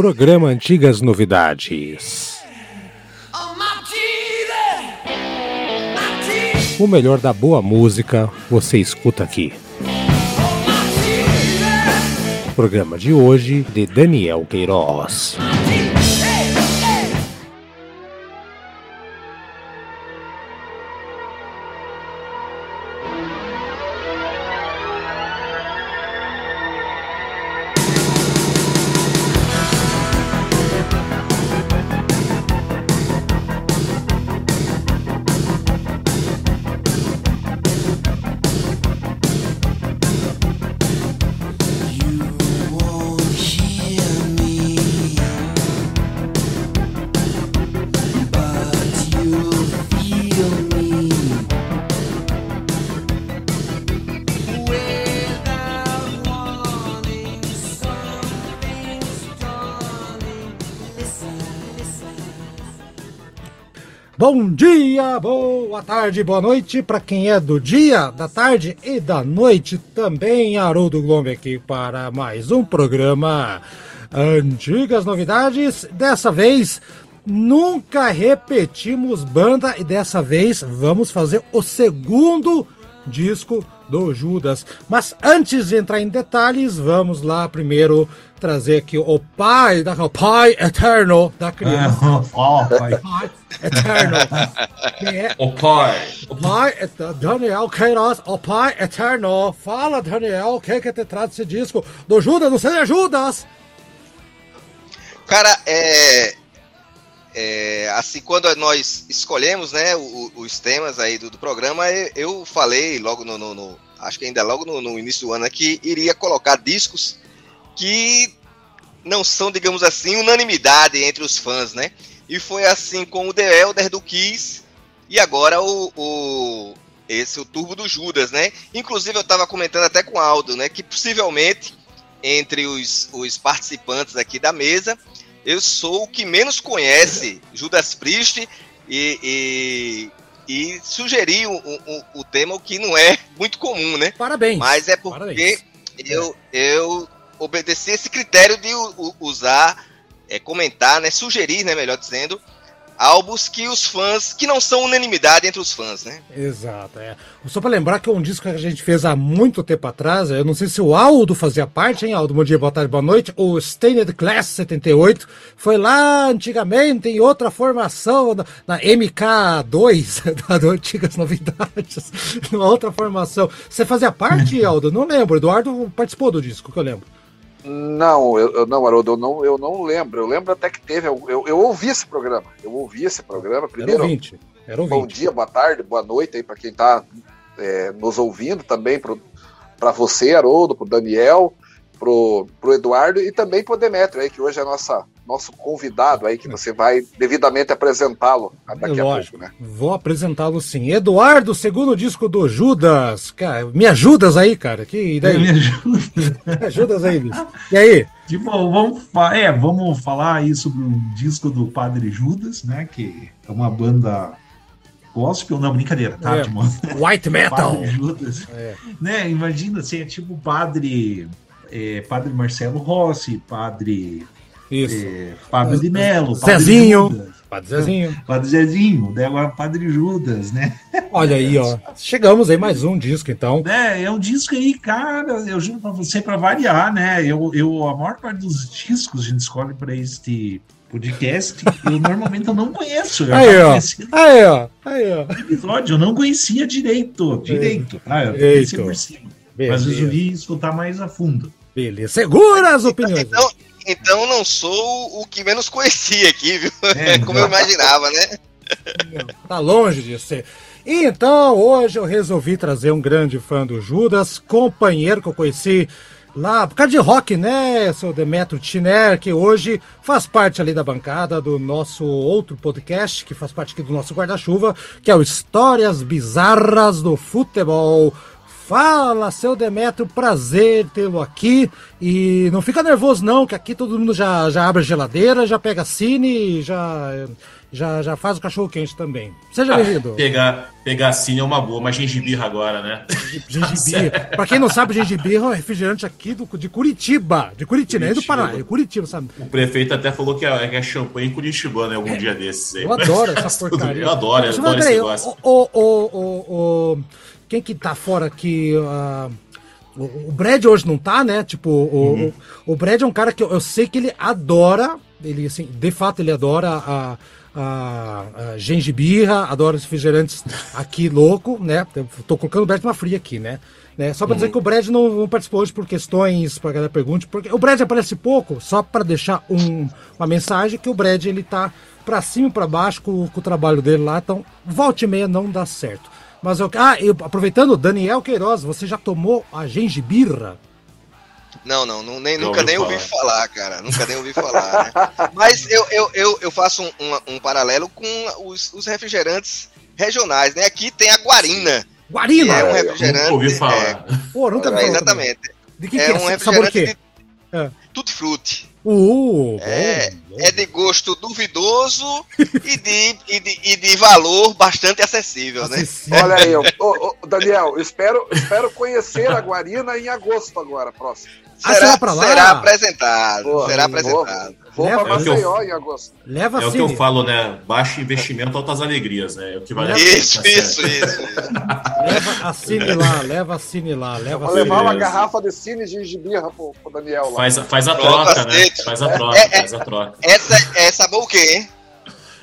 Programa Antigas Novidades. O melhor da boa música você escuta aqui. Programa de hoje de Daniel Queiroz. Boa tarde, boa noite para quem é do dia, da tarde e da noite também. Haroldo Glombe aqui para mais um programa Antigas Novidades. Dessa vez nunca repetimos banda e dessa vez vamos fazer o segundo disco do Judas. Mas antes de entrar em detalhes, vamos lá primeiro trazer aqui o pai, da, o pai eterno da criança. oh, pai. pai eterno. é o pai. o pai Daniel Queiroz, o pai eterno. Fala, Daniel, o que é que te traz esse disco do Judas? Não seja Judas! Cara, é, é, assim, quando nós escolhemos né, os, os temas aí do, do, programa, eu falei logo no, no, no acho que ainda logo no, no, início do ano, né, que iria colocar discos que não são, digamos assim, unanimidade entre os fãs, né? E foi assim com o The Elder do Kiss e agora o, o esse o Turbo do Judas, né? Inclusive eu estava comentando até com o Aldo, né, que possivelmente entre os, os participantes aqui da mesa eu sou o que menos conhece Judas Priest e, e, e sugeri o, o, o, tema, o que não é muito comum, né? Parabéns. Mas é porque Parabéns. eu, eu obedeci esse critério de usar, é, comentar, né? Sugerir, né? Melhor dizendo, álbuns que os fãs, que não são unanimidade entre os fãs, né? Exato, é. Só para lembrar que é um disco que a gente fez há muito tempo atrás, eu não sei se o Aldo fazia parte, hein, Aldo? Bom dia, boa tarde, boa noite. O Stained Class 78 foi lá antigamente em outra formação, na, na MK2, da Antigas Novidades, numa outra formação. Você fazia parte, Aldo? Não lembro. Eduardo participou do disco, que eu lembro. Não, eu, não, Haroldo, eu não, eu não lembro. Eu lembro até que teve. Eu, eu, eu ouvi esse programa. Eu ouvi esse programa. Primeiro, Era ouvinte. Era ouvinte. Bom dia, boa tarde, boa noite aí para quem está é, nos ouvindo também, para você, Haroldo, para o Daniel, pro, pro Eduardo e também pro Demetrio aí, que hoje é nossa, nosso convidado aí, que você vai devidamente apresentá-lo daqui Lógico, a pouco, né? Vou apresentá-lo sim. Eduardo, segundo disco do Judas. Cara, me ajudas aí, cara. Que daí? Me ajuda. me ajudas aí, bicho. E aí? Tipo, vamos, é, vamos falar aí sobre um disco do Padre Judas, né? Que é uma banda gospel, não, brincadeira, tá, é, White metal. Judas. É. Né, imagina, assim, é tipo padre é, Padre Marcelo Rossi, Padre. É, Pablo de Melo, Zezinho. Padre Zezinho. Padre Zezinho, daí agora Padre Judas, né? Olha aí, ó. Chegamos aí mais um disco, então. É, é um disco aí, cara, eu juro pra você, para variar, né? Eu, eu, a maior parte dos discos a gente escolhe para este podcast, eu normalmente eu não conheço. Eu aí, ó. aí, ó. Aí, ó. Episódio, eu não conhecia direito. Direito. Ah, eu conhecia por cima. Beleza. Mas eu resolvi escutar mais a fundo. Beleza. Segura as opiniões. Então, então não sou o que menos conhecia aqui, viu? É, Como eu imaginava, né? Tá longe de ser. Então, hoje eu resolvi trazer um grande fã do Judas, companheiro que eu conheci lá, por causa de rock, né, seu Demetrio Tiner, que hoje faz parte ali da bancada do nosso outro podcast, que faz parte aqui do nosso guarda-chuva, que é o Histórias Bizarras do Futebol. Fala, seu Demetrio, prazer tê-lo aqui. E não fica nervoso não, que aqui todo mundo já, já abre a geladeira, já pega cine, já já, já faz o cachorro quente também. Seja Ah, bem-vindo. Pegar, pegar cine é uma boa, mas gengibirra agora, né? Gengibirra. pra quem não sabe, gengibirra é um refrigerante aqui do, de Curitiba. De Curitiba, não é do Curitiba. Paraná, é Curitiba, sabe? O prefeito até falou que é, que é champanhe curitibano em algum dia desses aí. Eu adoro essa porcaria. Eu adoro, eu Mas, adoro esse negócio. o, o, o, o- quem que tá fora aqui? ah, o, o Brad hoje não tá, né? Tipo, o, Uhum. o, o Brad é um cara que eu, eu sei que ele adora, ele assim, de fato ele adora a, a, a gengibirra, adora os refrigerantes aqui louco, né? Eu tô colocando o Brad numa fria aqui, né? né? Só pra Uhum. dizer que o Brad não, não participou hoje por questões, pra galera pergunte, porque o Brad aparece pouco, só pra deixar um, uma mensagem que o Brad ele tá pra cima e pra baixo com, com o trabalho dele lá, então volta e meia não dá certo. Mas eu, ah, eu, aproveitando, Daniel Queiroz, você já tomou a gengibirra? Não, não, não nem, nunca nem ouvi falar. falar, cara. Nunca nem ouvi falar, né? Mas eu, eu, eu, eu faço um, um- um paralelo com os, os refrigerantes regionais, né? Aqui tem a Guarina, Guarina! é um eu refrigerante. Nunca ouvi é, falar. Pô, nunca é, falar exatamente. De que, que É é? um Sabor refrigerante quê? de É. tutti frutti. Uh, bom, É, bom. é de gosto duvidoso e de, e, de, e de valor bastante acessível, né? Acessível. Olha aí, ô, ô, Daniel, espero, espero conhecer a Guarina em agosto agora, próximo. Ah, vai pra lá? será apresentado. Boa, será apresentado. Vou Leva- para É o que eu- Maceió em agosto. Leva É o que Cine. eu falo, né? Baixo investimento, altas alegrias, né? É o que vale a pena. Isso, tá isso, isso, isso. Leva a Cine lá, leva a Cine lá, leva a Vou Cine levar uma garrafa de cine de gengibirra pro, pro Daniel lá. Faz, a- faz a Pronto, troca, né? aceito. Faz a troca, É, é. faz a troca. Essa é sabor o quê, hein?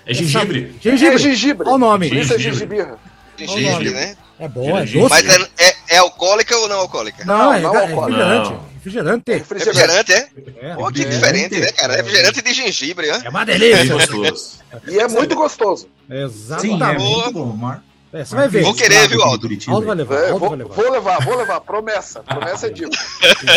É gengibre. Gengibre. É gengibre. Olha o nome. Por isso é Gengibre. gengibirra. Gengibre, né? É bom, é doce. Mas é, é, é alcoólica ou não alcoólica? Não, é, Não, é não, refrigerante. não. Refrigerante. Refrigerante, é? É, Pô, que diferente, né, cara? Refrigerante de gengibre, né? é uma delícia. gostoso. E é muito gostoso. Sim, é Exatamente. muito bom. Mar... É, você vai ver. Vou querer, viu, Aldo? Aldo vai levar, É, Aldo vou, vai levar. vou levar, vou levar. Promessa. Promessa é dito.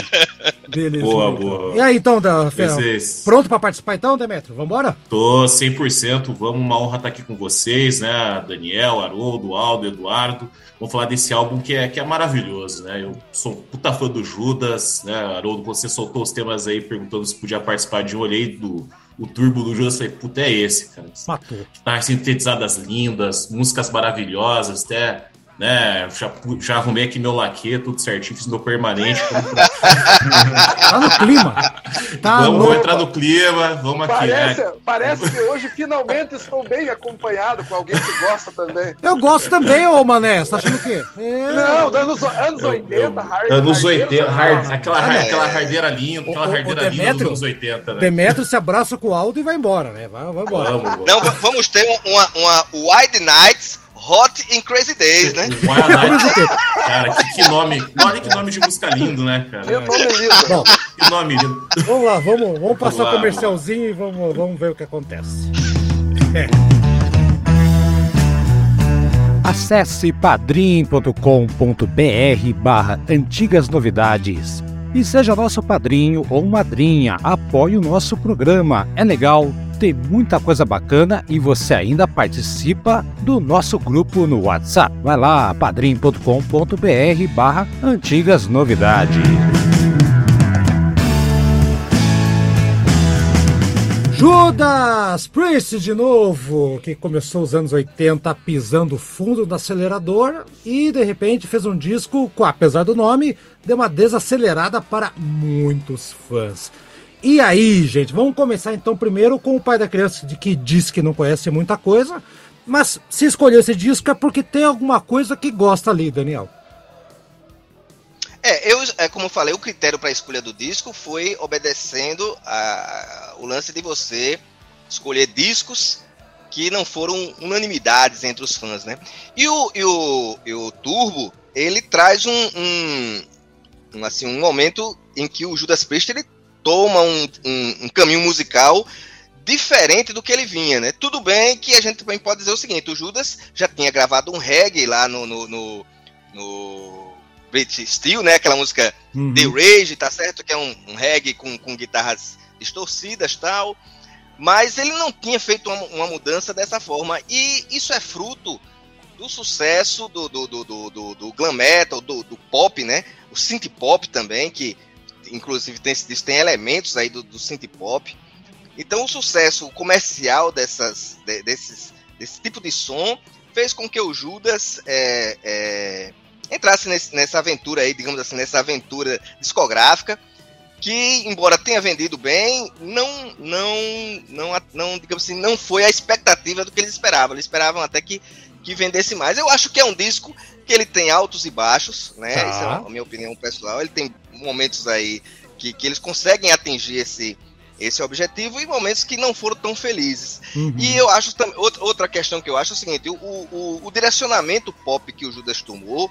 Beleza. Boa, então. boa. E aí, então, da, Vocês- pronto pra participar então, Demetrio? Vambora? Tô 100%, vamos, uma honra estar aqui com vocês, né? Daniel, Haroldo, Aldo, Eduardo. Vamos falar desse álbum que é, que é maravilhoso, né? Eu sou um puta fã do Judas, né? Haroldo, você soltou os temas aí perguntando se podia participar de um, olhei do o turbo do Judas, falei, puta, é esse, cara. Matou. Guitarras sintetizadas lindas, músicas maravilhosas, até, né? Já, já arrumei aqui meu laque, tudo certinho, fiz meu permanente. Tá no clima. Tá vamos, no... entrar no clima, vamos aqui, Parece, né? parece que hoje finalmente estou bem acompanhado com alguém que gosta também. Eu gosto também, ô Mané. Você tá achando o quê? É... Não, anos, anos Eu- 80, eu- hard. Anos hardeiro. 80, hard- aquela, Ah, aquela hardeira linda, aquela O- hardeira o linda dos Demetrio- anos 80, né? Demetrio se abraça com o Aldo e vai embora, né? Vai, vai embora. Vamos, vamos. Não, va- vamos ter uma, uma Wide Nights Hot in Crazy Days, né? Cara, que, que nome. Olha que nome de música lindo, né, cara? nome lindo. Bom, Que nome lindo. vamos lá, vamos, vamos passar o lá, comercialzinho e vamos, vamos ver o que acontece. Acesse padrim.com.br barra antigas novidades e seja nosso padrinho ou madrinha. Apoie o nosso programa. É legal, tem muita coisa bacana e você ainda participa do nosso grupo no WhatsApp. Vai lá, padrim.com.br barra antigas novidades. Judas Priest de novo, que começou os anos 80 pisando fundo no acelerador e de repente fez um disco, com, apesar do nome, deu uma desacelerada para muitos fãs. E aí, gente, vamos começar então primeiro com o pai da criança de que diz que não conhece muita coisa, mas se escolheu esse disco é porque tem alguma coisa que gosta ali, Daniel. É, eu, é, como eu falei, o critério para a escolha do disco foi obedecendo a, o lance de você escolher discos que não foram unanimidades entre os fãs, né? E o, e o, e o Turbo, ele traz um, um, um, assim, um momento em que o Judas Priest ele toma um, um, um caminho musical diferente do que ele vinha, né? Tudo bem que a gente também pode dizer o seguinte, o Judas já tinha gravado um reggae lá no, no, no, no British Steel, né? Aquela música Uhum. The Rage, tá certo? Que é um, um reggae com, com guitarras distorcidas tal. Mas ele não tinha feito uma, uma mudança dessa forma. E isso é fruto do sucesso do, do, do, do, do- do glam metal, do, do pop, né? O synth pop também, que inclusive tem, tem elementos aí do, do synth pop. Então o sucesso comercial dessas, de, desses, desse tipo de som fez com que o Judas é, é, entrasse nesse, nessa aventura aí, digamos assim, nessa aventura discográfica, que embora tenha vendido bem, não, não, não, não, digamos assim, não foi a expectativa do que eles esperavam. Eles esperavam até que, que vendesse mais. Eu acho que é um disco que ele tem altos e baixos, né? Tá. Isso é a minha opinião pessoal. Ele tem momentos aí que, que eles conseguem atingir esse, esse objetivo e momentos que não foram tão felizes. Uhum. E eu acho também outra questão que eu acho é o seguinte: o, o, o, direcionamento pop que o Judas tomou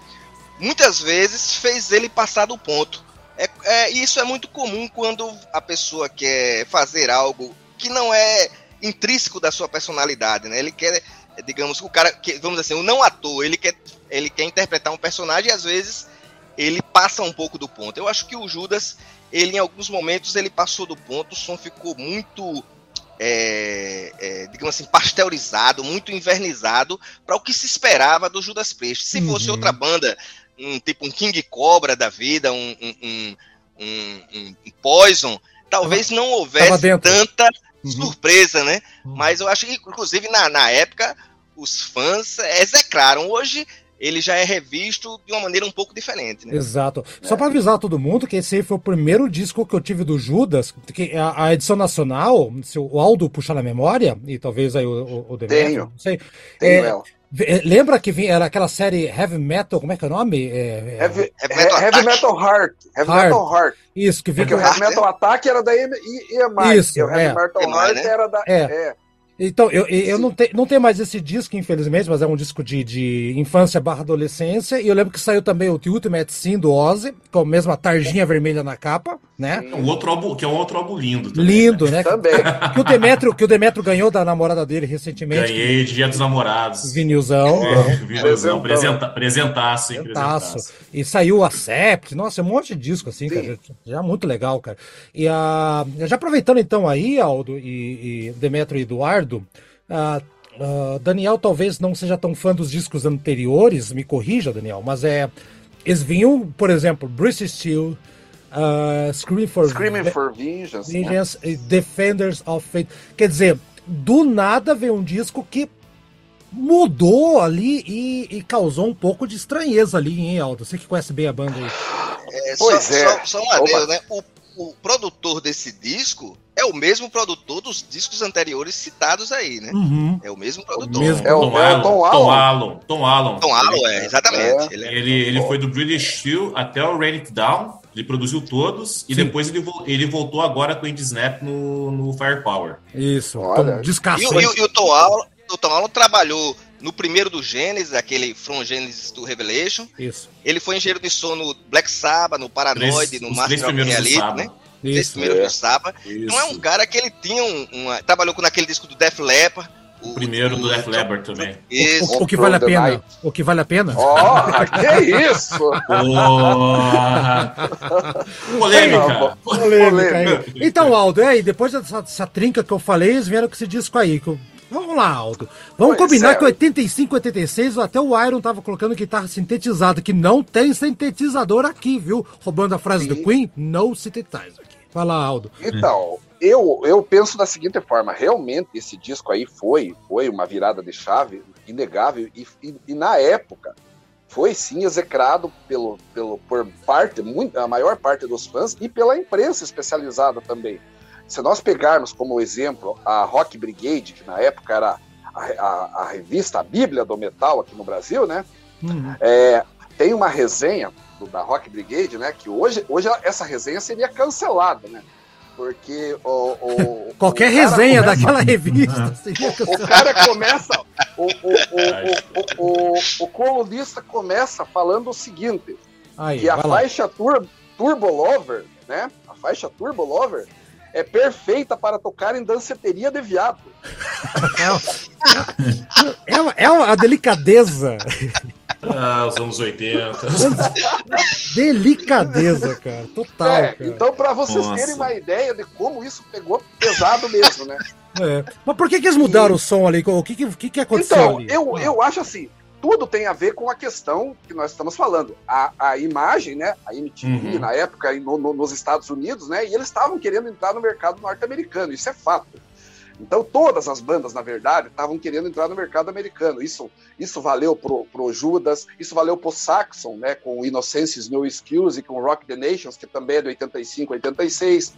muitas vezes fez ele passar do ponto. É, é, isso é muito comum quando a pessoa quer fazer algo que não é intrínseco da sua personalidade, né? Ele quer, digamos, o cara, que, vamos dizer assim, o não ator, ele quer, ele quer interpretar um personagem e às vezes ele passa um pouco do ponto. Eu acho que o Judas, ele em alguns momentos ele passou do ponto, o som ficou muito é, é, digamos assim, pasteurizado, muito invernizado para o que se esperava do Judas Priest. Se uhum. fosse outra banda um tipo um King Cobra da vida, um, um, um, Poison, talvez não houvesse tanta uhum. surpresa, né? Uhum. Mas eu acho que, inclusive, na, na época, os fãs execraram. Hoje ele já é revisto de uma maneira um pouco diferente. Né? Exato. É. Só para avisar todo mundo que esse aí foi o primeiro disco que eu tive do Judas, que a, a edição nacional, se o Aldo puxar na memória, e talvez aí o, o, o Demetrio, Tenho. não sei. Tenho é, ela. Eh, lembra que vinha, era aquela série Heavy Metal, como é que é o nome? É, é Heavy, Heavy, Metal, Heavy Metal Heart. Heavy Heart. Metal Heart. Isso, que vinha. Porque o Heavy Metal Attack era da EMI. Isso, o Heavy é. Metal EMI, Heart né? era da. É. Então, eu, eu não, te, não tenho mais esse disco, infelizmente, mas é um disco de, de infância barra adolescência. E eu lembro que saiu também o The Ultimate Sim do Ozzy, com a mesma tarjinha vermelha na capa, né? Um outro álbum, que é um outro álbum lindo também. Lindo, né? Também. Que o Demetrio, que o Demetrio ganhou da namorada dele recentemente. Ganhei Dia dos Namorados. Vinilzão. É, vinilzão, presenta, presentaço, hein? Presentaço. E saiu a Sept, nossa, um monte de disco assim, Sim. cara. Já muito legal, cara. E a, já aproveitando então aí, Aldo e, e Demetrio e Eduardo, ah, ah, Daniel talvez não seja tão fã dos discos anteriores, me corrija, Daniel, mas é. Eles vinham, por exemplo, Bruce Steel, uh, Screaming for, Screaming for Vengeance. né? Vengeance e Defenders of Fate. Quer dizer, do nada veio um disco que mudou ali e, e causou um pouco de estranheza ali, hein, Aldo? Você que conhece bem a banda aí. É, Pois só, é. Só, só um adendo, né? O, o produtor desse disco é o mesmo produtor dos discos anteriores citados aí, né? Uhum. É o mesmo produtor. mesmo. É o, Tom é o Allen. Tom Tom Allen. Allen. Tom Allen. Tom Allen, é, exatamente. É. Ele é- Ele, ele foi do British Steel até o Rain It Down. Ele produziu todos e Sim. depois ele, ele voltou agora com o Indie Snap no, no Firepower. Isso, Olha. E, o- e o- e o Tom Allen, o Tom Allen trabalhou no primeiro do Gênesis, aquele From Genesis to Revelation. Isso, Ele foi engenheiro de som no Black Sabbath, no Paranoid, Três- no Master of primeiros do Reality, Saba. né? Isso. primeiros É. do Sabbath. Não é um cara que ele tinha um, uma- trabalhou com naquele disco do Def Leppard. O primeiro do Def Leppard também. Isso. O, o que vale a pena? O que vale a pena? Ó, que isso! Porra! Polêmica! Polêmica aí. Então, Aldo, é aí, depois dessa, dessa trinca que eu falei, eles vieram com esse disco aí. que eu- Vamos lá, Aldo. Vamos Pois combinar é. que 85, 86, até o Iron tava colocando guitarra sintetizada, que não tem sintetizador aqui, viu? Roubando a frase Sim. do Queen, no synthesizer. aqui. Fala, Aldo. Então, eu, eu penso da seguinte forma: realmente esse disco aí foi, foi uma virada de chave inegável, e, e, e na época foi sim execrado pelo, pelo, por parte, muito, a maior parte dos fãs e pela imprensa especializada também. Se nós pegarmos como exemplo a Rock Brigade, que na época era a, a- a revista, a Bíblia do Metal aqui no Brasil, né? Uhum. É, tem uma resenha do- da Rock Brigade, né? Que hoje, hoje essa resenha seria cancelada, né? Porque o, o- Qualquer o cara resenha começa- daquela revista seria O cara começa, o, o, o, o, o, o colunista começa falando o seguinte: Aí, que a faixa tur, Turbo Lover, né? A faixa Turbo Lover é perfeita para tocar em danceteria de viado. É, uma, é uma delicadeza. Ah, os anos 80. Delicadeza, cara. Total, É, cara. então, para vocês Nossa. terem uma ideia de como isso pegou pesado mesmo, né? É. Mas por que, que eles mudaram o som ali? O que, que, o que, aconteceu Então, ali? eu, eu acho assim, tudo tem a ver com a questão que nós estamos falando. A, a imagem, né? A MTV, Uhum. na época, no- no- nos Estados Unidos, né? E eles estavam querendo entrar no mercado norte-americano, isso é fato. Então, todas as bandas, na verdade, estavam querendo entrar no mercado americano. Isso, isso valeu pro, pro Judas, isso valeu pro Saxon, né? Com o Innocence No Excuse e com o Rock the Nations, que também é de 85, 86.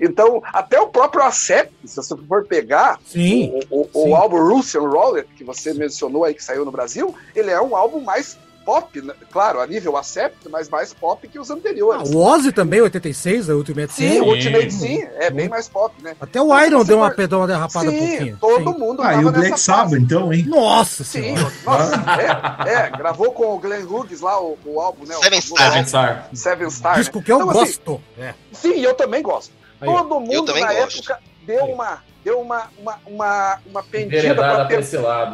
Então, até o próprio Accept, se você for pegar, Sim. o, o- o sim. álbum Russian Roulette, que você mencionou aí, que saiu no Brasil, ele é um álbum mais pop, né? claro, a nível Accept, mas mais pop que os Ah, anteriores. o Ozzy também, 86, da Ultimate Sim, Sin. o Ultimate Sim. sim, é bem mais pop, né? Até o Iron deu uma for- uma derrapada um sim, pouquinho. todo Sim. mundo Ah, e o Black Sabbath, então, hein? Nossa Sim, senhora. nossa, é, é, gravou com o Glenn Hughes lá o, o álbum, né? o Seven Star. Seven Star. Seven Star. Disco né? que eu Então, assim, gosto. É. Sim, eu também gosto. Todo mundo também na gosto. época deu uma, deu uma, uma, uma, uma pendida para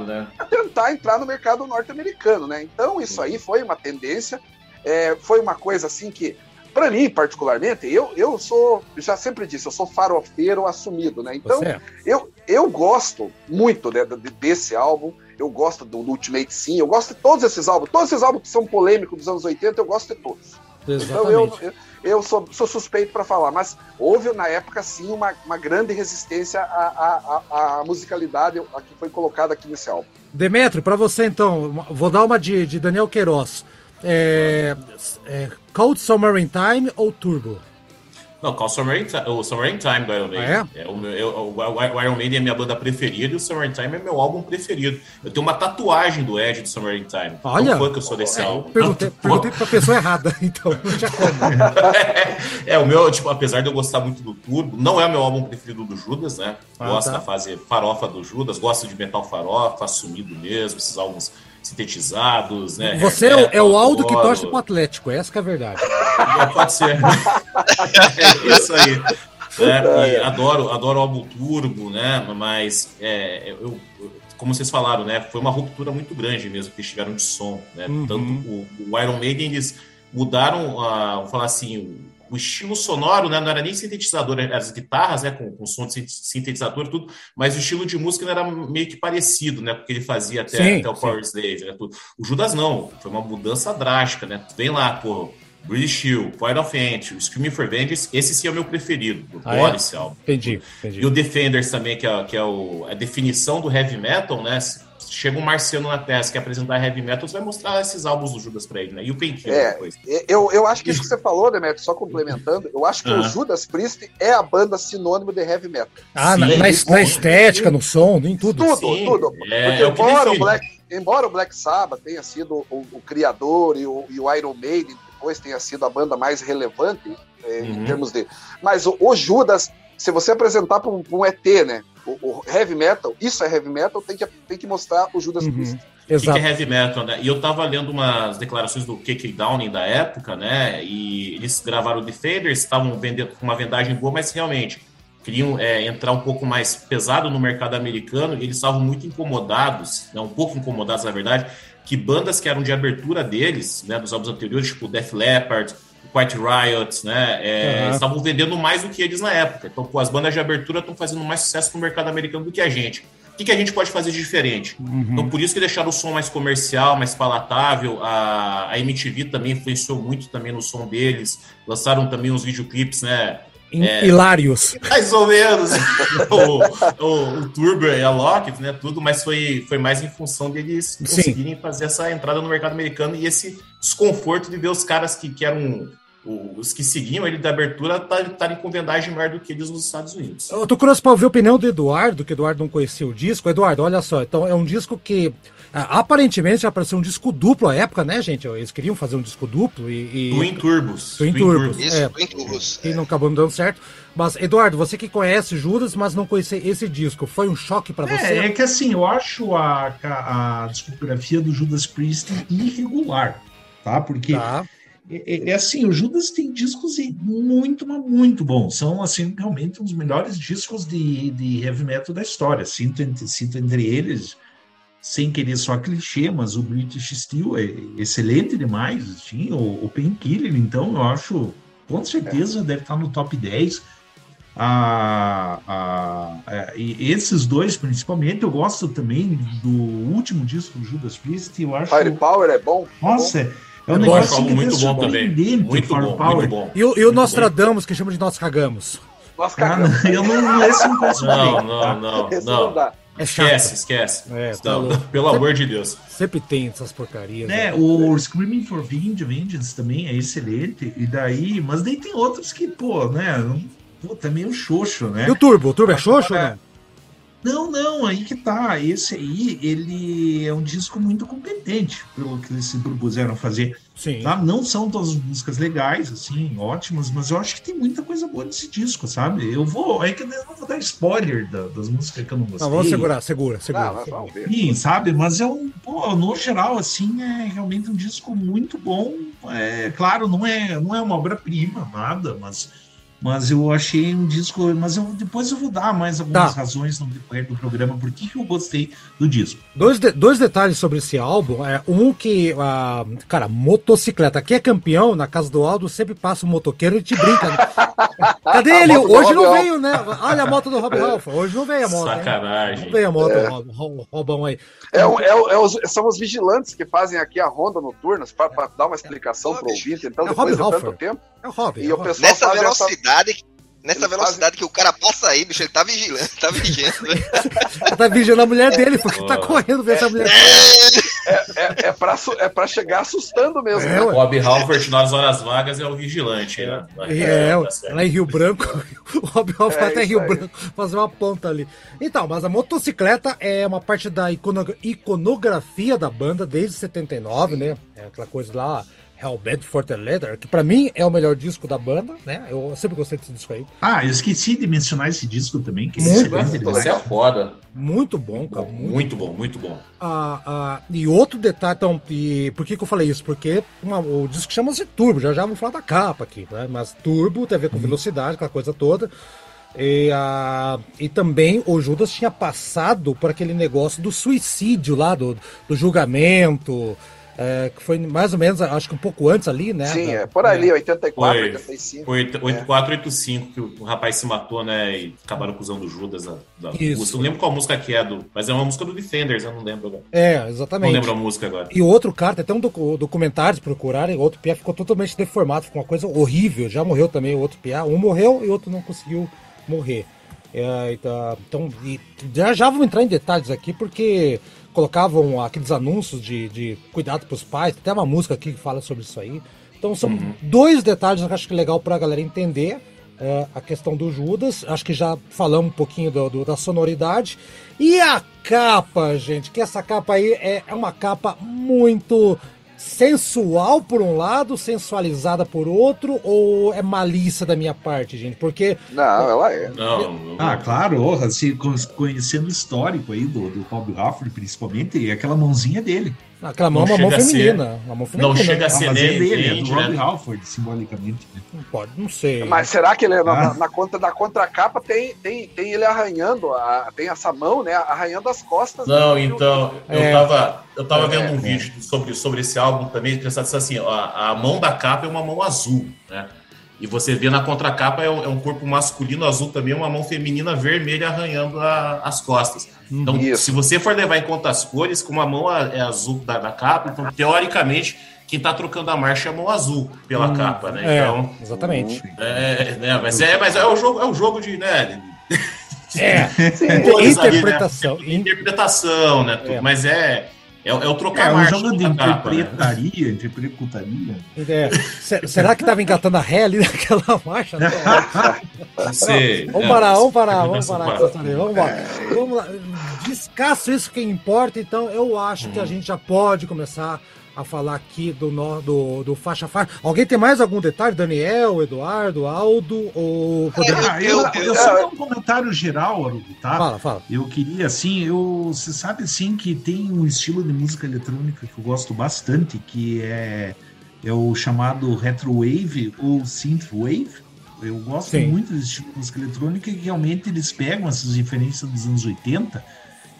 né? tentar entrar no mercado norte-americano, né? Então isso aí foi uma tendência, é, foi uma coisa assim que, para mim particularmente, eu, eu sou, já sempre disse, eu sou farofeiro assumido, né? Então é. eu, eu gosto muito né, de- desse álbum, eu gosto do Ultimate Sim, eu gosto de todos esses álbuns, todos esses álbuns que são polêmicos dos anos 80, eu gosto de todos. Então eu, Exatamente. eu, eu sou, sou suspeito para falar, mas houve na época sim uma, uma grande resistência à, à, à musicalidade que foi colocada aqui nesse álbum. Demetrio, pra você então, vou dar uma de, de Daniel Queiroz. É, é, Cold Summer in Time ou Turbo? Não, qual o Summer in Time, o Summer in Time do Iron Maiden. Ah, é? o, meu, eu- o- Iron Maiden é minha banda preferida e o Summer in Time é meu álbum preferido. Eu tenho uma tatuagem do Ed do Summer in Time. Olha. Tão fã que eu sou desse É, álbum. perguntei, perguntei pra pessoa errada, então não tinha como. é, o meu, tipo, apesar de eu gostar muito do Turbo, não é o meu álbum preferido do Judas, né? Ah, Gosto tá. da fase farofa do Judas, gosto de metal farofa, assumido mesmo, esses álbuns sintetizados, né? Você é o, é o Aldo que torce pro Atlético, essa que é a verdade. É, Pode ser. é isso aí. É, e adoro, adoro o álbum Turbo, né? Mas é, eu, como vocês falaram, né? Foi uma ruptura muito grande mesmo que eles tiveram de som, né? Uhum. Tanto o, o Iron Maiden eles mudaram, a, vamos falar assim, o, o estilo sonoro, né? Não era nem sintetizador, as guitarras, né? Com, com som de sin- sintetizador e tudo, mas o estilo de música não era meio que parecido, né? Porque ele fazia até, Sim, até o. Power Slave, né? Tudo. O Judas não, foi uma mudança drástica, né? Vem lá, pô. British Shield, Point of Entry, Screaming for Vengeance, esse sim é o meu preferido. Eu Ah, é? esse álbum. Entendi, E entendi. o Defenders também, que é, que é o- a definição do heavy metal, né? Chega um marciano na Terra, que quer apresentar heavy metal, você vai mostrar esses álbuns do Judas pra ele, né? E o Painkiller É. depois. Eu, eu acho que isso que você falou, Demetrio, só complementando, eu acho que Ah. o Judas Priest é a banda sinônimo de heavy metal. Ah, na, Sim, na- estética, no som, em tudo. Tudo, Sim, tudo. é, Porque é o que embora, o. Black, embora o Black Sabbath tenha sido o, o criador e o, e o Iron Maiden depois tenha sido a banda mais relevante é, em Uhum. termos de. Mas o, o Judas, se você apresentar para um, um ET, né? O, o heavy metal, isso é heavy metal, tem que, tem que mostrar o Judas Uhum, Priest. O que Exato. é heavy metal, né? E eu tava lendo umas declarações do KK Downing da época, né? E eles gravaram o Defenders, estavam vendendo com uma vendagem boa, mas realmente queriam é, entrar um pouco mais pesado no mercado americano e eles estavam muito incomodados, né? um pouco incomodados, na verdade, que bandas que eram de abertura deles, né? Dos álbuns anteriores, tipo Def Leppard, Quiet Riot, né? é, Aham. Estavam vendendo mais do que eles na época. Então, pô, as bandas de abertura estão fazendo mais sucesso no mercado americano do que a gente. O que, que a gente pode fazer de diferente? Uhum. Então, por isso que deixaram o som mais comercial, mais palatável. A, a MTV também influenciou muito também no som deles. Lançaram também uns videoclipes, né? É. Hilários. Mais ou menos. o, o, o Turbo e a Lockett, né? Tudo, mas foi, foi mais em função deles Sim. conseguirem fazer essa entrada no mercado americano e esse desconforto de ver os caras que, que eram os que seguiam ele da abertura estarem com vendagem maior do que eles nos Estados Unidos. Eu tô curioso pra ouvir a opinião do Eduardo, que o Eduardo não conhecia o disco. Eduardo, olha só, então é um disco que ah, aparentemente já apareceu um disco duplo à época, né, gente? Eles queriam fazer um disco duplo e. e... Twin Turbos. Twin Turbos. Isso, É. Twin Turbos. E não acabou não dando certo. Mas, Eduardo, você que conhece Judas, mas não conhecia esse disco, foi um choque pra você? É, é que assim, eu acho a, a, a discografia do Judas Priest irregular, tá? Porque Tá. É, é- é assim, o Judas tem discos muito, mas muito bons. São, assim, realmente os melhores discos de, de heavy metal da história. Sinto entre, sinto entre eles, sem querer só clichê, mas o British Steel é excelente demais. Assim, o, o Painkiller, então, eu acho, com certeza, deve estar no top 10. a, a, a, e esses dois, principalmente, eu gosto também do último disco do Judas Priest. Eu acho. Firepower é bom. Nossa, é, é um eu negócio muito bom também. Muito bom, muito bom. E, o, e o Nostradamus, que chama de Nós Cagamos. Nós cagamos. Ah, eu não, esse não conheço Não, não, não. Não. É chato. Esquece, esquece. É, tá Não, louco. pelo amor de Deus. Sempre tem essas porcarias. né, né? o Screaming for Vengeance também é excelente, e daí, mas daí tem outros que, pô, né, puta, é meio xoxo, né? E o Turbo? O Turbo é xoxo ou É. não? Não, aí que tá. Esse aí, ele é um disco muito competente, pelo que eles se propuseram fazer. Sim. Tá? Não são todas as músicas legais, assim, ótimas, mas eu acho que tem muita coisa boa nesse disco, sabe? Eu vou. É que eu não vou dar spoiler da- das músicas que eu não gostei. Não, vamos segurar, segura, segura. Não, mas vamos ver. Sim, sabe? Mas é um, pô, no geral, assim, é realmente um disco muito bom. É, claro, não é, não é uma obra-prima, nada, mas, mas eu achei um disco. Mas eu, depois eu vou dar mais algumas Tá. razões no decorrer do programa por que eu gostei do disco. Dois, de- dois detalhes sobre esse álbum. É, um que, ah, cara, motocicleta. Aqui é campeão, na casa do Aldo sempre passa um motoqueiro e te brinca. né? Cadê ele? Hoje não veio, né? Olha a moto do Rob Ralph. Hoje não veio a moto. Sacanagem. Não veio a moto, É. Rob- Rob- Robão aí. É, é, é os, são os vigilantes que fazem aqui a ronda noturna para dar uma explicação para o ouvinte. Então, É o depois de Rob tanto tempo, É o Rob. E é o o Nessa faz essa- velocidade, nessa Eles velocidade que o cara passa aí, bicho, ele tá vigilando, tá vigiando. Ele tá vigiando a mulher dele, porque tá Oh. correndo ver se a mulher. é, é para é pra chegar assustando mesmo. É, né? ué. Rob Halford nas horas vagas é o vigilante. né? É, tá certo. lá em Rio Branco, o Rob vai É até Rio aí. Branco fazer uma ponta ali. Então, mas a motocicleta é uma parte da icono- iconografia da banda desde 79, né? É aquela coisa lá, Hellbent for the Leather, que pra mim é o melhor disco da banda, né? Eu sempre gostei desse disco aí. Ah, eu esqueci de mencionar esse disco também, que Muito esse é. Você é foda. Muito bom, cara. Muito Muito bom, muito bom. Ah, ah, e outro detalhe, então, e por que, que eu falei isso? Porque uma- o disco chama-se Turbo, já já vamos falar da capa aqui, né? Mas Turbo tem a ver com velocidade, aquela coisa toda. E, ah, e também o Judas tinha passado por aquele negócio do suicídio lá, do, do julgamento, é, que foi mais ou menos, acho que um pouco antes ali, né? Sim, Da- é por ali, 84, Foi. 85. Foi 8485 que o rapaz se matou, né? E acabaram acusando o Judas da, da Isso. não lembro qual música que é, do, mas é uma música do Defenders, eu não lembro agora. É, Não exatamente. lembro a música agora. E outro cara, tem até um docu- documentário se procurarem, outro Pia ficou totalmente deformado, ficou uma coisa horrível. Já morreu também o outro Pia. Um morreu e o outro não conseguiu morrer. É, então, então, e já, já vamos entrar em detalhes aqui, porque colocavam aqueles anúncios de, de cuidado para os pais, tem até uma música aqui que fala sobre isso aí. Então são dois detalhes que eu acho que é legal para a galera entender é, a questão do Judas. Acho que já falamos um pouquinho do- do- da sonoridade. E a capa, gente, que essa capa aí é, é uma capa muito sensual por um lado, sensualizada por outro, ou é malícia da minha parte, gente? Porque Não, ela é. Não, não- Ah, claro, assim, con- conhecendo o histórico aí do, do Rob Halford, principalmente, e aquela mãozinha dele. Aquela mão é uma mão chega a ser- feminina. Uma mão feminina. não chega a Ah, ser mas é nem- dele, é do Rob né? Halford, simbolicamente. né? Não pode, não sei. Mas será que ele na, Ah. na, na conta da contracapa tem, tem, tem ele arranhando, a- tem essa mão, né? Arranhando as costas. Não, dele. então, eu É. tava, eu tava É, vendo um é. vídeo sobre, sobre esse álbum também, pensando assim, ó, a mão da capa é uma mão azul, né? E você vê na contracapa é um, é um corpo masculino azul também, uma mão feminina vermelha arranhando a- as costas. Então, Isso. se você for levar em conta as cores, como a mão é azul da, da capa, então, teoricamente, quem tá trocando a marcha é a mão azul pela capa, né? É, Então, exatamente. é, né? Mas é, mas é o jogo, é o jogo de, né? É, cores ali, né? interpretação. interpretação, né? tudo. É. Mas é, é, o- é o trocar É um marcha jogo de capa, né? interpretaria, interpretaria. É. Se- será que tava engatando a ré ali naquela marcha? Não. Sei. Vamos É, parar, vamos parar, vamos parar. Vamos lá. Vamos lá. Descasso isso que importa, então eu acho que a gente já pode começar a falar aqui do, nó- do, do faixa faixa. Alguém tem mais algum detalhe? Daniel, Eduardo, Aldo ou Rodrigo? Ah, eu, eu- eu só um comentário geral, Arudo, tá? Fala, fala. Eu queria, assim, eu, você sabe, assim, que tem um estilo de música eletrônica que eu gosto bastante, que é, é o chamado retrowave ou synthwave. Eu gosto Sim. muito desse estilo de música eletrônica e realmente eles pegam essas referências dos anos 80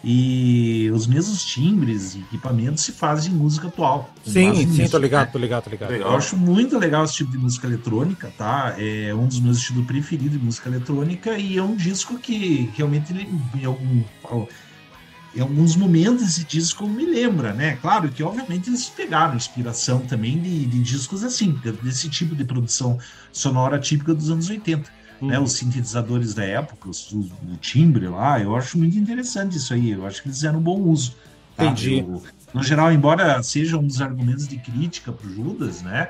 E os mesmos timbres e equipamentos se fazem em música atual. Sim, sim, tô ligado, né? tô ligado, tô ligado. Eu acho muito legal esse tipo de música eletrônica, tá? É um dos meus estilos preferidos de música eletrônica e é um disco que realmente ele, em, algum, em alguns momentos esse disco me lembra, né? Claro que obviamente eles pegaram inspiração também de, de discos assim, desse tipo de produção sonora típica dos anos 80 né, os sintetizadores da época, os, o, o, timbre lá, eu acho muito interessante isso aí. Eu acho que eles fizeram um bom uso. Tá? Entendi. Eu, no geral, embora seja um dos argumentos de crítica para o Judas, né?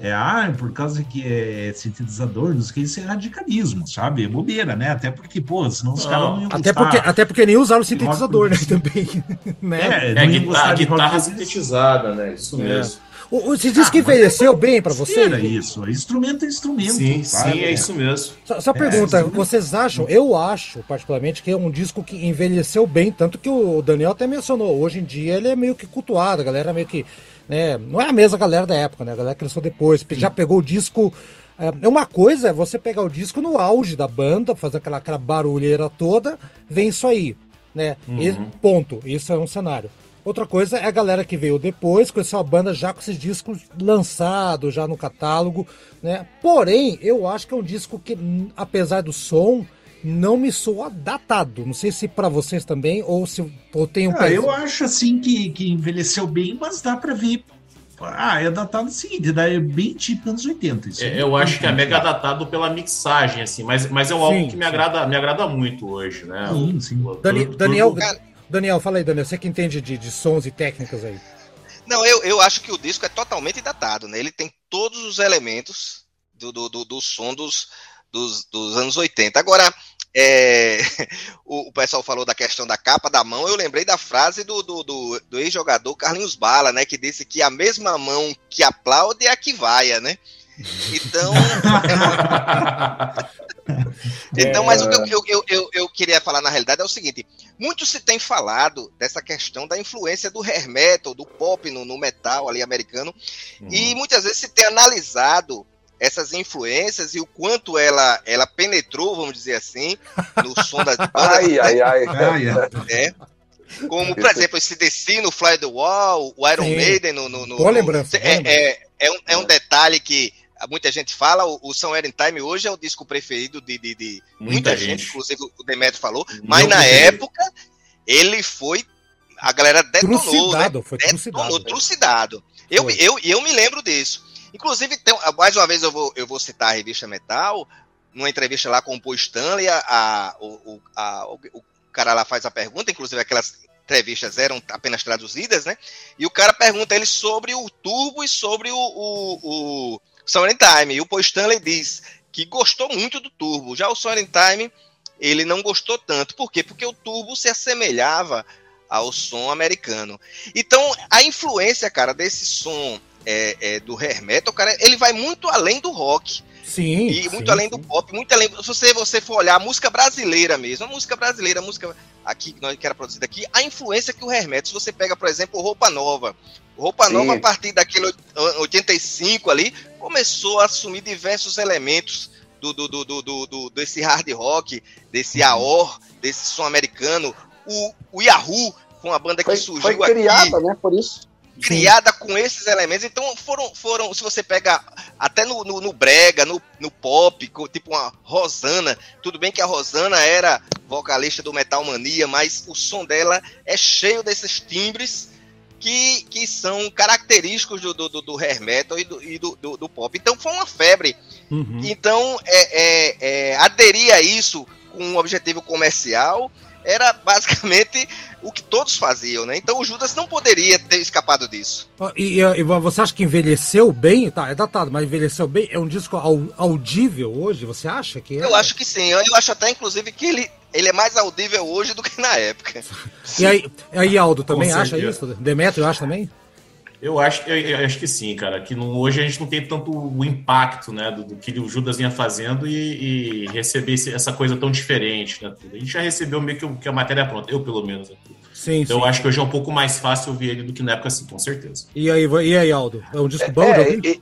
É, ah, por causa que é sintetizador, não sei o que, isso é radicalismo, sabe? É bobeira, né? Até porque, pô, senão os caras não iam até porque Até porque nem usaram sintetizador, né? Também. né? É, é guitarra, guitarra sintetizada, né? Isso é. Mesmo. Você disse ah, que envelheceu bem para você? Era isso. Instrumento é instrumento. Sim, sabe? sim, é isso mesmo. Só, só pergunta, é, vocês acham? Eu acho, particularmente, que é um disco que envelheceu bem, tanto que o Daniel até mencionou. Hoje em dia ele é meio que cultuado, a galera meio que. Né, não é a mesma galera da época, né? A galera cresceu depois. Já pegou o disco. É, é uma coisa é você pegar o disco no auge da banda, fazer aquela, aquela barulheira toda, vem isso aí. Né? Uhum. E, ponto. Isso é um cenário. Outra coisa é a galera que veio depois, conheceu a banda já com esses discos lançados, já no catálogo, né? Porém, eu acho que é um disco que, apesar do som, não me soa datado. Não sei se para vocês também, ou se ou tem um ah, Eu acho assim que, que envelheceu bem, mas dá para ver. Ah, é datado seguinte, é bem tipo anos 80. Isso é, eu acho que é mega datado pela mixagem, assim, mas, mas é um sim, álbum que me agrada, me agrada muito hoje, né? Sim, sim. Dani, Daniel, Daniel, fala aí, Daniel, você que entende de, de sons e técnicas aí. Não, eu, eu acho que o disco é totalmente datado, né? Ele tem todos os elementos do, do, do, do som dos, dos, dos, anos 80. Agora, é, o, o, pessoal falou da questão da capa da mão, eu lembrei da frase do, do, do, do ex-jogador Carlinhos Bala, né? Que disse que a mesma mão que aplaude é a que vaia, né? Então. então, mas o que eu, eu, eu, eu, queria falar na realidade é o seguinte: muito se tem falado dessa questão da influência do hair metal, do pop no, no metal ali americano, uhum. e muitas vezes se tem analisado essas influências e o quanto ela, ela penetrou, vamos dizer assim, no som das bandas. ai, ai, ai. É, como, por exemplo, esse DC no Fly the Wall, o Iron Sim. Maiden no. no, no boa lembrança. É, é, é, um, é um detalhe que muita gente fala, o, o São Eren Time hoje é o disco preferido de, de, de muita, muita gente. gente, inclusive o Demetrio falou, mas na época ele foi. A galera detonou, trucidado, né? foi detonou, trucidado. Eu, eu, eu me lembro disso. Inclusive, tem, mais uma vez eu vou, eu vou citar a revista Metal, numa entrevista lá com o Paul Stanley, a, a, o, a, o, o cara lá faz a pergunta, inclusive aquelas entrevistas eram apenas traduzidas, né? E o cara pergunta ele sobre o turbo e sobre o, o, o Summer Time. E o Paul Stanley diz que gostou muito do turbo. Já o Summer Time, ele não gostou tanto. Por quê? Porque o turbo se assemelhava ao som americano. Então, a influência, cara, desse som é, é, do hair metal, cara, ele vai muito além do rock. Sim. E muito sim, além sim. do pop, muito além. Se você, você for olhar a música brasileira mesmo, a música brasileira, a música aqui que era produzida aqui, a influência que o Hermeto, se você pega, por exemplo, Roupa Nova. Roupa sim. Nova, a partir daquele 85 ali, começou a assumir diversos elementos do, do, do, do, do desse hard rock, desse uhum. AOR, desse som americano. O, o Yahoo, com a banda que foi, surgiu foi criada, aqui. né, por isso criada com esses elementos. Então foram, foram se você pega até no, no, no, brega, no, no pop, tipo uma Rosana, tudo bem que a Rosana era vocalista do Metal Mania, mas o som dela é cheio desses timbres que, que são característicos do, do, do hair metal e do, e do, do, do pop. Então foi uma febre. Uhum. Então é, é, é, aderir a isso com um objetivo comercial era basicamente o que todos faziam, né? Então o Judas não poderia ter escapado disso. E, e, você acha que envelheceu bem? Tá, é datado, mas envelheceu bem? É um disco audível hoje? Você acha que é? Eu acho que sim. Eu, eu acho até, inclusive, que ele, ele é mais audível hoje do que na época. e aí, aí Aldo também acha isso? Demetrio acha também? Eu acho, eu, eu, acho que sim, cara. Que não, hoje a gente não tem tanto o impacto né, do, do que o Judas vinha fazendo e, e receber esse, essa coisa tão diferente. Né, a gente já recebeu meio que, que a matéria pronta, eu pelo menos. Né, sim, então sim. eu acho que hoje é um pouco mais fácil ouvir ele do que na época assim, com certeza. E aí, e aí Aldo? É um disco bom é,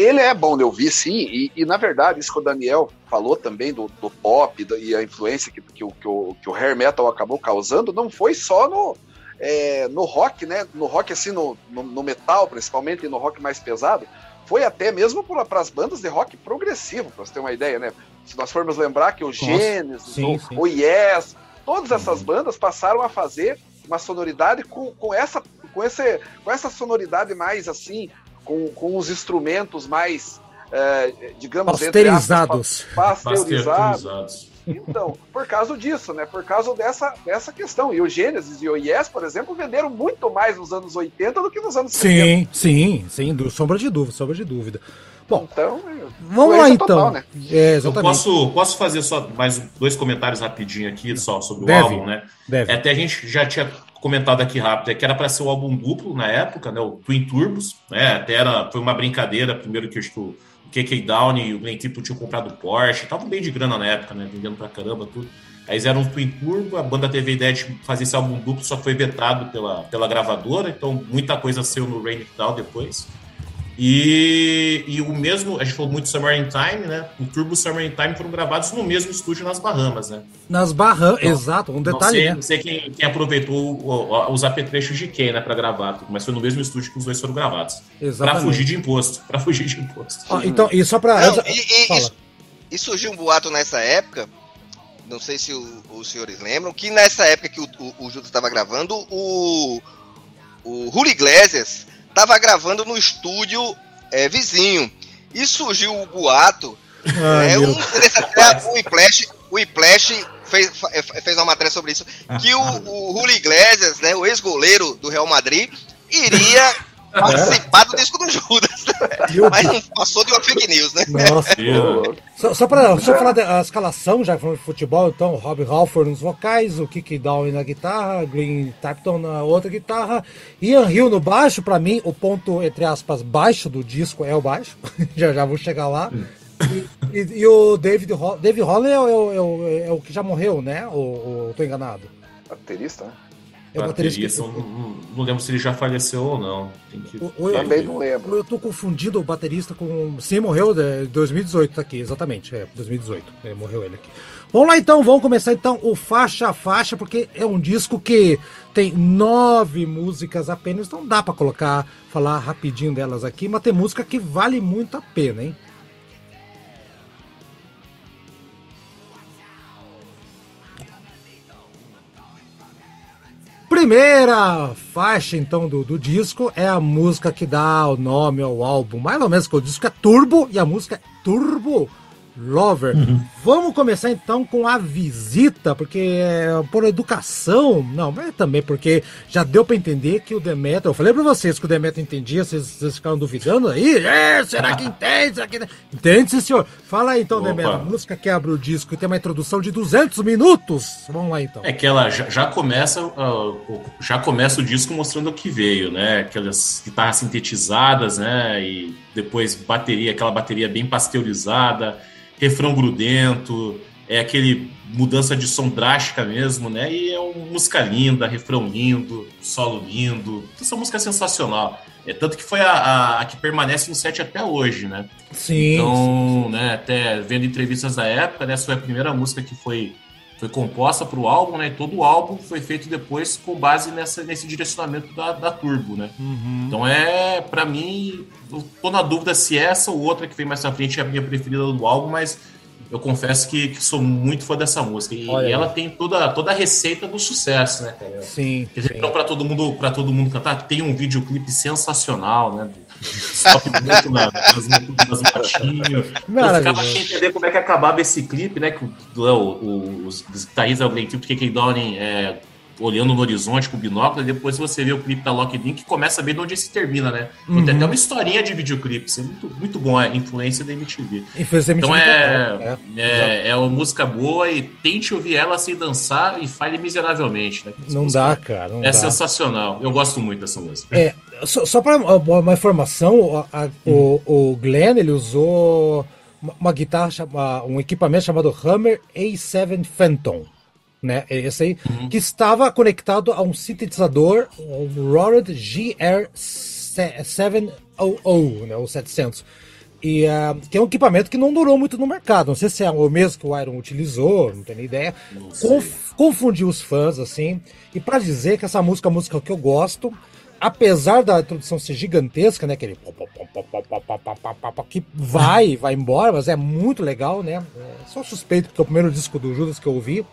ele é bom de ouvir, sim, e, e, na verdade, isso que o Daniel falou também do, do pop do, e a influência que, que, que, o, que o hair metal acabou causando, não foi só no, é, no rock, né? No rock, assim, no, no, no, metal, principalmente, e no rock mais pesado, foi até mesmo para as bandas de rock progressivo, para você ter uma ideia, né? Se nós formos lembrar que o Gênesis, o, sim. o Yes, todas essas uhum. bandas passaram a fazer uma sonoridade com, com, essa, com, esse, com essa sonoridade mais assim, com, com os instrumentos mais, é, digamos, pasteurizados. Aspas, pasteurizados. pasteurizados. Então, por causa disso, né? Por causa dessa, dessa questão. E o Genesis e o Yes, por exemplo, venderam muito mais nos anos 80 do que nos anos sim, 70. Sim, sim, sim, sombra de dúvida, sombra de dúvida. Bom, então, vamos lá então. Total, né? é, Eu posso, posso fazer só mais dois comentários rapidinho aqui só sobre Deve. o álbum, né? Deve. Até a gente já tinha comentado aqui rápido, é que era para ser o um álbum duplo na época, né? O Twin Turbos, né? Até era, foi uma brincadeira, primeiro que acho que o KK Down e o Glenn Tipo tinham comprado Porsche, estavam bem de grana na época, né? Vendendo pra caramba tudo. Aí eram um Twin Turbo, a banda teve a ideia de fazer esse álbum duplo, só foi vetado pela, pela gravadora, então muita coisa saiu no Rain Down depois. E, e o mesmo, a gente falou muito Summer in Time, né? O Turbo Summer in Time foram gravados no mesmo estúdio nas Bahamas, né? Nas Bahamas, então, exato, um detalhe. Não sei, né? não sei quem, quem, aproveitou os apetrechos de quem, né, para gravar, mas foi no mesmo estúdio que os dois foram gravados. Para fugir de imposto, para fugir de imposto. Ah, então, e só para e, e, e, surgiu um boato nessa época, não sei se o, os senhores lembram, que nessa época que o, o, o Judas estava gravando, o, o Julio Iglesias estava gravando no estúdio é, vizinho. E surgiu o boato. Ai, é, um, o Iplash, o Iplash fez, fez uma matéria sobre isso. Que o, o Julio Iglesias, né, o ex-goleiro do Real Madrid, iria participar do disco do Judas. Mas não passou de uma fake news, né? Nossa. só, só para só falar da escalação, já que falamos de futebol, então, Rob Halford nos vocais, o Kiki Down na guitarra, Green Tapton na outra guitarra, Ian Hill no baixo, para mim, o ponto, entre aspas, baixo do disco é o baixo. já já vou chegar lá. E, e, e, o David, David Holly é, é, é, é, o que já morreu, né? Ou, ou tô enganado? Baterista, né? É o baterista. Não, não, não, lembro se ele já faleceu ou não. Tem que... eu, Também não lembro. Eu tô confundindo o baterista com. Sim, morreu em 2018, tá aqui, exatamente. É, 2018. É, morreu ele aqui. Vamos lá então, vamos começar então o faixa a faixa, porque é um disco que tem nove músicas apenas, então dá para colocar, falar rapidinho delas aqui, mas tem música que vale muito a pena, hein? Primeira faixa, então, do, do disco é a música que dá o nome ao álbum. Mais ou menos que o disco é Turbo e a música é Turbo Lover. Uhum. Vamos começar então com a visita, porque é por educação, não, mas também porque já deu para entender que o Demeter, eu falei para vocês que o Demeter entendia, vocês, vocês ficaram duvidando aí, é, será que entende? Será que... Entende, sim, senhor? Fala aí então, Demeter, a música que abre o disco e tem uma introdução de 200 minutos. Vamos lá então. É que ela já, já começa, uh, já começa o disco mostrando o que veio, né? Aquelas guitarras sintetizadas, né? E depois bateria, aquela bateria bem pasteurizada refrão grudento, é aquele mudança de som drástica mesmo, né? E é uma música linda, refrão lindo, solo lindo. Essa música é sensacional. É tanto que foi a, a, a, que permanece no set até hoje, né? Sim. Então, sim. né, até vendo entrevistas da época, né, essa foi a primeira música que foi, foi composta para o álbum, né? E todo o álbum foi feito depois com base nessa, nesse direcionamento da, da Turbo, né? Uhum. Então é, para mim, eu tô na dúvida se essa ou outra que vem mais pra frente é a minha preferida do álbum, mas eu confesso que, que sou muito fã dessa música. E, e ela tem toda, toda a receita do sucesso, né, cara? Sim. Quer dizer, sim. então, para todo mundo para todo mundo cantar, tem um videoclipe sensacional, né? Stop muito na, nas, nas matinhas. Eu ficava sem entender como é que acabava esse clipe, né? Que o, o, os guitarristas do Glenn Tip, que Downing é, olhando no horizonte com o binóculo, e depois você vê o clipe da Lock In, que começa bem de onde se termina, né? Uhum. Tem até uma historinha de videoclipe, isso é muito, muito bom, a influência da MTV. Influência então é, é, é, é, uma música boa e tente ouvir ela sem dançar e fale miseravelmente, né? Não dá, cara. Não é dá. sensacional. Eu gosto muito dessa música. É, só, só para uma informação, a, a, o, o Glenn, ele usou uma guitarra, um equipamento chamado Hammer A7 Phantom né? É esse aí, uhum. que estava conectado a um sintetizador, o Rode GR700, né? O 700. E uh, que é um equipamento que não durou muito no mercado. Não sei se é o mesmo que o Iron utilizou, não tenho nem ideia. Conf, confundiu os fãs, assim. E para dizer que essa música é a música que eu gosto, apesar da introdução ser gigantesca, né? Aquele que vai, vai embora, mas é muito legal, né? É só suspeito porque é o primeiro disco do Judas que eu ouvi.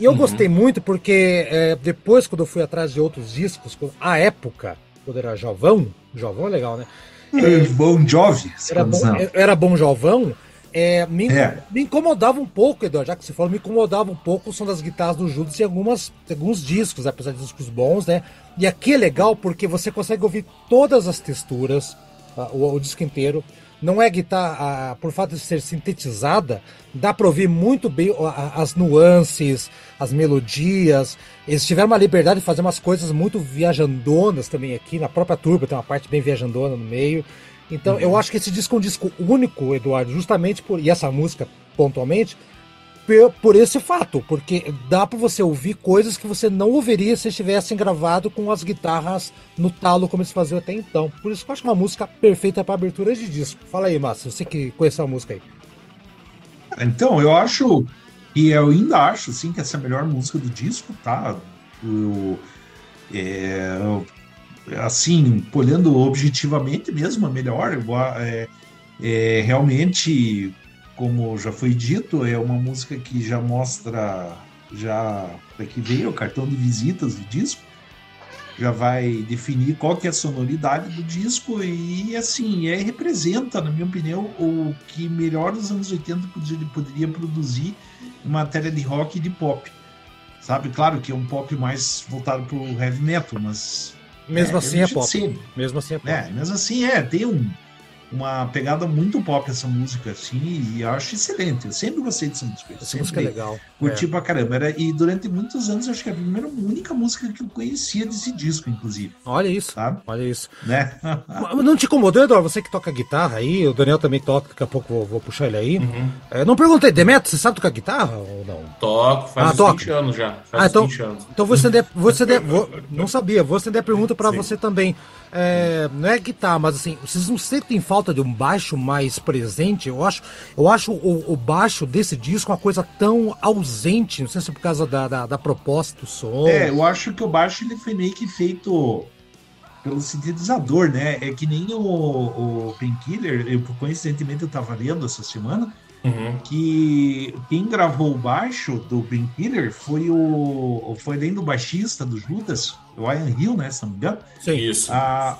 E eu uhum. gostei muito porque é, depois, quando eu fui atrás de outros discos, a época, quando era jovão, jovão é legal, né? É, bom Jovi. Era bom, era bom jovão. É, me, é. me, incomodava um pouco, Eduardo, já que você falou, me incomodava um pouco o som das guitarras do Judas em algumas, alguns discos, apesar de discos bons, né? E aqui é legal porque você consegue ouvir todas as texturas, tá? o, o, disco inteiro. Não é guitarra, por fato de ser sintetizada, dá para ouvir muito bem as nuances, as melodias. Eles tiveram uma liberdade de fazer umas coisas muito viajandonas também aqui, na própria turba tem uma parte bem viajandona no meio. Então uhum. eu acho que esse disco é um disco único, Eduardo, justamente por. E essa música, pontualmente, por esse fato, porque dá para você ouvir coisas que você não ouviria se estivessem gravado com as guitarras no talo como eles faziam até então. Por isso que eu acho uma música perfeita para abertura de disco. Fala aí, Márcio, você que conheceu a música aí. Então, eu acho e eu ainda acho assim que essa é a melhor música do disco, tá? É, assim, olhando objetivamente mesmo, a melhor. É, é, realmente como já foi dito, é uma música que já mostra, já daqui veio o cartão de visitas do disco, já vai definir qual que é a sonoridade do disco e assim, é, representa, na minha opinião, o que melhor dos anos 80 poderia, poderia produzir em matéria de rock e de pop. Sabe, claro que é um pop mais voltado para o heavy metal, mas mesmo é, assim é pop. Mesmo assim é pop. É, mesmo assim é, tem um uma pegada muito pop essa música, assim, e eu acho excelente. Eu sempre gostei dessa música. Essa música é legal. Curti é. pra caramba. Era, e durante muitos anos, acho que é a primeira, única música que eu conhecia desse disco, inclusive. Olha isso. Sabe? Olha isso. Né? não te incomodou, Eduardo? Você que toca guitarra aí, o Daniel também toca, daqui a pouco vou, vou puxar ele aí. Uhum. É, não perguntei, Demetrio, você sabe tocar guitarra ou não? Toco, faz ah, toca. 20 anos já. Faz ah, então, 20 anos. Então vou estender, vou estender, vou, não sabia, vou estender a pergunta para você também. É, não é guitarra, mas assim, vocês não sentem falta de um baixo mais presente? Eu acho, eu acho o, o baixo desse disco uma coisa tão ausente, não sei se é por causa da, da, da, proposta do som. É, eu acho que o baixo ele foi meio que feito pelo sintetizador, né? É que nem o, o Painkiller, eu coincidentemente eu tava lendo essa semana, Uhum. Que quem gravou o baixo do Painkiller foi o. Foi além do baixista do Judas, o Ian Hill, né? Se não me engano. Sim. Isso. Ah,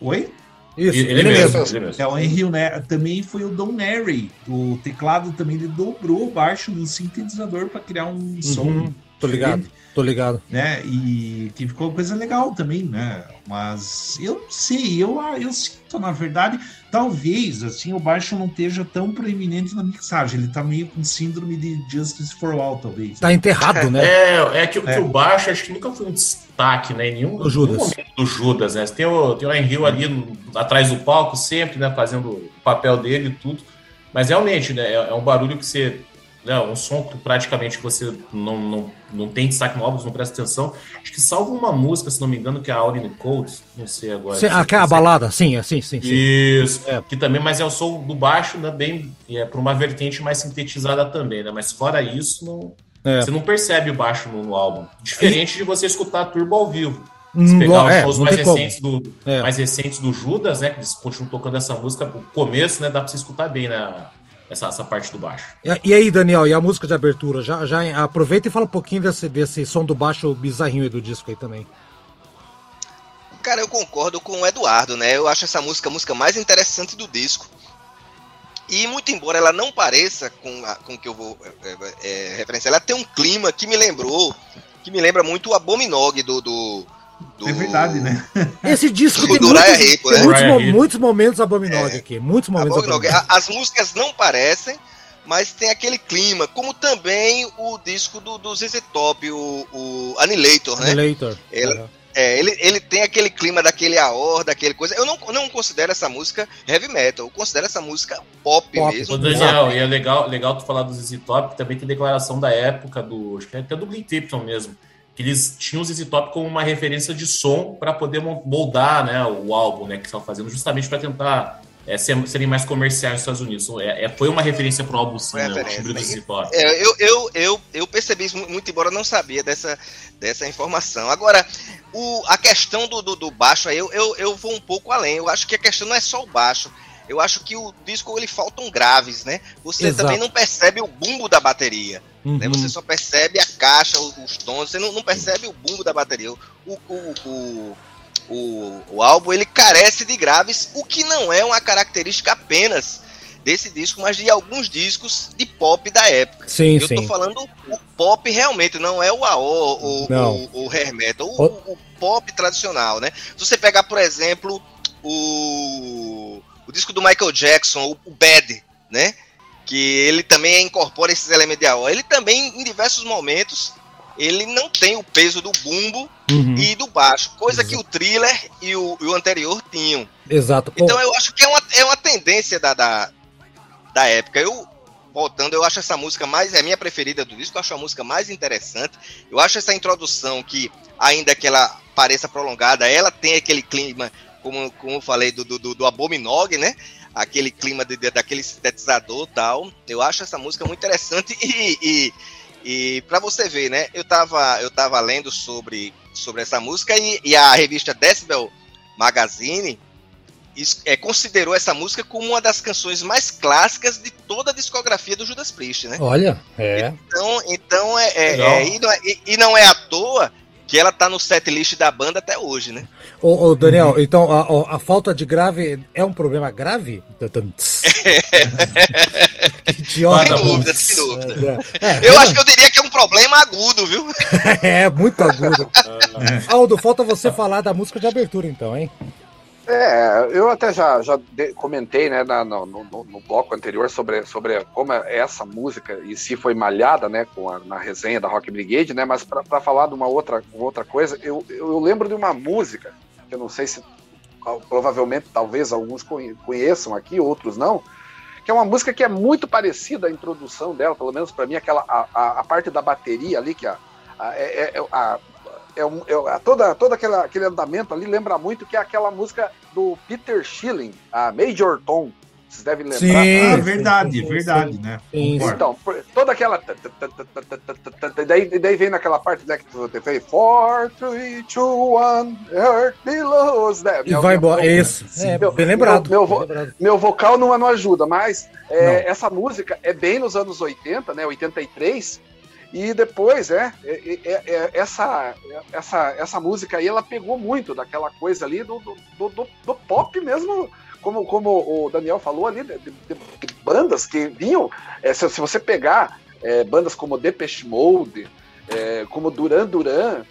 oi? Isso, ele, ele, mesmo. mesmo. É o Ian Hill, né? Também foi o Don Mary. O teclado também ele dobrou o baixo no sintetizador para criar um uhum. som. Tô ligado. Tô ligado. Né? E que ficou coisa legal também, né? Mas eu não sei, eu, eu sinto, na verdade, talvez assim o baixo não esteja tão proeminente na mixagem. Ele tá meio com síndrome de Justice for All, talvez. Tá enterrado, né? É, é que, é. que o baixo acho que nunca foi um destaque, né? Em nenhum, do Judas. do Judas, né? Tem o, tem o Henry ali no, atrás do palco, sempre, né? Fazendo o papel dele e tudo. Mas realmente, né? É, é um barulho que você né, um som que praticamente você não, não, não tem destaque no álbum, não presta atenção. Acho que salvo uma música, se não me engano, que é a Aurin Codes, não sei agora. Sim, ah, que é a balada, sim, é, sim, sim, sim. Isso, é. que também, mas é o som do baixo, né, bem, é para uma vertente mais sintetizada também, né, mas fora isso, não, é. você não percebe o baixo no, no álbum. Diferente e... de você escutar Turbo ao vivo. Se hum, pegar é, os shows mais recentes, do, é. mais recentes do Judas, né? Que eles continuam tocando essa música, o começo, né? Dá pra você escutar bem, né? Essa, essa parte do baixo. E, e, aí, Daniel, e a música de abertura? Já, já aproveita e fala um pouquinho desse, desse som do baixo bizarrinho do disco aí também. Cara, eu concordo com o Eduardo, né? Eu acho essa música a música mais interessante do disco. E muito embora ela não pareça com a, com que eu vou é, é, referenciar, ela tem um clima que me lembrou, que me lembra muito o Abominog do, do do... É verdade, né? Esse disco tem, muitos, tem né? muitos, muitos, momentos Abominog é, aqui. Muitos momentos Abominog. As músicas não parecem, mas tem aquele clima. Como também o disco do, do ZZ Top, o, o Annihilator, né? Annihilator. Ele, é, ele, ele tem aquele clima daquele aor, daquele coisa. Eu não, não considero essa música heavy metal, eu considero essa música pop, pop. mesmo. Ô, Daniel, e é legal, legal tu falar do ZZ Top, que também tem declaração da época do. Acho que é até do Glenn Tipton mesmo que eles tinham os Easy Top como uma referência de som para poder moldar né, o álbum né, que estavam fazendo, justamente para tentar é, serem mais comerciais nos Estados Unidos. É, é, foi uma referência pro álbum sim, né, o timbre do Zip é, eu, eu, eu, eu percebi isso muito, embora não sabia dessa, dessa informação. Agora, o, a questão do, do, do baixo aí, eu, eu, eu vou um pouco além. Eu acho que a questão não é só o baixo. Eu acho que o disco ele faltam graves, né? Você Exato. também não percebe o bumbo da bateria. Uhum. Né? Você só percebe a caixa, os, os tons, você não, não, percebe o bumbo da bateria. O, o, o, o, o álbum ele carece de graves, o que não é uma característica apenas desse disco, mas de alguns discos de pop da época. Sim, Eu sim. tô falando o pop realmente, não é o AO, o, o, o hair metal, o, o, pop tradicional, né? Se você pegar, por exemplo, o, o disco do Michael Jackson, o, o Bad, né? Que ele também incorpora esses elementos de AO. Ele também, em diversos momentos, ele não tem o peso do bumbo uhum. e do baixo, coisa Exato. que o thriller e o, e o, anterior tinham. Exato. Então eu acho que é uma, é uma tendência da, da, da época. Eu, voltando, eu acho essa música mais, é a minha preferida do disco, eu acho a música mais interessante. Eu acho essa introdução que, ainda que ela pareça prolongada, ela tem aquele clima, como, como eu falei, do, do, do Abominog, né? Aquele clima de, de, daquele sintetizador tal. Eu acho essa música muito interessante e, e e para você ver, né? Eu tava, eu tava lendo sobre, sobre essa música e, e a revista Decibel Magazine é, considerou essa música como uma das canções mais clássicas de toda a discografia do Judas Priest, né? Olha, é. Então, então é, é, é e, não é e, e, não é à toa que ela tá no set list da banda até hoje, né? Ô, ô Daniel, uhum. então a, a, falta de grave é um problema grave? Idiota. Sem dúvida, sem dúvida. É, é, eu é, acho que eu diria que é um problema agudo, viu? é, muito agudo. Aldo, falta você falar da música de abertura, então, hein? É, eu até já, já comentei né, na, no, no, no, bloco anterior sobre, sobre como essa música e se foi malhada né, com a, na resenha da Rock Brigade, né, mas para falar de uma outra, outra coisa, eu, eu lembro de uma música, eu não sei se provavelmente talvez alguns conheçam aqui, outros não, que é uma música que é muito parecida à introdução dela, pelo menos para mim, aquela, a, a, a, parte da bateria ali, que a, a, é, é, a é, um, é toda, todo aquela, aquele andamento ali lembra muito que é aquela música do Peter Schilling, a Major Tom. Vocês devem lembrar. Sim, ah, verdade, verdade, né? Então, toda aquela. Daí, daí vem naquela parte né, que você fez. 4, 3, 2, 1, Earth below né? E vai embora. Isso. É, meu, bem lembrado. Meu, vocal não, não ajuda, mas é, essa música é bem nos anos 80, né? 83. E depois, é, é, é, é, essa, essa, essa música aí, ela pegou muito daquela coisa ali do, do, do, do pop mesmo, como, como o Daniel falou ali, de, de, de bandas que vinham. É, se, se, você pegar é, bandas como Depeche Mode, é, como Duran Duran,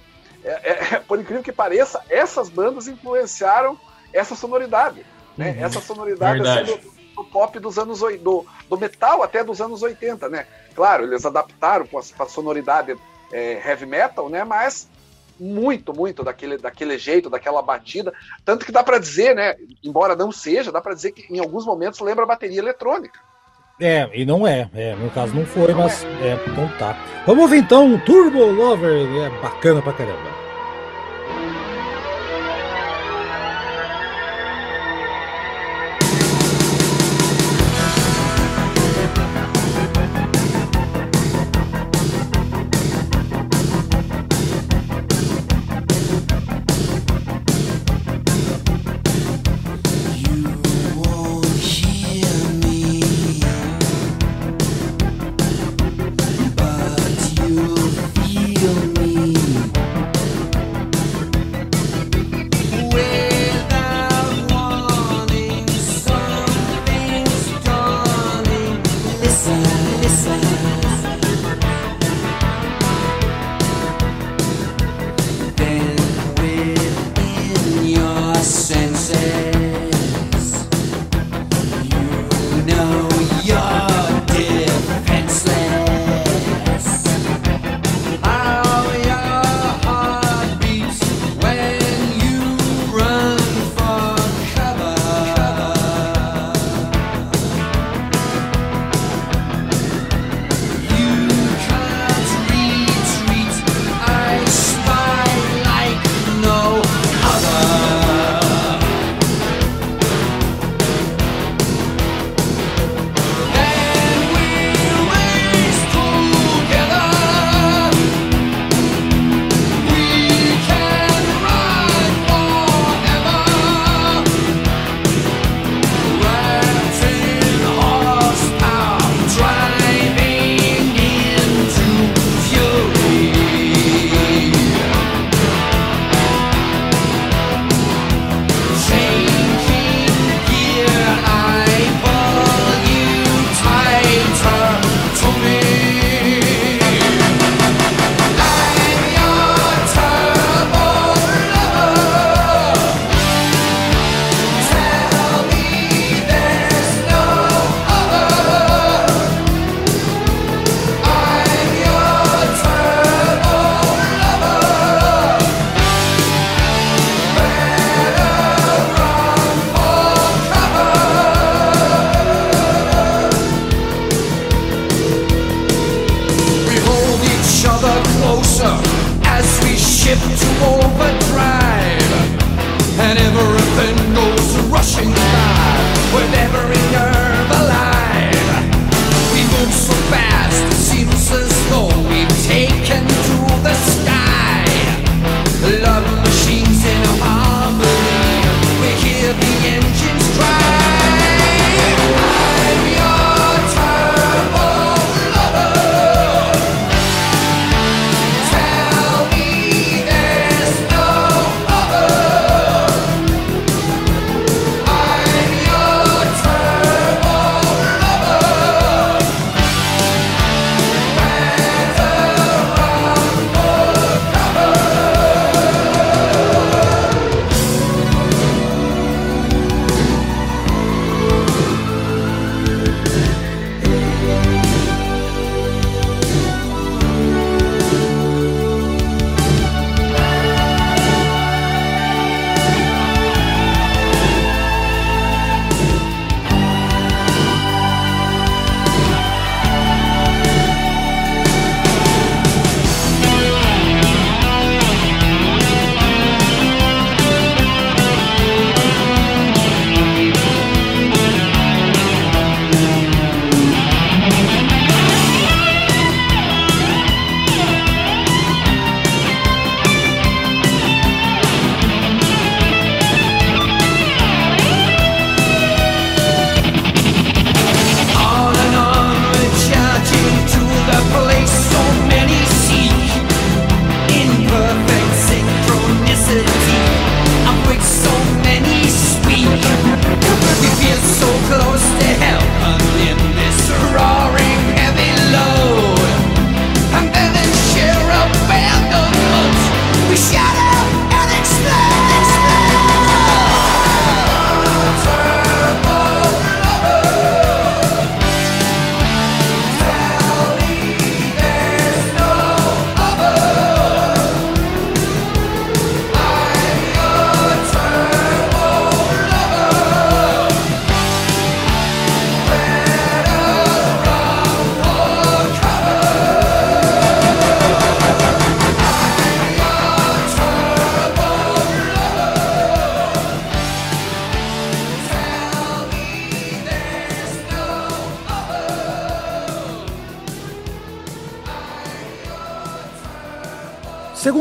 é, por incrível que pareça, essas bandas influenciaram essa sonoridade. Né? Uhum. Essa sonoridade assim, do, do, pop dos anos do, do metal até dos anos 80, né? Claro, eles adaptaram para a sonoridade é, heavy metal, né? Mas muito, muito daquele, daquele jeito, daquela batida. Tanto que dá para dizer, né? Embora não seja, dá para dizer que em alguns momentos lembra a bateria eletrônica. É, e não é. é no caso não foi, não mas é. é. então tá. Vamos ouvir então Turbo Lover, é bacana pra caramba.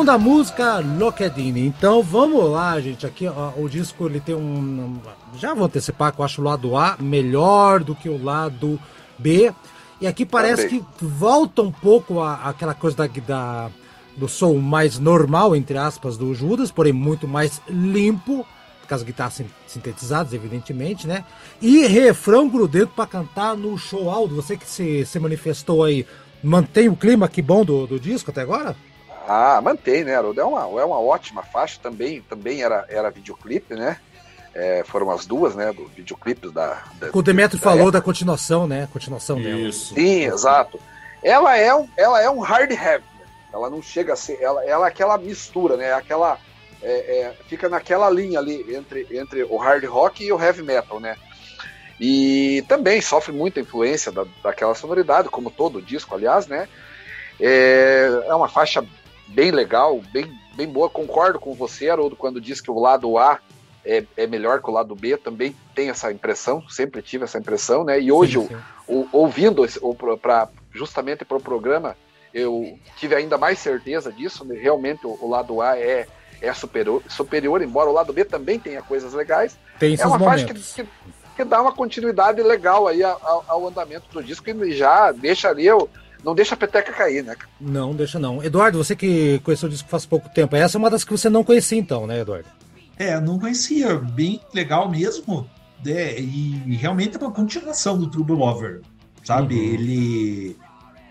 Segunda música, Lockedine. Então vamos lá, gente. Aqui ó, o disco ele tem um. Já vou antecipar que eu acho o lado A melhor do que o lado B. E aqui parece Também. que volta um pouco a, aquela coisa da, da, do som mais normal, entre aspas, do Judas, porém muito mais limpo, com as guitarras sintetizadas, evidentemente, né? E refrão grudento para cantar no show Aldo. Você que se, se manifestou aí, mantém o clima que bom do, do disco até agora? Ah, mantém, né, Haroldo? É uma, é uma ótima faixa, também, também era, era videoclipe, né? É, foram as duas, né, do videoclipe da, da. O Demetrio falou da continuação, né? Continuação Isso. dela. Sim, exato. Ela é um, ela é um hard heavy. Né? Ela não chega a ser. Ela, ela é aquela mistura, né? Aquela. É, é, fica naquela linha ali entre, entre o hard rock e o heavy metal, né? E também sofre muita influência da, daquela sonoridade, como todo disco, aliás, né? É, é uma faixa bem legal, bem, bem boa. Concordo com você, Haroldo, quando diz que o lado A é, é melhor que o lado B. Também tenho essa impressão, sempre tive essa impressão, né? E hoje, sim, sim. O, o, ouvindo o, pra, justamente para o programa, eu tive ainda mais certeza disso. Né? Realmente, o, o, lado A é, é superior, superior, embora o lado B também tenha coisas legais. Tem é uma faixa que, que, que, dá uma continuidade legal aí ao, ao andamento do disco e já deixa ali o não deixa a peteca cair, né? Não, deixa não. Eduardo, você que conheceu o disco faz pouco tempo, essa é uma das que você não conhecia então, né, Eduardo? É, não conhecia. Bem legal mesmo. É, e realmente é uma continuação do True Lover, sabe? Uhum. Ele...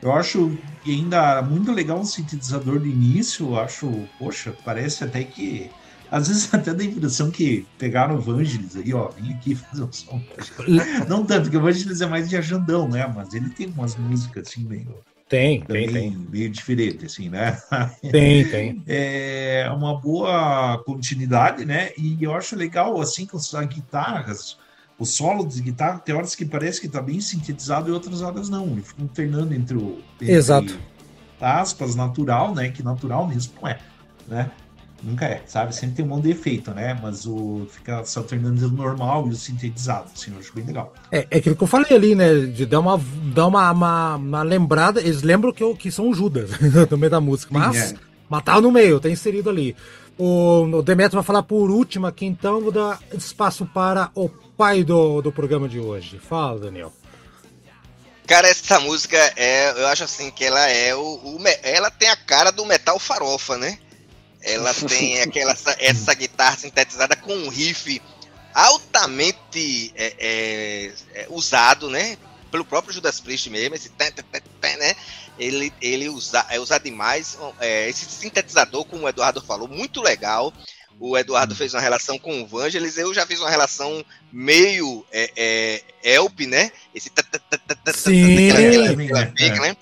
Eu acho que ainda muito legal um sintetizador de início. Eu acho, poxa, parece até que às vezes até dá a impressão que pegaram o Vangelis aí, ó, vem aqui fazer um som. Não tanto, que o Vangelis é mais de ajandão, né? Mas ele tem umas músicas assim meio. Tem, tem, tem. Meio diferente, assim, né? Tem, tem. É uma boa continuidade, né? E eu acho legal, assim, que as guitarras, o solo de guitarra, tem horas que parece que tá bem sintetizado e outras horas não. Ele fica alternando entre o. Entre Exato. Aspas, natural, né? Que natural mesmo não é, né? Nunca é, sabe? Sempre tem um monte de efeito, né? Mas o fica se alternando o normal e o sintetizado, assim, eu acho bem legal. É, é aquilo que eu falei ali, né? De dar uma, dar uma, uma, uma lembrada. Eles lembram que, que são Judas no meio da música, mas Sim, é. matar no meio, tá inserido ali. O, o Demetrio vai falar por último aqui, então vou dar espaço para o pai do, do programa de hoje. Fala, Daniel. Cara, essa música é, eu acho assim que ela é o, o, ela tem a cara do metal farofa, né? Ela tem aquela essa, guitarra sintetizada com um riff altamente é, é, é, usado, né? Pelo próprio Judas Priest mesmo, esse tã, tã, tã, né? Ele, ele usa, é usado demais. É, esse sintetizador, como o Eduardo falou, muito legal. O Eduardo hum. fez uma relação com o Vangelis, eu já fiz uma relação meio é, é, Elp, né? Esse Sim, né?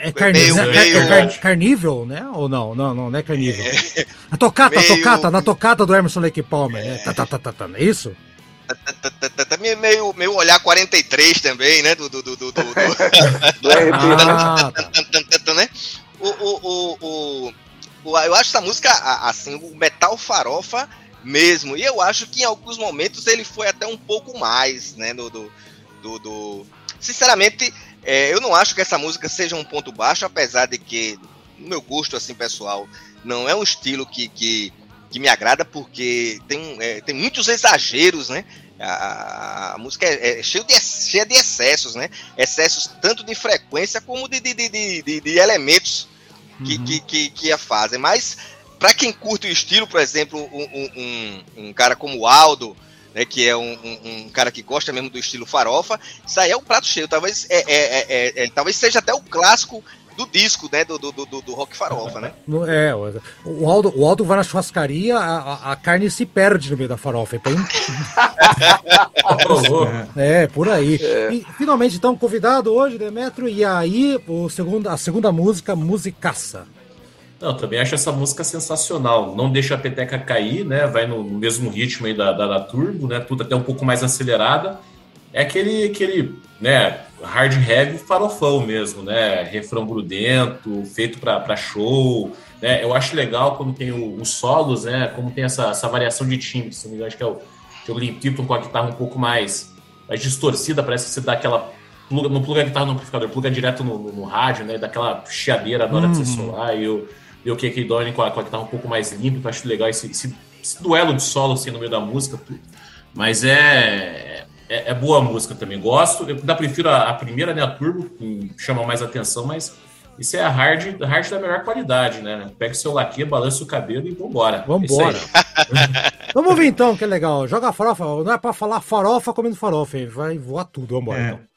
É carnível, né? Ou não? Não, não, não é carnível. A tocata, a tocata, na tocata do Emerson Lake Palmer, né? É isso? Meio, meio olhar 43 também, né? Do, do, do, do, do, né? o, o, o, o eu acho essa música, assim, o metal farofa mesmo. E eu acho que em alguns momentos ele foi até um pouco mais, né? Do, do, do, do... Sinceramente, é, eu não acho que essa música seja um ponto baixo, apesar de que, no meu gosto, assim, pessoal, não é um estilo que, que, que me agrada, porque tem, é, tem muitos exageros, né? A, a, música é, é cheia, de, cheia de excessos, né? Excessos tanto de frequência como de, de, de, de, de elementos que, uhum. que, que, que a fazem. Mas, para quem curte o estilo, por exemplo, um, um, um cara como o Aldo, né, que é um, um, um, cara que gosta mesmo do estilo farofa, isso aí é um prato cheio. Talvez, é, é, é, é talvez seja até o clássico do disco, né? Do, do, do, do rock farofa, né? É, o Aldo, o Aldo vai na churrascaria, a, a carne se perde no meio da farofa. Então... é, por aí. É. E, finalmente, então, convidado hoje, Demetrio, e aí o segundo, a segunda música, Musicaça. Não, também acho essa música sensacional. Não deixa a peteca cair, né? Vai no mesmo ritmo aí da, da, da Turbo, né? Tudo até um pouco mais acelerada. É aquele, aquele né, hard heavy farofão mesmo, né? Refrão grudento, feito para show. Né? Eu acho legal quando tem os solos, né? Como tem essa, essa variação de timbre. Se não me engano, acho que é o, o Limp com a guitarra um pouco mais, mais distorcida, parece que você dá aquela. Pluga, não pluga a guitarra no amplificador, pluga direto no, no, no rádio, né? Daquela chiadeira na hora uhum. de você solar. E o, ver o KK Dorian com a, com a guitarra um pouco mais limpa, eu acho legal esse, esse, esse, duelo de solo assim, no meio da música. Mas é, é, é, boa a música também, gosto. Eu ainda prefiro a, a primeira, né, a Turbo, que chama mais atenção, mas isso é a hard, hard da melhor qualidade, né? Pega o seu laque, balança o cabelo e vambora. Vambora. É Vamos ouvir então, que é legal. Joga farofa, não é pra falar farofa comendo farofa, vai voar tudo, vambora é. então.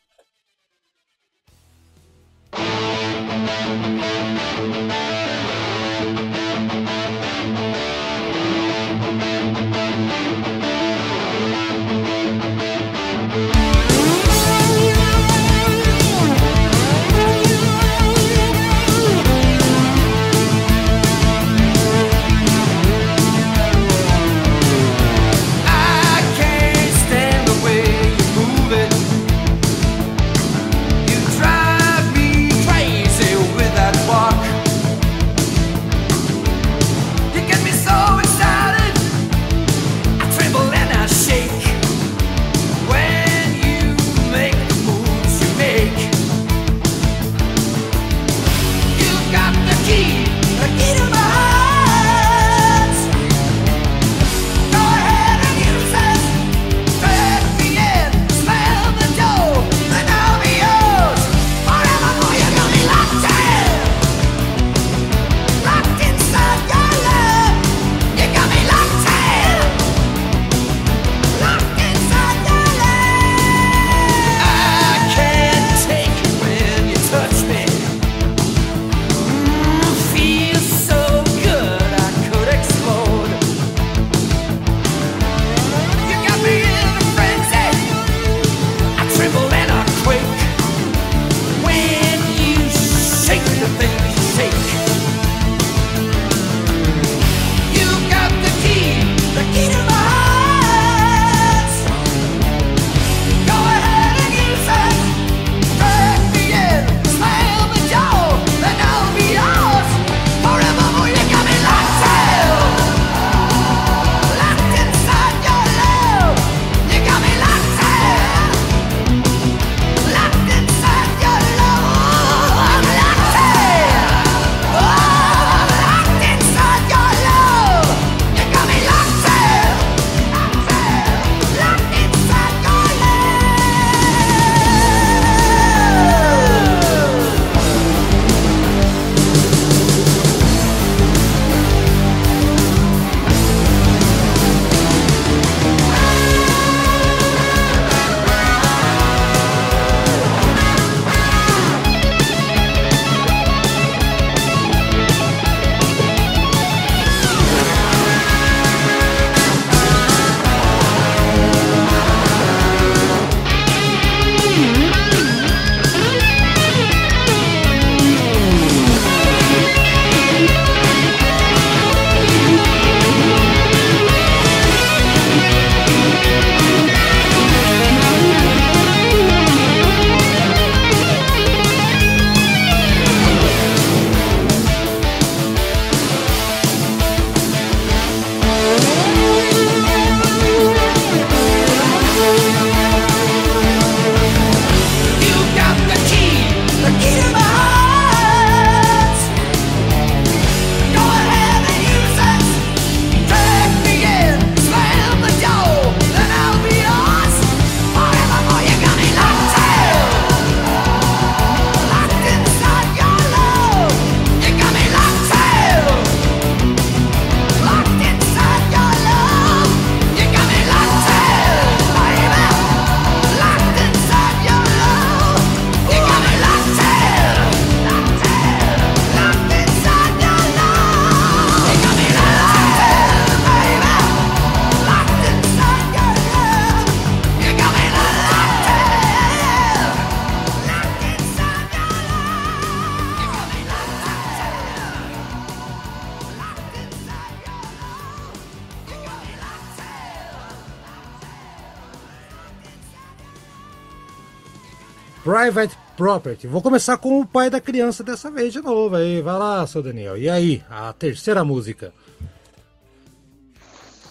Private Property. Vou começar com o pai da criança dessa vez de novo. Aí, vai lá, seu Daniel. E aí, a terceira música?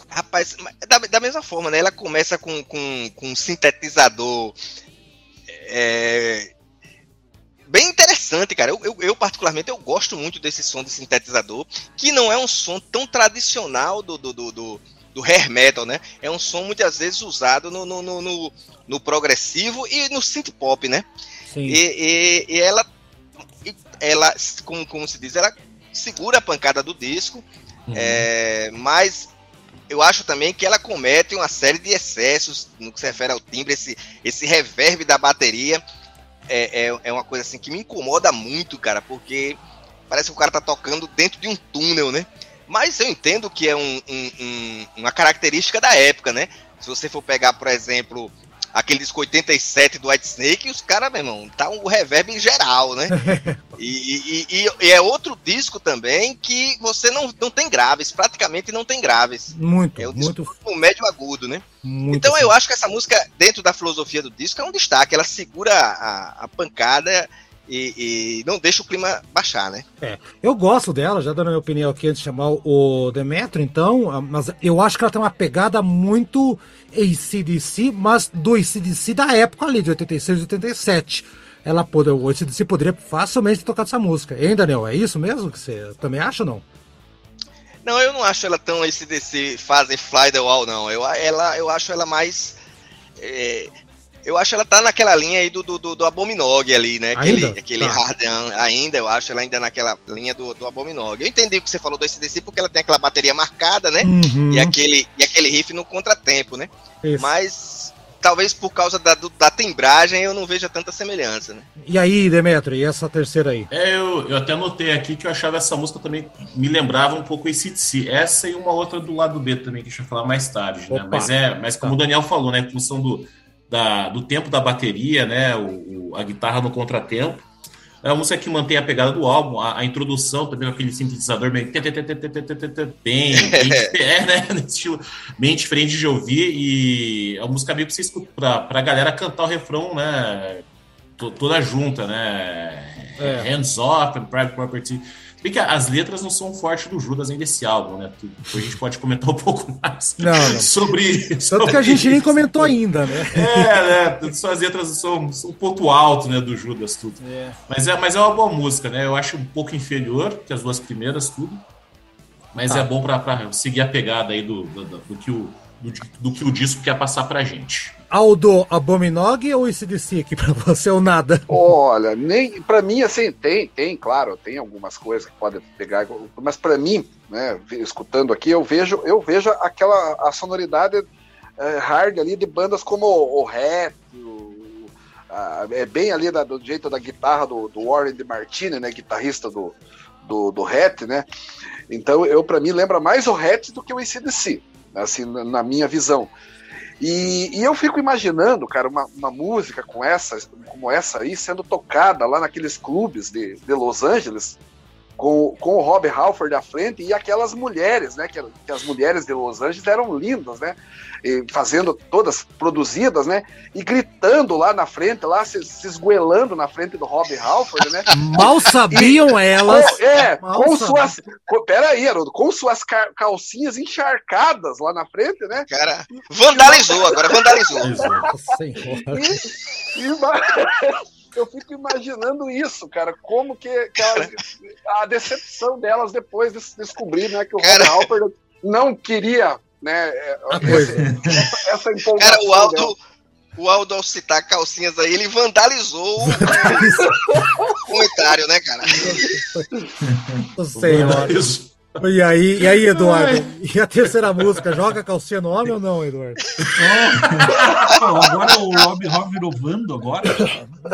Rapaz, da, da mesma forma, né? Ela começa com, com, com um sintetizador é, bem interessante cara. Eu, eu, eu, particularmente, eu gosto muito desse som de sintetizador, que não é um som tão tradicional do, do, do, do, do hair metal, né? É um som muitas vezes usado no, no, no, no, no progressivo e no synth pop, né? Sim. E, e, e ela, ela como, como se diz, ela segura a pancada do disco, uhum. é, mas eu acho também que ela comete uma série de excessos no que se refere ao timbre, esse, esse reverb da bateria é, é, é, uma coisa assim que me incomoda muito, cara, porque parece que o cara tá tocando dentro de um túnel, né? Mas eu entendo que é um, um, um, uma característica da época, né? Se você for pegar, por exemplo, aquele disco 87 do White Snake, os caras, meu irmão, tá um reverb em geral, né? e, e, e, é outro disco também que você não, não tem graves, praticamente não tem graves. Muito, é um muito. Disco médio agudo, né? Muito então eu acho que essa música, dentro da filosofia do disco, é um destaque. Ela segura a, a pancada e, e, não deixa o clima baixar, né? É, eu gosto dela, já dando a minha opinião aqui antes de chamar o Demetrio, então, mas eu acho que ela tem uma pegada muito ACDC, mas do ACDC da época ali, de 86 e 87. Ela pode, o ACDC poderia facilmente tocar essa música. Hein, Daniel? É isso mesmo que você também acha ou não? Não, eu não acho ela tão ACDC fazem Fly the Wall, não. Eu, ela, eu acho ela mais. É, eu acho ela tá naquela linha aí do, do, do Abominog ali, né? Aquele, ainda? aquele tá. Harden ainda, eu acho ela ainda naquela linha do, do Abominog. Eu entendi o que você falou do SDC porque ela tem aquela bateria marcada, né? Uhum. E, aquele, e aquele riff no contratempo, né? Isso. Mas talvez por causa da, do, da timbragem eu não veja tanta semelhança, né? E aí, Demetrio, e essa terceira aí? É, eu, eu até notei aqui que eu achava essa música também me lembrava um pouco esse si. Essa e uma outra do lado B também, que a gente vai falar mais tarde, né? Mas é, mas como tá. o Daniel falou, né? Em função do da, do tempo da bateria, né? O, o, a guitarra no contratempo. É uma música que mantém a pegada do álbum, a, a introdução também com aquele sintetizador bem, bem, bem é, né? Nesse estilo bem diferente de ouvir. E a música meio que você escuta pra, pra galera cantar o refrão, né? Toda junta, né? É. Hands off, private property. Bem que as letras não são fortes do Judas ainda desse álbum, né? a gente pode comentar um pouco mais não, não. sobre. Tanto sobre que a gente isso. nem comentou ainda, né? É, né? Suas letras são, são um ponto alto, né, do Judas, tudo. É. Mas, é, mas é uma boa música, né? Eu acho um pouco inferior que as duas primeiras, tudo. Mas tá. é bom para seguir a pegada aí do, do, do que o, do, do, que o disco quer passar pra gente. Aldo Abominog ou ICDC aqui pra você ou nada? Olha, nem para mim assim tem, tem, claro, tem algumas coisas que podem pegar, mas para mim, né, escutando aqui, eu vejo, eu vejo aquela a sonoridade é, hard ali de bandas como o Red, é bem ali da, do jeito da guitarra do, do Warren de Martini, né, guitarrista do do, do Hat, né? Então eu para mim lembra mais o Hat do que o ACDC, assim na minha visão. E, e, eu fico imaginando, cara, uma, uma, música com essa, como essa aí sendo tocada lá naqueles clubes de, de Los Angeles, com, com o Rob Halford à frente e aquelas mulheres, né? Que, que as mulheres de Los Angeles eram lindas, né? E fazendo todas produzidas, né? E gritando lá na frente, lá se, se esguelando na frente do Rob Halford, né? Mal sabiam e, elas. Com, é, Mal com suas. Com, peraí, Haroldo, com suas calcinhas encharcadas lá na frente, né? Cara, vandalizou, agora vandalizou. E, e, eu fico imaginando isso, cara, como que, que elas, a decepção delas depois de descobrir, né, que o Ron Halper não queria, né, é, esse, essa, essa empolgação. Cara, o Aldo, o Aldo ao citar calcinhas aí, ele vandalizou o comentário, né, cara? Não sei, mano. E aí, e aí, Eduardo? E a terceira música, joga calcinha no homem ou não, Eduardo? Oh, agora o Rob, Rob virou Vando agora.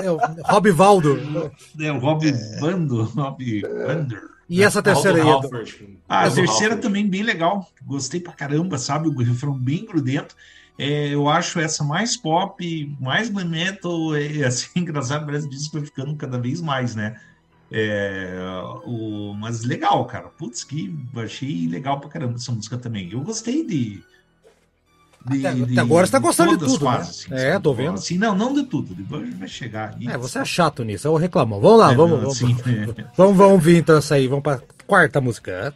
É, o Rob Valdo. É, o Rob Vando, Rob Vander. E essa terceira aí? Ah, a terceira também bem legal. Gostei pra caramba, sabe? O refrão bem grudento. É, eu acho essa mais pop, mais metal, é, assim, engraçado, parece que vai ficando cada vez mais, né? É, o, mas legal, cara. Putz, que achei legal pra caramba essa música também. Eu gostei de. de até, de, agora você tá gostando de, de tudo. Quase, né? assim, é, tô vendo. Assim, não, não de tudo. Depois vai chegar. é, você é chato nisso, eu reclamo. Vamos lá, é, vamos, não, vamos, assim, vamos, vamos, vamos vir então aí. Vamos pra quarta música.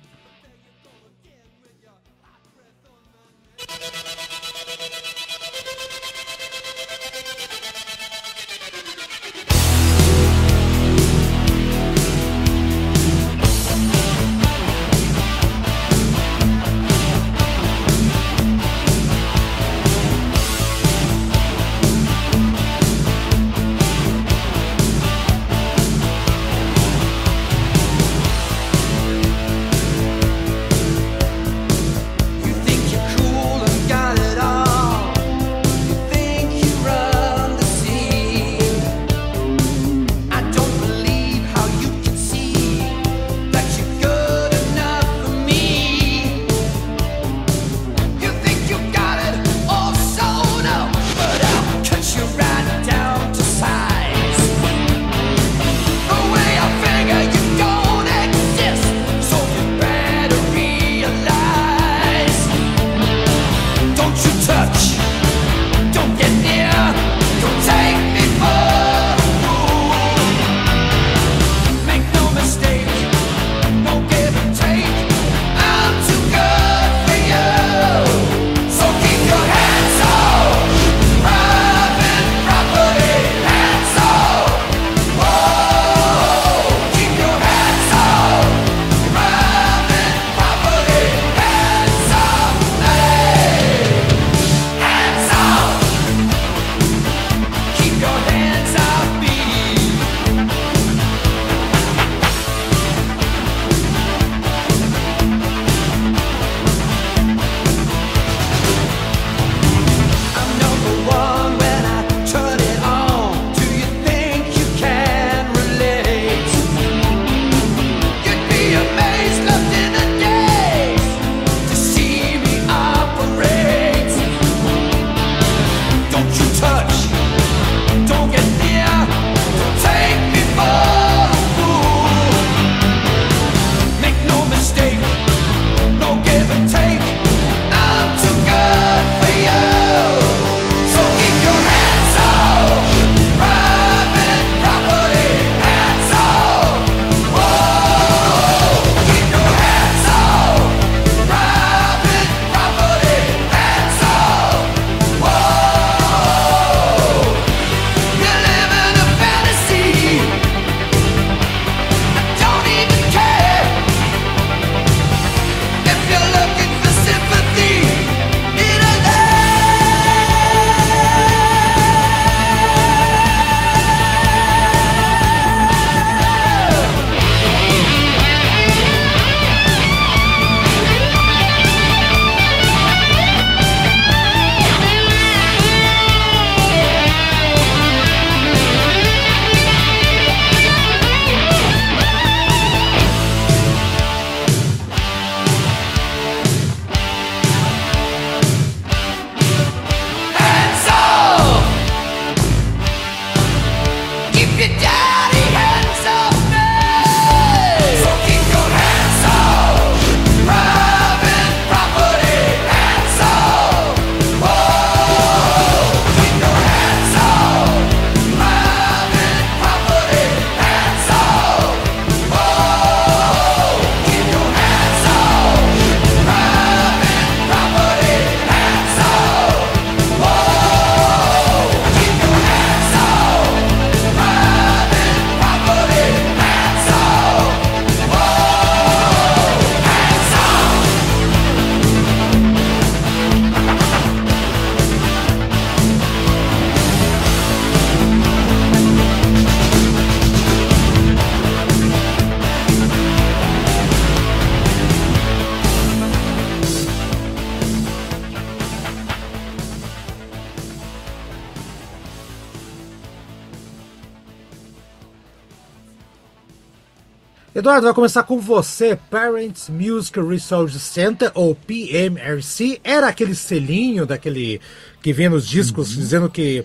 Eduardo, vai começar com você. Parents Music Research Center, ou PMRC, era aquele selinho daquele que vinha nos discos uhum. dizendo que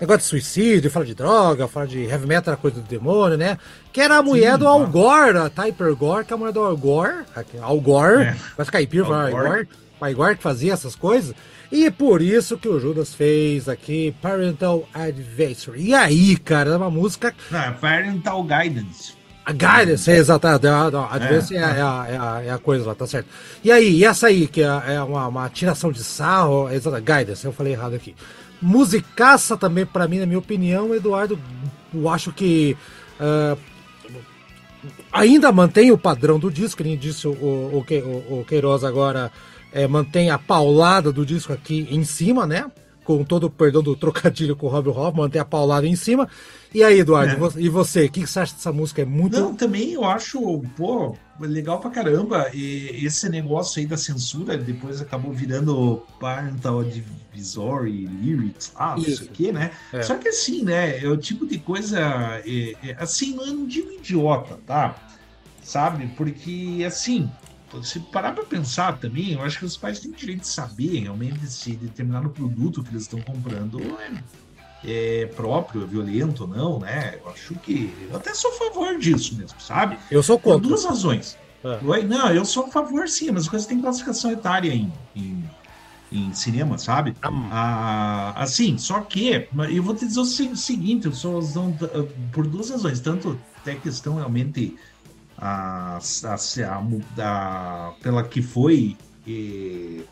negócio de suicídio, fala de droga, fala de heavy metal era coisa do demônio, né? Que era a mulher Sim, do Al Gore, a Typer Gore, que é a mulher do Al Gore, Al Gore, é. vai ficar caipira, Al Gore, Al Gore que fazia essas coisas. E por isso que o Judas fez aqui Parental Advisory. E aí, cara, é uma música. Não, é Parental Guidance. A Guidance, é exatamente. A, a, Advance é, é, é, a, é, a, é a coisa lá, tá certo. E aí, e essa aí, que é, é uma, uma tiração de sarro, é exatamente, Guidance, eu falei errado aqui. Musicaça também, para mim, na minha opinião, Eduardo, eu acho que. Uh, ainda mantém o padrão do disco, nem disse o, o, o, o Queiroz agora é, mantém a paulada do disco aqui em cima, né? Com todo o perdão do trocadilho com o Rob Hoff, mantém a paulada em cima. E aí, Eduardo, é. e você? O que você acha dessa música? É muito. Não, também eu acho, pô, legal pra caramba. E esse negócio aí da censura depois acabou virando Parental Advisory Lyrics, ah, não sei o quê, né? É. Só que assim, né? É o tipo de coisa. É, é, assim, não digo idiota, tá? Sabe? Porque, assim, se parar para pensar também, eu acho que os pais têm direito de saber realmente se determinado produto que eles estão comprando é, é próprio, é violento ou não, né? Eu acho que. Eu até sou a favor disso mesmo, sabe? Eu sou contra. Por duas razões. É. Não, eu sou a favor sim, mas as coisas têm classificação etária em, em, em cinema, sabe? Ah. ah, assim, só que eu vou te dizer o seguinte, eu sou por duas razões, tanto até questão realmente a, a, a, pela que foi e,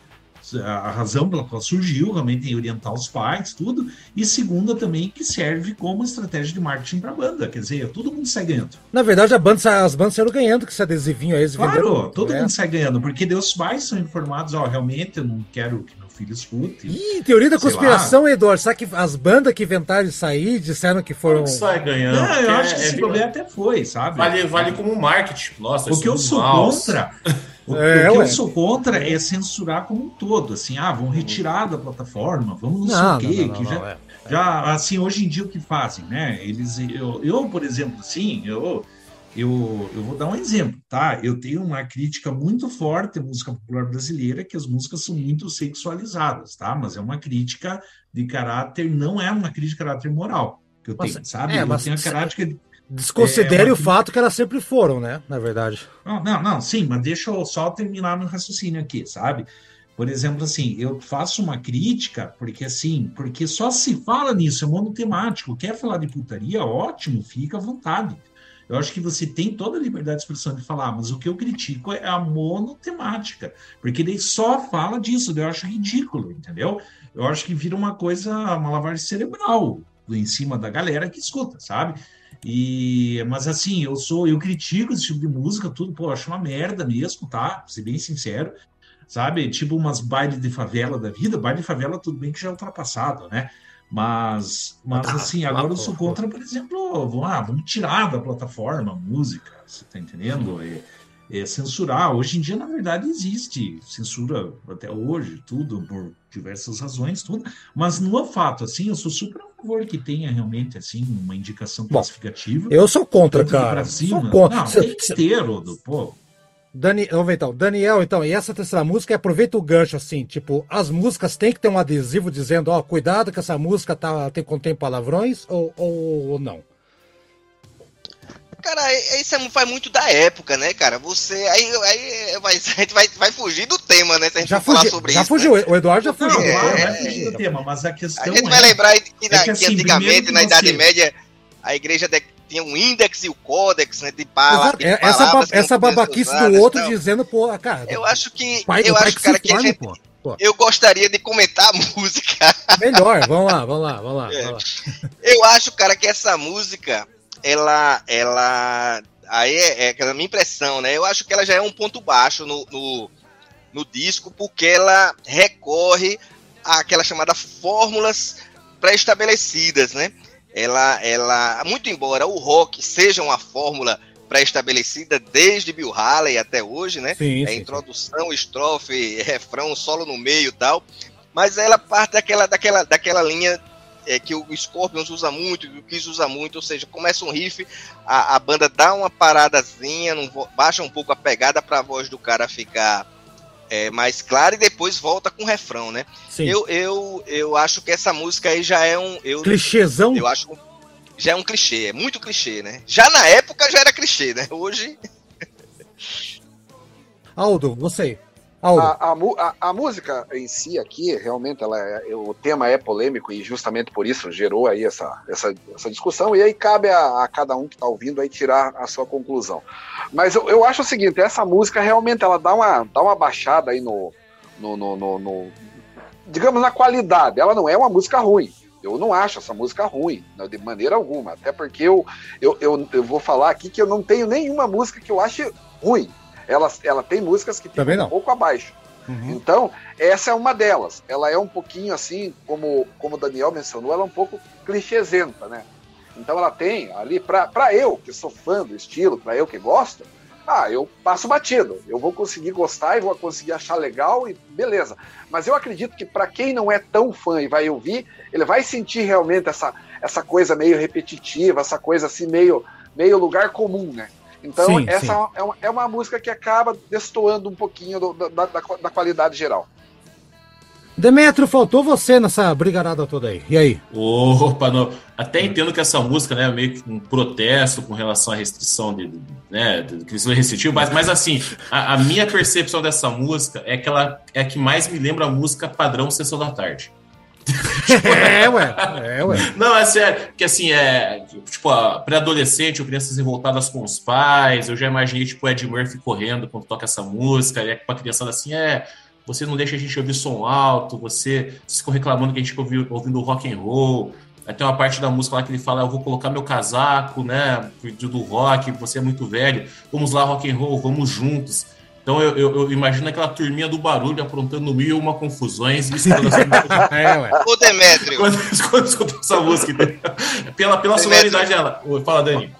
a razão pela qual surgiu, realmente em orientar os pais, tudo, e segunda também que serve como estratégia de marketing para a banda, quer dizer, todo mundo sai ganhando. Na verdade, a banda, as bandas saíram ganhando com esse adesivinho aí. Claro, venderam, todo é. mundo sai ganhando, porque os pais são informados, ó, realmente eu não quero que filho escute. Ih, teoria da conspiração, lá. Eduardo. Sabe que as bandas que inventaram isso aí disseram que foram. sai ganhando. Não, eu acho é, que esse é, problema até foi, sabe? Vale, vale como marketing. Nossa, o que eu sou mouse. contra. O, é, o que eu sou contra é censurar como um todo, assim, ah, vão retirar da plataforma, vamos não, não sei o quê, não, que já, é, é. já, assim, hoje em dia o que fazem, né? Eles, eu, eu por exemplo, assim, eu, eu, eu vou dar um exemplo, tá? Eu tenho uma crítica muito forte à música popular brasileira, que as músicas são muito sexualizadas, tá? Mas é uma crítica de caráter, não é uma crítica de caráter moral que eu tenho, sabe? É, eu tenho a caráter de, Desconsidere é, o fato que elas sempre foram, né? Na verdade. Não, não, não, sim, mas deixa eu só terminar no raciocínio aqui, sabe? Por exemplo, assim, eu faço uma crítica, porque assim, porque só se fala nisso, é monotemático. Quer falar de putaria? Ótimo, fica à vontade. Eu acho que você tem toda a liberdade de expressão de falar, mas o que eu critico é a monotemática, porque ele só fala disso, eu acho ridículo, entendeu? Eu acho que vira uma coisa, uma lavagem cerebral em cima da galera que escuta, sabe? E, mas assim, eu sou, eu critico esse tipo de música, tudo, pô, acho uma merda mesmo, tá? Pra ser bem sincero, sabe? Tipo umas bailes de favela da vida, baile de favela, tudo bem que já é ultrapassado, né? Mas, mas tá, assim, agora eu sou contra, por exemplo, vamos, ah, vamos tirar da plataforma música, você tá entendendo? É, é, censurar. Hoje em dia, na verdade, existe censura até hoje, tudo, por diversas razões, tudo. Mas no fato, assim, eu sou super a favor que tenha realmente, assim, uma indicação classificativa. Bom, eu sou contra, cara. Sou contra. Não, tem que ter, pô. Dani, vamos ver então. Daniel, então, e essa terceira música, aproveita o gancho assim, tipo, as músicas tem que ter um adesivo dizendo, ó, cuidado que essa música tá, tem, contém palavrões ou, ou, ou não? Cara, isso é, vai muito da época, né, cara? Você. Aí, aí vai, a gente vai, vai fugir do tema, né? Se a gente já fugi, falar sobre já isso. Já fugiu, né? o Eduardo já fugiu. Não, é, vai fugir do tema, mas a questão. A gente é, vai lembrar que, na, é que, assim, que antigamente, na Idade Média, a igreja de, tinha um índex e o códex, né? De, pala, de essa, essa babaquice do outro então, dizendo, pô, cara. Eu acho que. Pai, eu acho, que cara, que a gente, pô. Pô. Eu gostaria de comentar a música. Melhor, vamos lá, vamos lá, vamos lá, é. vamos lá. Eu acho, cara, que essa música, ela, ela, aí é, é aquela minha impressão, né? Eu acho que ela já é um ponto baixo no, no, no disco, porque ela recorre àquela chamada fórmulas pré-estabelecidas, né? ela, ela, muito embora o rock seja uma fórmula pré-estabelecida desde Bill Haley até hoje, né? Sim, é sim, introdução, sim. estrofe, refrão, solo no meio e tal. Mas ela parte daquela, daquela, daquela linha é, que o Scorpions usa muito, que o Kiss usa muito, ou seja, começa um riff, a, a banda dá uma paradazinha, baixa um pouco a pegada para a voz do cara ficar é, mais clara e depois volta com o refrão, né? Sim. Eu, eu, eu acho que essa música aí já é um. Eu, Clichêzão? Eu acho já é um clichê, é muito clichê, né? Já na época já era clichê, né? Hoje. Aldo, você. A, a, a, música em si aqui, realmente, ela é, o tema é polêmico e justamente por isso gerou aí essa, essa, essa discussão, e aí cabe a, a cada um que está ouvindo aí tirar a sua conclusão. Mas eu, eu acho o seguinte, essa música realmente ela dá uma, dá uma baixada aí no, no, no, no, no digamos, na qualidade. Ela não é uma música ruim, eu não acho essa música ruim, de maneira alguma. Até porque eu, eu, eu, eu, vou falar aqui que eu não tenho nenhuma música que eu ache ruim ela, ela tem músicas que ficam um pouco abaixo. Uhum. Então, essa é uma delas. Ela é um pouquinho assim, como, como o Daniel mencionou, ela é um pouco clichêsenta, né? Então ela tem ali, para eu, que sou fã do estilo, para eu que gosto, ah, eu passo batido. Eu vou conseguir gostar e vou conseguir achar legal e beleza. Mas eu acredito que para quem não é tão fã e vai ouvir, ele vai sentir realmente essa, essa coisa meio repetitiva, essa coisa assim meio, meio lugar comum, né? Então, sim, essa sim. É, uma, é uma música que acaba destoando um pouquinho do, da, da, da, qualidade geral. Demetrio, faltou você nessa brigarada toda aí. E aí? Opa, não. até entendo que essa música né, é meio que um protesto com relação à restrição de, né, de crescimento restritivo, mas, mas assim, a, a, minha percepção dessa música é que ela é a que mais me lembra a música padrão Sessão da Tarde. É, ué. É, ué. Não, é sério. Porque assim, é. Tipo, pré-adolescente ou crianças revoltadas com os pais. Eu já imaginei, tipo, o Ed Murphy correndo quando toca essa música. E é pra criançada assim, é. Você não deixa a gente ouvir som alto, você ficou reclamando que a gente fica ouvindo, ouvindo rock and roll. Aí tem uma parte da música lá que ele fala: Eu vou colocar meu casaco, né? Do rock, você é muito velho. Vamos lá, rock and roll, vamos juntos. Então eu, eu, eu, imagino aquela turminha do barulho aprontando mil e uma confusões e. É, ué. Ô, Demetrio. Quando, quando escutou essa música, pela, pela sonoridade dela. Fala, Dani.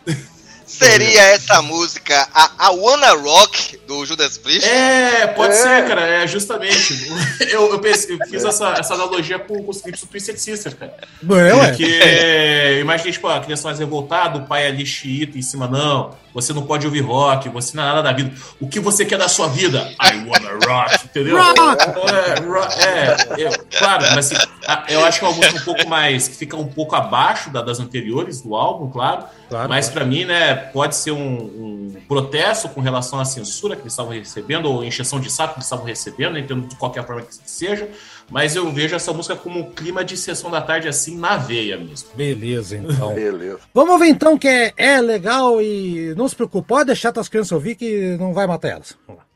Seria essa música a, a Wanna Rock do Judas Priest? É, pode é. ser, cara. É, justamente. eu, eu, pensei, eu fiz essa, essa analogia com, com os clipes do Twisted Sister, cara. É, ué. Porque é. imaginei, tipo, a criança mais revoltada, o pai ali xiita em cima, não você não pode ouvir rock, você não é nada da vida. O que você quer da sua vida? I wanna rock, entendeu? Rock! É, é, é, claro, mas assim, eu acho que é uma música um pouco mais, que fica um pouco abaixo da, das anteriores do álbum, claro. claro mas para mim, né, pode ser um, um, protesto com relação à censura que eles estavam recebendo, ou encheção de saco que eles estavam recebendo, entendo de qualquer forma que seja. Mas eu vejo essa música como um clima de sessão da tarde assim na veia mesmo. Beleza, então. Beleza. Vamos ver então que é, é legal e não se preocupe, pode deixar as crianças ouvir que não vai matar elas. Vamos lá.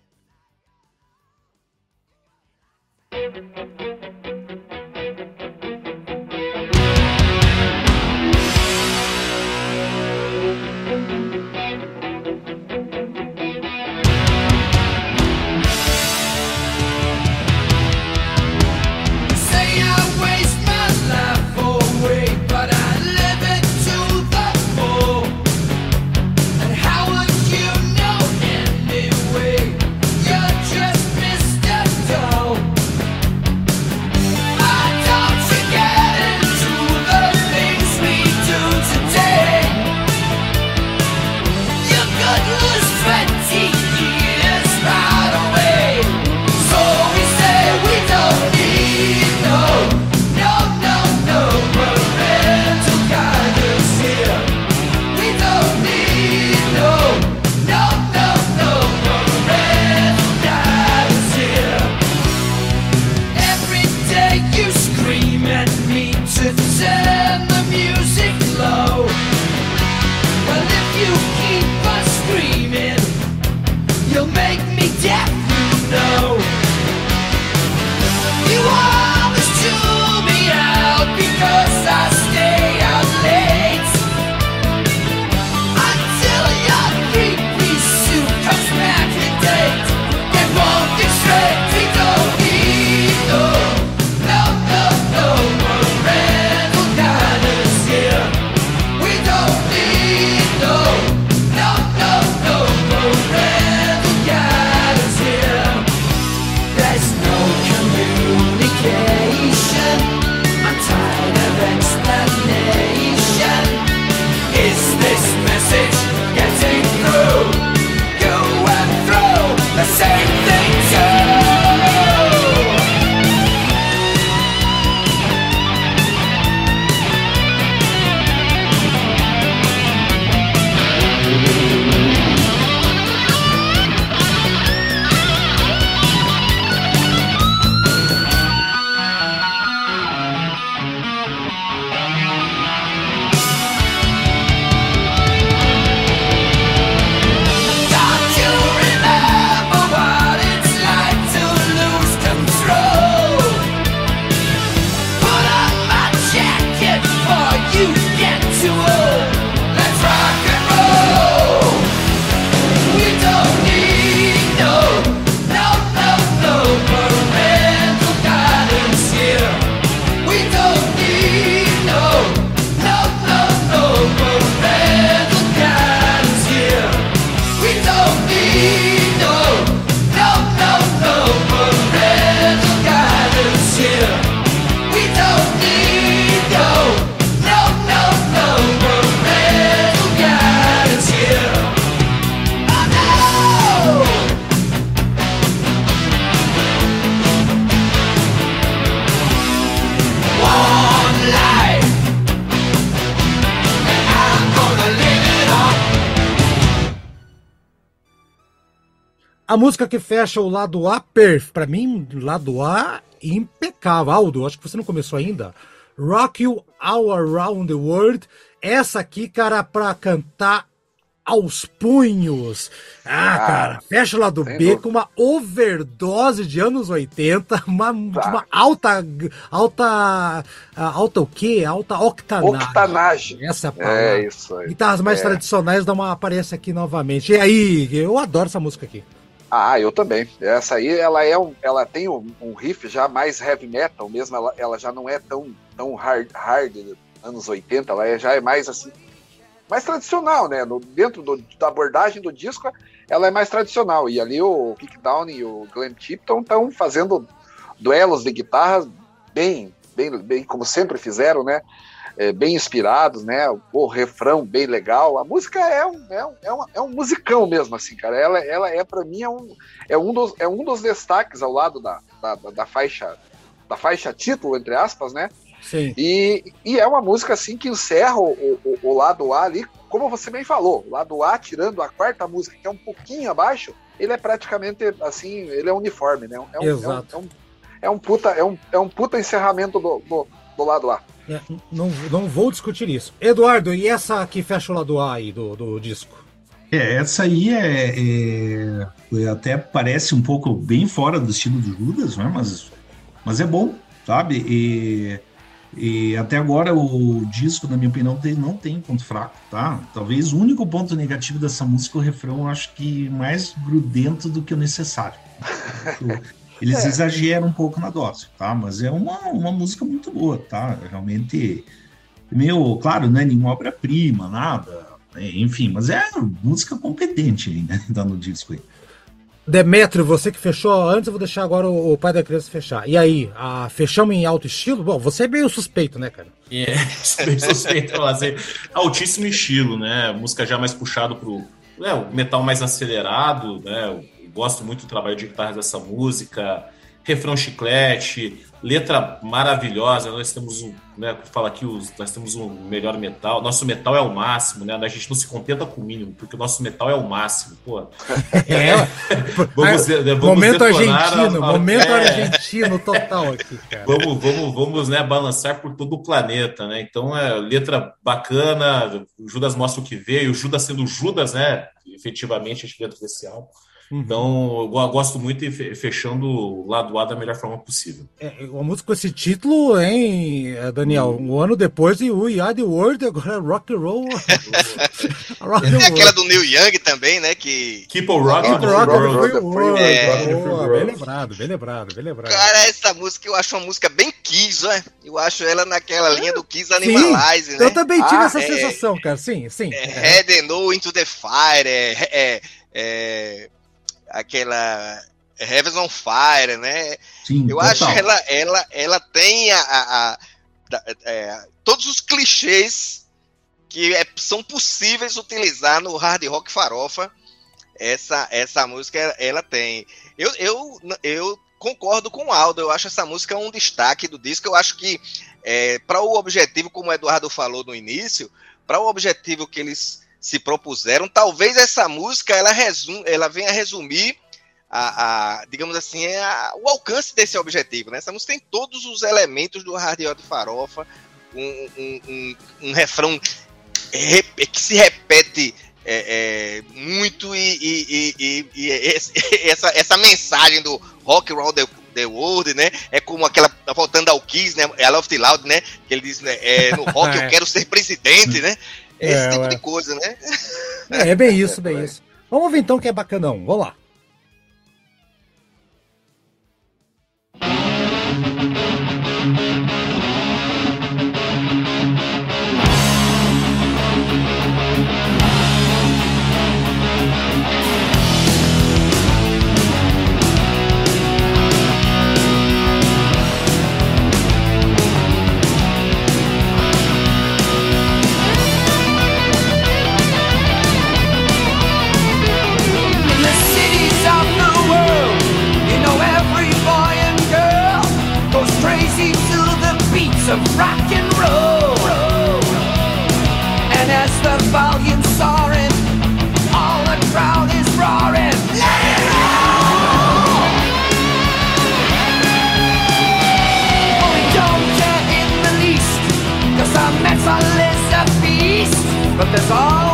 Música que fecha o lado A, perf, pra mim, lado A, impecável. Aldo, acho que você não começou ainda. Rock You All Around the World. Essa aqui, cara, pra cantar aos punhos. Ah, ah cara, fecha o lado B dúvida. com uma overdose de anos 80, uma, tá. uma alta, alta, alta o quê? Alta octanagem. Octanagem. Essa é a palavra. É isso aí. Guitarras mais é. tradicionais dão uma aparece aqui novamente. E aí, eu adoro essa música aqui. Ah, eu também. Essa aí, ela é um, ela tem um, um riff já mais heavy metal mesmo, ela, ela já não é tão, tão hard, hard anos 80, ela é, já é mais assim, mais tradicional, né? No, dentro do, da abordagem do disco, ela é mais tradicional. E ali o Kickdown e o Glenn Tipton estão fazendo duelos de guitarras bem, bem, bem como sempre fizeram, né? É, bem inspirados, né? O refrão bem legal. A música é um, é um, é, um, é um musicão mesmo, assim, cara. Ela, ela é, para mim, é um, é, um dos, é um dos destaques ao lado da, da, da faixa da faixa título, entre aspas, né? Sim. E, e é uma música assim que encerra o, o, o, lado A ali, como você bem falou, o lado A, tirando a quarta música, que é um pouquinho abaixo, ele é praticamente assim, ele é uniforme, né? É um, Exato. É um, é um, é um puta, é um, é um puta encerramento do, do, do lado A. É, não, não vou discutir isso. Eduardo, e essa que fecha o lado A aí do, do disco? É, essa aí é, é, até parece um pouco bem fora do estilo do Judas, né? mas, mas é bom, sabe? E e até agora o disco, na minha opinião, não tem ponto fraco, tá? Talvez o único ponto negativo dessa música, o refrão, eu acho que mais grudento do que o necessário. Eles é. exageram um pouco na dose, tá? Mas é uma, uma música muito boa, tá? Realmente, meio, claro, não é nenhuma obra-prima, nada, enfim, mas é música competente aí, né? Tá no disco aí. Demetrio, você que fechou antes, eu vou deixar agora o, o pai da criança fechar. E aí, a, fechamos em alto estilo? Bom, você é meio suspeito, né, cara? É, bem suspeito fazer. Altíssimo estilo, né? Música já mais puxado pro né, o metal mais acelerado, né? Gosto muito do trabalho de guitarra dessa música. Refrão chiclete, letra maravilhosa. Nós temos um, né, fala aqui, nós temos um melhor metal. Nosso metal é o máximo, né? A gente não se contenta com o mínimo, porque o nosso metal é o máximo. Pô. É, vamos, vamos momento argentino, a, momento é, argentino total aqui, cara. Vamos, vamos, vamos, né, balançar por todo o planeta, né? Então é letra bacana. O Judas mostra o que veio. O Judas sendo Judas, né? Efetivamente, dentro desse álbum. Uhum. Então, eu gosto muito e fechando o lado A da melhor forma possível. É, uma música com esse título, hein, é, Daniel? Uhum. Um ano depois de We Are the World, agora é rock and roll. rock é aquela do Neil Young também, né? Que... Keep on Rock, Keep rock the World. É. Boa, bem lembrado, bem lembrado, bem lembrado. Cara, essa música eu acho uma música bem Kiss, né? Eu acho ela naquela linha do Kiss Animalize, sim, né? Eu também tive ah, essa é, sensação, cara. Sim, sim. É, Head and No Into the Fire, é, é aquela Heavens on Fire, né? Sim, eu total. acho que ela, ela, ela tem a, a, a, é, todos os clichês que é, são possíveis utilizar no hard rock farofa. Essa, essa música ela tem. Eu, eu, eu concordo com o Aldo. Eu acho essa música um destaque do disco. Eu acho que é, para o objetivo, como o Eduardo falou no início, para o objetivo que eles se propuseram. Talvez essa música ela, resum, ela venha resumir a, a digamos assim, a, o alcance desse objetivo. Né? Essa música tem todos os elementos do hard rock farofa, um, um, um, um refrão que se repete é, é, muito e, e, e, e, essa, essa mensagem do rock around the, the world, né? É como aquela voltando ao Kiss, né? I Love Loud, né? Que ele diz, né? É, no rock eu quero ser presidente, né? Esse é, tipo de coisa, né? É, é bem isso, bem isso. Vamos ver então que é bacanão. Vamos lá. But there's all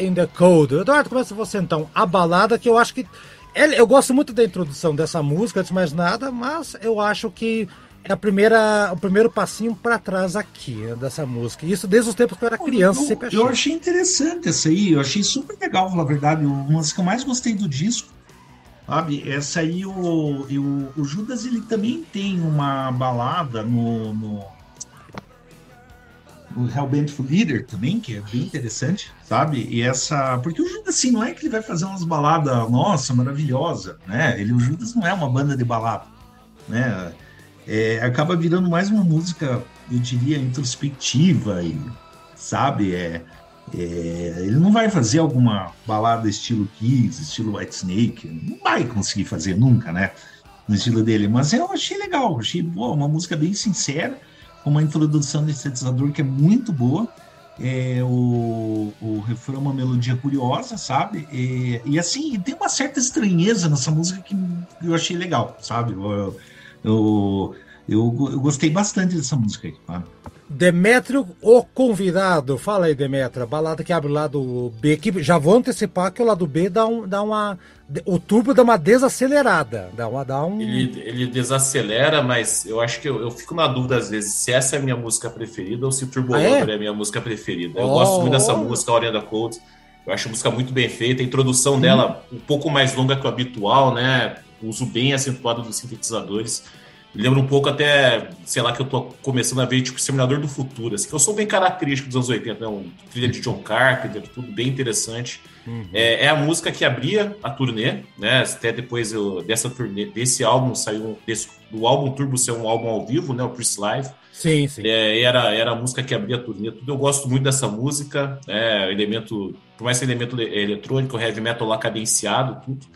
in the Cold. Eduardo, começa você então. A balada que eu acho que. Eu gosto muito da introdução dessa música, antes de mais nada, mas eu acho que é a primeira, o primeiro passinho para trás aqui dessa música. Isso desde os tempos que eu era criança, eu, sempre achei. Eu achei interessante essa aí, eu achei super legal, na verdade. Uma das que eu mais gostei do disco, sabe? Essa aí, o, o, o Judas, ele também tem uma balada no, no o Hellbent Leader também, que é bem interessante, sabe? E essa. Porque o Judas, assim, não é que ele vai fazer umas baladas, nossa, maravilhosa, né? Ele, o Judas não é uma banda de balada, né? É, acaba virando mais uma música, eu diria, introspectiva e, sabe? É, é, ele não vai fazer alguma balada estilo Kiss, estilo White Snake, não vai conseguir fazer nunca, né? No estilo dele, mas eu achei legal, achei boa, uma música bem sincera com uma introdução de sintetizador que é muito boa. É, o, o refrão é uma melodia curiosa, sabe? E, e assim, tem uma certa estranheza nessa música que eu achei legal, sabe? Eu, eu, eu, eu gostei bastante dessa música aí, sabe? Demétrio, o convidado. Fala aí, Demétrio. A balada que abre o lado B, que já vou antecipar que o lado B dá, um, dá uma. O turbo dá uma desacelerada. Dá, uma, dá um. Ele, ele desacelera, mas eu acho que eu, eu, fico na dúvida às vezes se essa é a minha música preferida ou se Turbo ah, é? é? a minha música preferida. Eu oh, gosto muito dessa oh. música, Orienda Cold. Eu acho a música muito bem feita. A introdução hum. dela um pouco mais longa que o habitual, né? O uso bem acentuado dos sintetizadores. Lembra um pouco até, sei lá, que eu tô começando a ver, tipo, Exterminador do Futuro, assim, que eu sou bem característico dos anos 80, né? Um trilha de John Carpenter, tudo bem interessante. Uhum. É, é, a música que abria a turnê, né? Até depois eu, dessa turnê, desse álbum saiu, desse, do álbum Turbo ser um álbum ao vivo, né? O Priest Live. Sim, sim. É, era, era a música que abria a turnê, tudo. Eu gosto muito dessa música, é, elemento, por mais que elemento eletrônico, heavy metal lá cadenciado, tudo.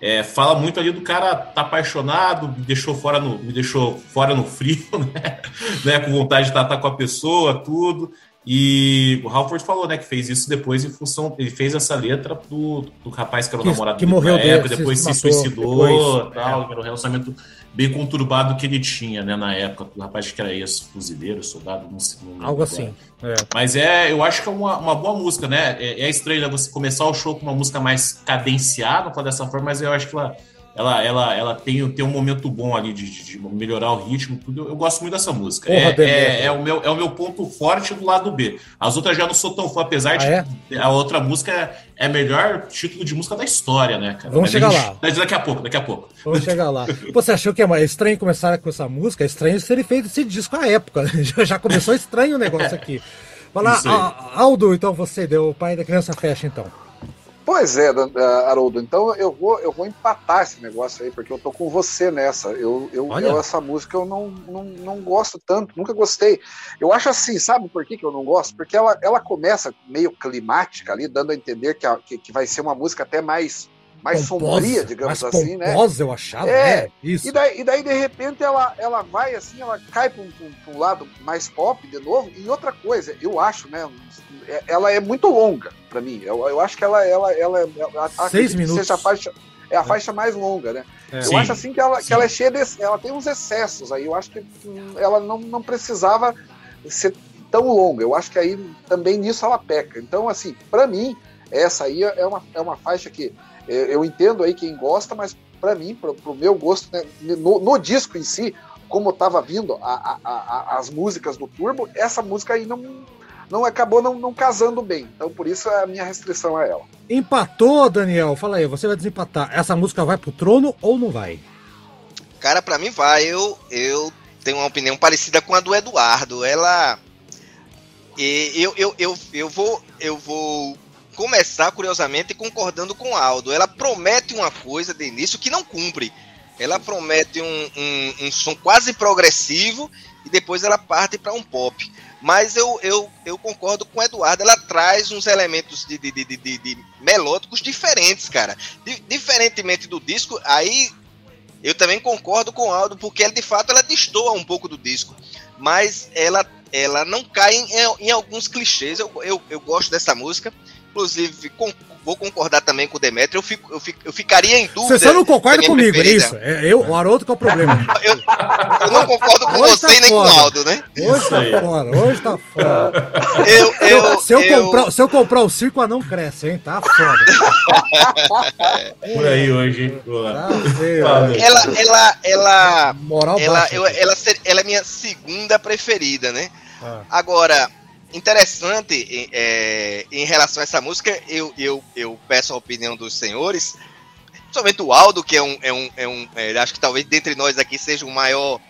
É, fala muito ali do cara tá apaixonado, me deixou fora no, me deixou fora no frio, né? né? Com vontade de estar com a pessoa, tudo. E o Halford falou, né, que fez isso depois em função. Ele fez essa letra do, do rapaz que era o que, namorado que morreu época, depois se, se suicidou, depois, tal, é. era um relacionamento bem conturbado que ele tinha, né, na época. O rapaz que era ex-fuzileiro, soldado, não sei. Não Algo assim. É. Mas é, eu acho que é uma, uma boa música, né? É, é estranho né, você começar o show com uma música mais cadenciada, falar dessa forma, mas eu acho que ela ela, ela, ela tem, tem um momento bom ali de, de, de melhorar o ritmo, tudo. Eu gosto muito dessa música. Porra, é, é, é, o meu, é o meu ponto forte do lado B. As outras já não sou tão fã, apesar ah, de é? a outra música é, é melhor título de música da história, né, cara? Vamos Mas chegar gente, lá. Daqui a pouco, daqui a pouco. Vamos chegar lá. Você achou que é estranho começar com essa música? É estranho se ele fez esse disco à época. Já começou estranho o negócio aqui. Vai lá, Aldo, então você deu o pai da criança fecha, então. Pois é, Haroldo, então eu vou, eu vou empatar esse negócio aí, porque eu tô com você nessa. Eu, eu, eu, essa música eu não, não, não gosto tanto, nunca gostei. Eu acho assim, sabe por que, que eu não gosto? Porque ela, ela começa meio climática ali, dando a entender que, a, que, que vai ser uma música até mais mais pomposa, sombria, digamos mais assim, né? pomposa, eu achava. É, é, isso. E daí, e daí, de repente, ela, ela vai assim, ela cai para um, um, lado mais pop de novo. E outra coisa, eu acho, né? É, ela é muito longa para mim. Eu, eu acho que ela, ela, ela, ela Seis minutos. seja a faixa, é a é. faixa mais longa, né? É. Eu sim, acho assim que ela, que ela é cheia de, ela tem uns excessos aí. Eu acho que ela não, não precisava ser tão longa. Eu acho que aí também nisso ela peca. Então, assim, para mim, essa aí é uma, é uma faixa que eu entendo aí quem gosta, mas para mim, para o meu gosto, né, no, no, disco em si, como estava vindo a, a, a, as músicas do Turbo, essa música aí não, não acabou não, não casando bem. Então por isso a minha restrição a ela. Empatou, Daniel. Fala aí, você vai desempatar. Essa música vai pro trono ou não vai? Cara, para mim vai. Eu, eu tenho uma opinião parecida com a do Eduardo. Ela. Eu, eu, eu, eu, vou, eu vou começar, curiosamente, concordando com o Aldo. Ela promete uma coisa de início que não cumpre. Ela promete um, um, um som quase progressivo e depois ela parte para um pop. Mas eu, eu, eu concordo com o Eduardo, ela traz uns elementos de, de, de, de, de melódicos diferentes, cara. diferentemente do disco, aí eu também concordo com o Aldo, porque ela, de fato ela destoa um pouco do disco. Mas ela, ela não cai em, em alguns clichês. Eu, eu, eu gosto dessa música. Inclusive, com, vou concordar também com o Demetrio. Eu, fico, eu, fico, eu ficaria em dúvida. Você só não concorda comigo, é isso? É eu, o Haroldo que é o problema. eu, eu, não concordo com hoje você tá nem foda. com o Aldo, né? Hoje tá fora, hoje tá fora. Eu, eu, se, eu, eu, Comprar, se eu comprar o circo, não cresce, hein? Tá foda. Por aí hoje, hein? Tá ela, ela, ela, Moral ela, baixa, eu, ela, ela é minha segunda preferida, né? Ah. Agora, interessante é, em relação a essa música, eu, eu, eu peço a opinião dos senhores, somente o Aldo, que é um, é um, é um é, acho que talvez dentre nós aqui seja o maior,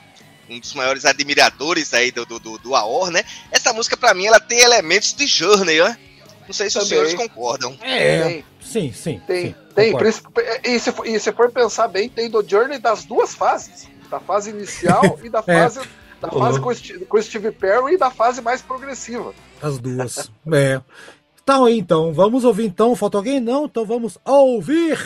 um dos maiores admiradores aí do, do, do, do Aor, né? Essa música, para mim, ela tem elementos de Journey, né? Não sei se Também. os senhores concordam. É, tem. sim, sim. Tem, sim, tem. E se, e se for pensar bem, tem do Journey das duas fases. Da fase inicial e da é. fase da fase com, com Steve Perry e da fase mais progressiva. As duas. é. Então, então, vamos ouvir então. Falta alguém? Não, então vamos ouvir.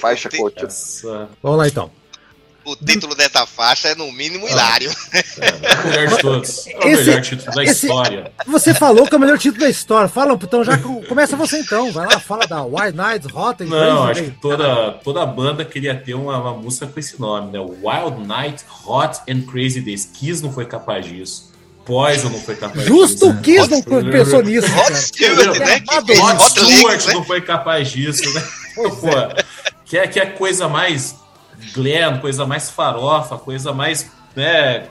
Faixa continua. Essa... Vamos lá então. o título dessa faixa é no mínimo hilário. É, o melhor de todos. É o esse, melhor título da esse, história. Você falou que é o melhor título da história. Fala, então já começa você então. Vai lá, fala da Wild Nights, Hot and Não, acho que toda, toda banda queria ter uma, uma música com esse nome, né? Wild Night, Hot and Crazy Days. Kiss não foi capaz disso. Poison não foi capaz Justo disso. Justo o Kiss não pensou nisso, Hot Stewart, né? Hot Stewart né? não foi capaz disso, né? Pô, que é, que é coisa mais glam, coisa mais farofa, coisa mais né,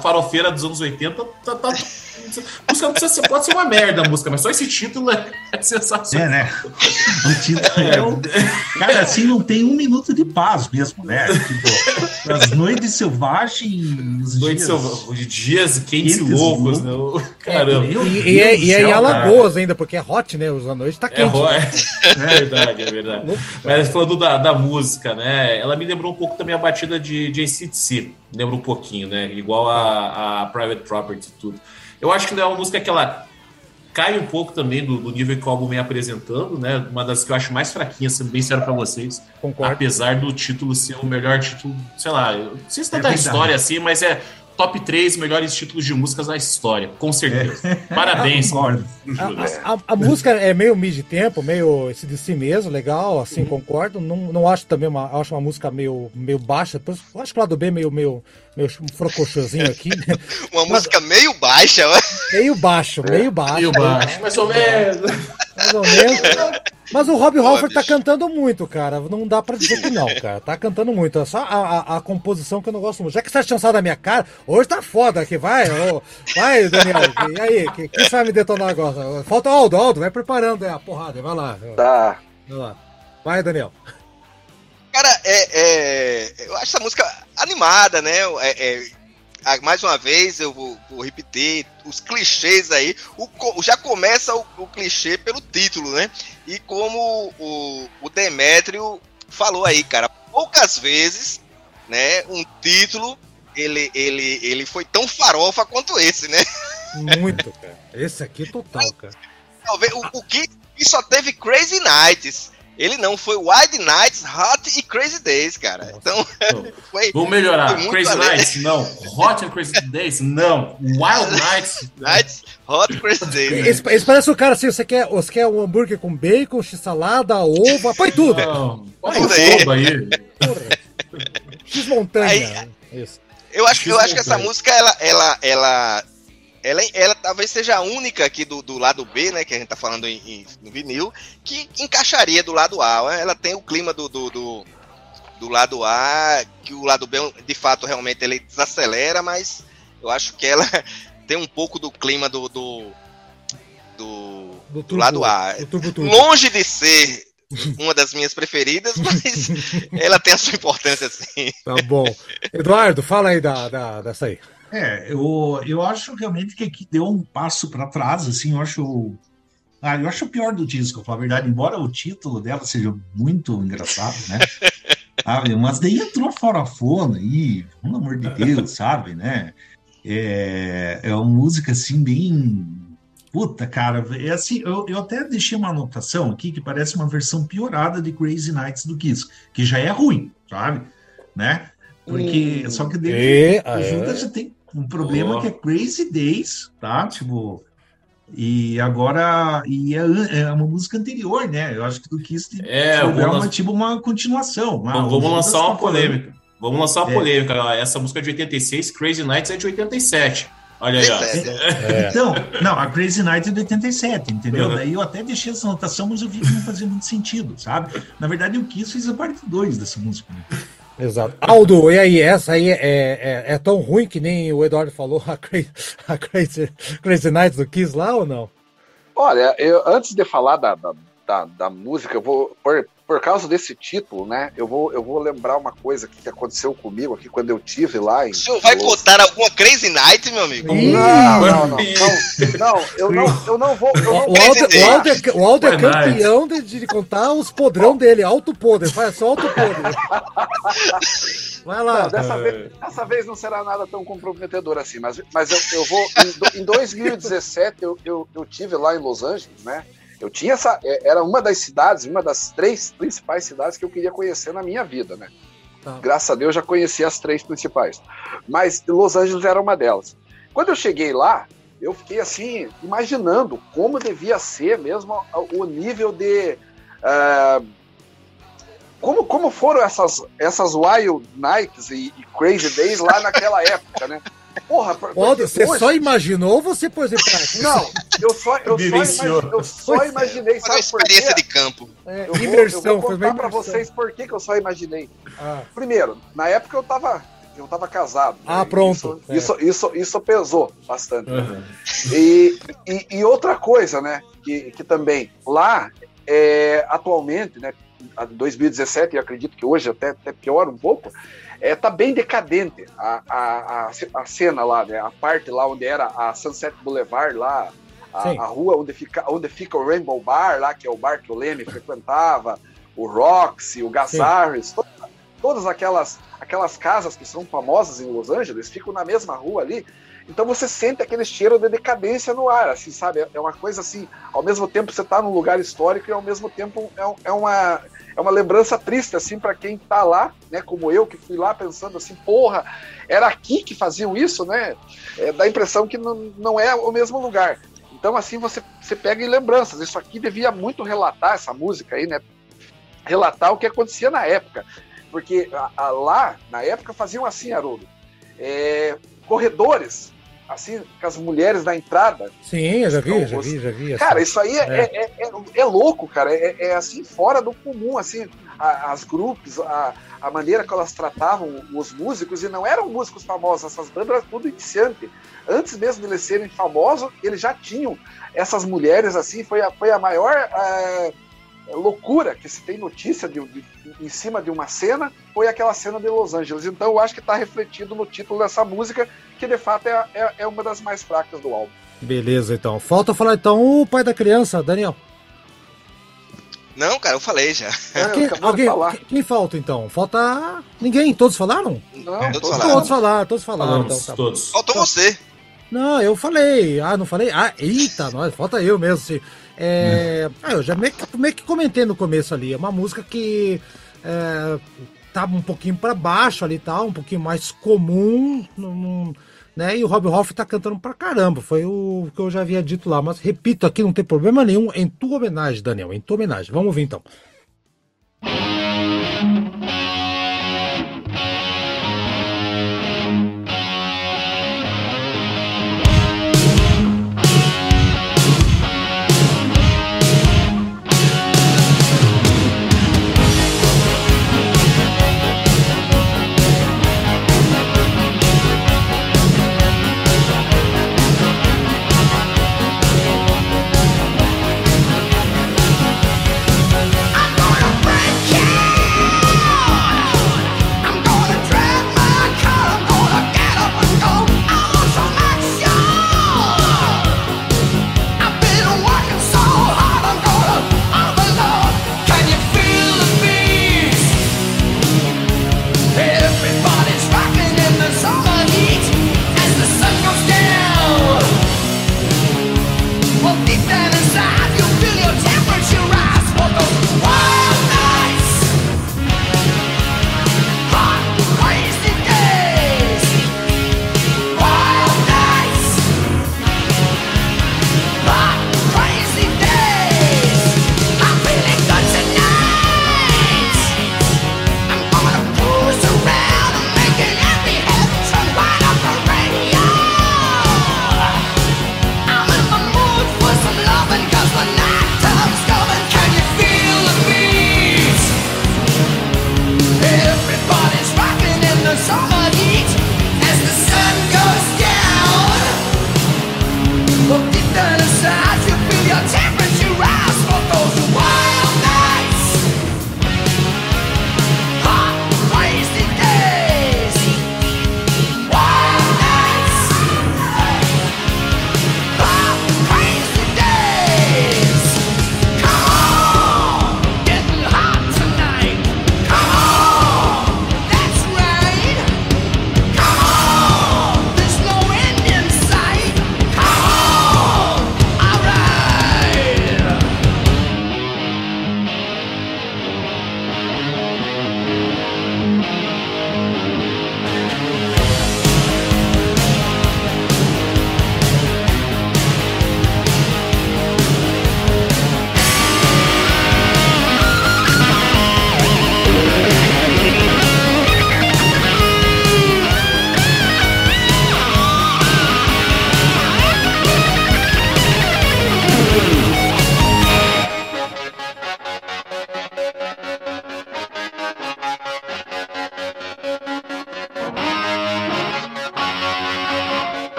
farofeira dos anos 80. Tá, tá, música não precisa ser, pode ser uma merda a música, mas só esse título é, é sensacional. É, né? O título é, um, Cara, assim não tem um minuto de paz mesmo, né? Tipo, as noites selvagens. Noites selvagens, dias quentes e loucos, né? Caramba. E, e, é, e é em Alagoas ainda, porque é hot, né? Os anos tá é quente. É, é verdade, é verdade. Mas falando da, da música, né? Ela me lembrou um pouco também a batida de, ACDC. Lembra um pouquinho, né? Igual a, a Private Property e tudo. Eu acho que não é uma música que ela cai um pouco também do, do, nível que o álbum vem apresentando, né? Uma das que eu acho mais fraquinhas, sendo bem sério para vocês. Concordo. Apesar do título ser o melhor título, sei lá, não sei se tanta é história assim, mas é top 3 melhores títulos de músicas da história, com certeza. É. Parabéns. concordo. A, a, a, música é meio mid-tempo, meio esse de si mesmo, legal, assim, uhum. concordo. Não, não acho também uma, acho uma música meio, meio baixa. Depois, acho que o lado B meio, meio, meio frocochosinho aqui. uma Mas, música meio baixa, Meio baixo, meio baixo. Meio baixo, mais ou menos. Mais ou menos. Mas o Rob Halford tá cantando muito, cara. Não dá pra dizer que não, cara. Tá cantando muito. É só a, a, a composição que eu não gosto muito. Já que você tá chançado da minha cara, hoje tá foda aqui. Vai, ô, vai, Daniel. E aí, quem que, você vai me detonar agora? Falta o Aldo, Aldo, vai preparando a porrada. Vai lá. Tá. Vai lá. Vai, Daniel. Cara, é, é, eu acho essa música animada, né? É, é mais uma vez, eu vou, vou, repetir os clichês aí. O, já começa o, o, clichê pelo título, né? E como o, o Demétrio falou aí, cara, poucas vezes, né, um título ele, ele, ele foi tão farofa quanto esse, né? Muito, cara. Esse aqui total, cara. Talvez o, o que só teve Crazy Nights. Ele não, foi Wild Nights, Hot e Crazy Days, cara. Então, foi. Vamos melhorar. Foi Crazy além. Nights, não. Hot and Crazy Days, não. Wild Nights. Nights, Hot e Crazy Days. Esse, esse, parece o cara assim: você quer, você quer um hambúrguer com bacon, x-salada, ovo, põe tudo. Não, põe tudo aí. aí. X-montanha. Eu acho, eu acho que essa música, ela, ela, ela ela, ela talvez seja a única aqui do, do lado B, né? Que a gente tá falando em, em, em vinil, que encaixaria do lado A. Né? Ela tem o clima do, do, do, do, lado A, que o lado B, de fato, realmente ele desacelera, mas eu acho que ela tem um pouco do clima do. do, do, do, turbo, do lado A. Turbo, turbo. Longe de ser uma das minhas preferidas, mas ela tem a sua importância, sim. Tá bom. Eduardo, fala aí da, da, dessa aí. É, eu, eu acho realmente que aqui deu um passo para trás, assim, eu acho. Ah, eu acho o pior do disco, pra verdade, embora o título dela seja muito engraçado, né? sabe? Mas daí entrou farofona aí, pelo amor de Deus, sabe, né? É, é uma música assim, bem. Puta, cara, é assim, eu, eu até deixei uma anotação aqui que parece uma versão piorada de Crazy Nights do Kiss, que já é ruim, sabe? Né? Porque, hum. só que e, o Judas é. tem um problema oh. que é Crazy Days, tá? Tipo, e agora e é, é, uma música anterior, né? Eu acho que do Kiss é, uma, tipo uma continuação. Uma, vamos, vamos lançar uma tá polêmica. Vamos lançar uma é. polêmica. Essa música é de 86, Crazy Nights é de 87. Olha aí, ó. É. Então, não, a Crazy Night é de 87, entendeu? Uhum. Daí eu até deixei essa anotação, mas eu vi que não fazia muito sentido, sabe? Na verdade, o Kiss fez a parte 2 dessa música. Né? Exato. Aldo, e aí, essa aí é, é, é, tão ruim que nem o Eduardo falou, a Crazy, a Crazy, Crazy Nights do Kiss lá ou não? Olha, eu, antes de falar da, da, da, da música, eu vou, por, causa desse título, né? Eu vou, eu vou lembrar uma coisa que aconteceu comigo aqui quando eu tive lá. Em o senhor vai contar alguma Crazy Night, meu amigo? Não, não, não. Não, não eu, não eu não vou. Eu não o, Aldo, o, Aldo é, é campeão de, de contar os podrão dele, alto podre. Faz só alto podre. Vai lá. Não, dessa, vez, dessa vez não será nada tão comprometedor assim, mas, mas eu, eu vou. Em, em 2017, eu, eu, eu tive lá em Los Angeles, né? Eu tinha essa. É, era uma das cidades, uma das três principais cidades que eu queria conhecer na minha vida, né? Tá. Graças a Deus já conheci as três principais. Mas Los Angeles era uma delas. Quando eu cheguei lá, eu fiquei assim, imaginando como devia ser mesmo o nível de. Uh, como, como foram essas, essas Wild Nights e, e Crazy Days lá naquela época, né? Porra, Waldo, você só imaginou ou você pôs em prática? Não, eu só, eu só, eu só imaginei, sabe por quê? experiência de campo. É, eu imersão, vou, eu vou contar pra vocês por que, que eu só imaginei. Ah. Primeiro, na época eu tava, eu tava casado. Ah, né? pronto. Isso, é. isso, isso, isso, pesou bastante. Uhum. E, e, e, outra coisa, né, que, que também, lá, é, atualmente, né, 2017, e acredito que hoje até, até pior um pouco, é, tá bem decadente a, a, a, a, cena lá, né? A parte lá onde era a Sunset Boulevard lá, a, a, rua onde fica, onde fica o Rainbow Bar lá, que é o bar que o Leme frequentava, o Roxy, o Gazares, todas, todas aquelas, aquelas casas que são famosas em Los Angeles ficam na mesma rua ali. Então você sente aquele cheiro de decadência no ar, assim, sabe? É uma coisa assim, ao mesmo tempo você está num lugar histórico e ao mesmo tempo é, é uma é uma lembrança triste, assim, para quem tá lá, né, como eu, que fui lá pensando assim, porra, era aqui que faziam isso, né? É, dá a impressão que não, não é o mesmo lugar. Então, assim, você, você pega em lembranças. Isso aqui devia muito relatar, essa música aí, né? Relatar o que acontecia na época. Porque a, a, lá, na época, faziam assim, Haroldo. É, corredores assim, com as mulheres na entrada. Sim, eu já vi, já vi, já vi. Cara, isso aí é, é. É, é, é louco, cara. É, é, assim, fora do comum, assim, a, as grupos, a, a maneira que elas tratavam os músicos, e não eram músicos famosos, essas bandas eram tudo iniciante. Antes mesmo de eles serem famosos, eles já tinham essas mulheres, assim, foi a, foi a maior. Uh, loucura que se tem notícia de, de, em cima de uma cena foi aquela cena de Los Angeles. Então eu acho que está refletido no título dessa música, que de fato é, é, é, uma das mais fracas do álbum. Beleza, então. Falta falar então o pai da criança, Daniel. Não, cara, eu falei já. É, quem, alguém, quem, quem, falta então? Falta ninguém. Todos falaram? Não, todos falaram. Todos falaram, todos falaram. Falamos, então, tá todos. Faltou você. Não, eu falei. Ah, não falei? Ah, eita, nós, falta eu mesmo. Se, é, ah, eu já meio que, meio que comentei no começo ali. É uma música que é, tá um pouquinho para baixo ali, tá? Um pouquinho mais comum. Né? E o Rob Hoff tá cantando pra caramba. Foi o que eu já havia dito lá. Mas repito aqui, não tem problema nenhum. Em tua homenagem, Daniel. Em tua homenagem. Vamos ouvir então.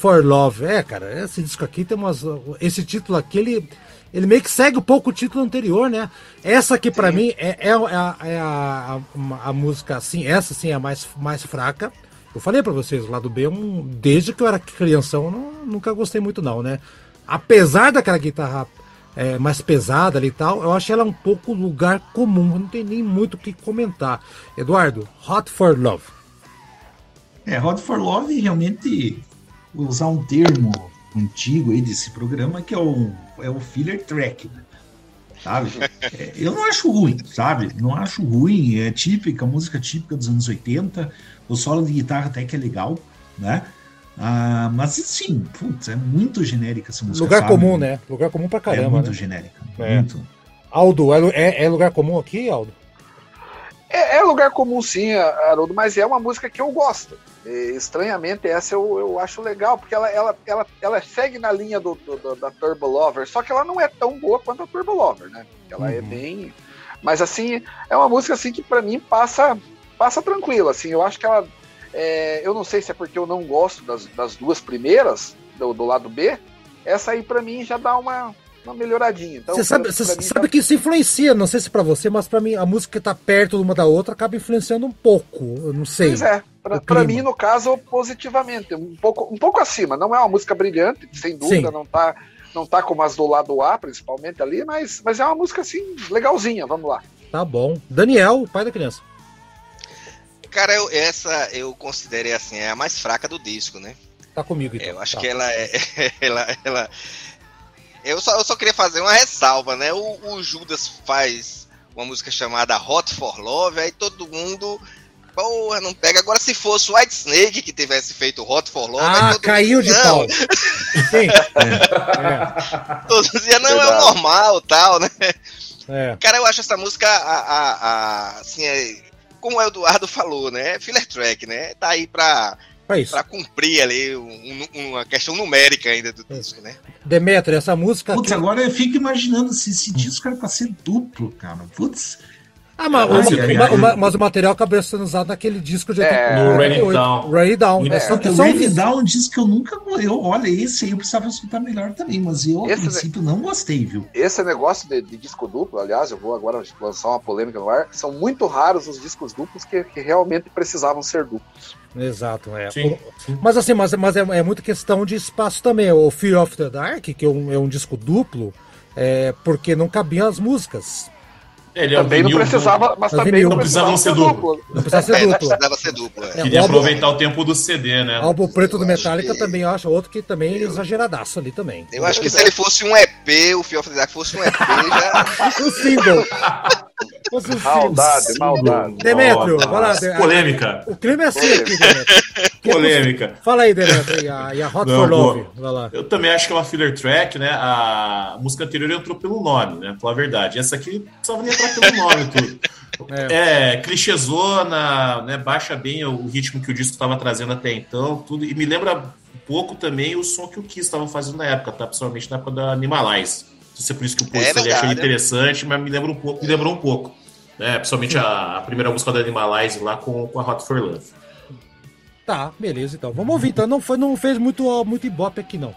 For Love. É, cara, esse disco aqui tem umas. Esse título aqui, ele, ele meio que segue um pouco o título anterior, né? Essa aqui, para mim, é, é, é, a, é a, a, a, música, assim, essa sim é a mais, mais fraca. Eu falei para vocês, o lado B, um, desde que eu era crianção, eu não, nunca gostei muito, não, né? Apesar daquela guitarra é, mais pesada ali e tal, eu acho ela um pouco lugar comum, não tem nem muito o que comentar. Eduardo, Hot for Love. É, Hot for Love realmente usar um termo antigo aí desse programa que é o, é o filler track, né? sabe? É, eu não acho ruim, sabe? Não acho ruim, é típica, música típica dos anos 80, o solo de guitarra até que é legal, né? Ah, mas sim, putz, é muito genérica essa música. Lugar sabe? comum, né? Lugar comum pra caramba. É muito né? genérica. É. Muito. Aldo, é, é, é, lugar comum aqui, Aldo? É, é, lugar comum sim, Haroldo, mas é uma música que eu gosto. E, estranhamente, essa eu, eu acho legal, porque ela, ela, ela, ela segue na linha do, do, da Turbo Lover, só que ela não é tão boa quanto a Turbo Lover, né? Ela é uhum. é bem. Mas assim, é uma música assim que para mim passa passa tranquila. Assim, eu acho que ela é, eu não sei se é porque eu não gosto das, das duas primeiras, do, do lado B. Essa aí, para mim, já dá uma, uma melhoradinha. Então, você sabe, você sabe tá... que isso influencia, não sei se para você, mas para mim a música que tá perto uma da outra acaba influenciando um pouco. Eu não sei. Pois é, para mim, no caso, positivamente. Um pouco, um pouco acima. Não é uma música brilhante, sem dúvida, Sim. não tá. Não tá como as do lado A, principalmente ali, mas, mas é uma música assim, legalzinha, vamos lá. Tá bom. Daniel, pai da criança. Cara, eu, essa eu considerei assim, é a mais fraca do disco, né? Tá comigo, então. Eu acho tá. que ela é. Ela, ela, eu, só, eu só queria fazer uma ressalva, né? O, o Judas faz uma música chamada Hot for Love, aí todo mundo porra, não pega. Agora, se fosse o White Snake que tivesse feito Hot for Love, ah, caiu mundo, de não. pau. Sim. É. Todos diziam, não, Verdade. é o normal tal, né? É. Cara, eu acho essa música, a, a, a, assim, é, como o Eduardo falou, né? Filler track, né? Tá aí pra, é pra cumprir ali um, uma questão numérica ainda do disco, né? Demetrio, essa música. Putz, agora eu fico imaginando se esse disco era pra ser duplo, cara. Putz. Ah, mas, ai, ai, ai. mas o material acabou sendo usado naquele disco de é, no Rainy Down. Rainy Down. É. Só que o Rainy Down é um disco que eu nunca. Eu, olha, esse aí eu precisava escutar melhor também, mas eu, a princípio, não gostei, viu? Esse negócio de, de, disco duplo, aliás, eu vou agora lançar uma polêmica no ar. São muito raros os discos duplos que, que realmente precisavam ser duplos. Exato, é. Sim, sim. Mas assim, mas, mas é, é muita questão de espaço também. O Fear of the Dark, que é um, é um disco duplo, é porque não cabiam as músicas. Ele é também não precisava, mas também não precisava ser duplo. Não precisava ser duplo. precisava ser duplo. É. Queria aproveitar o tempo do CD, né? O álbum preto do Metallica que... também, eu acho outro que também é exageradaço ali também. Eu acho que se ele fosse um EP, o Fear of the Dark fosse um EP, já... o single. Maldade, maldade. Demetrio, vai lá. Polêmica. O clima é assim aqui, Demetrio. Polêmica. Fala aí, Demetrio, e a, e a Hot Não, for Love. Vai lá. Eu também acho que é uma filler track, né? A música anterior entrou pelo nome, né? Pela verdade. Essa aqui não precisava nem entrar pelo nome tudo. É, é clichêzona, né? Baixa bem o ritmo que o disco estava trazendo até então, tudo. E me lembra um pouco também o som que o Kiss estava fazendo na época, tá? Principalmente na época da Animalize. Não sei se é por isso que o post é achei interessante, mas me lembra um pouco, me lembrou um pouco. Né? Principalmente a, a, primeira música da Animalize lá com, com a Hot for Love. Tá, beleza então. Vamos ouvir. Então não, foi, não fez muito, muito ibope aqui, não.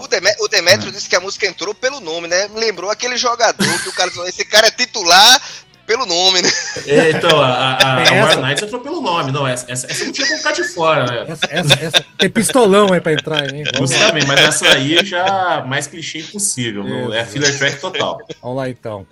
O, Demé o Demetrio disse que a música entrou pelo nome, né? Lembrou aquele jogador que o cara esse cara é titular pelo nome, né? É, então, a, a, a War Knights entrou pelo nome. Não, essa, essa, essa não tinha como ficar de fora, né? Essa, essa, essa, tem pistolão aí pra entrar, hein? Justamente, mas essa aí já mais clichê impossível. É, é filler track total. Vamos lá então.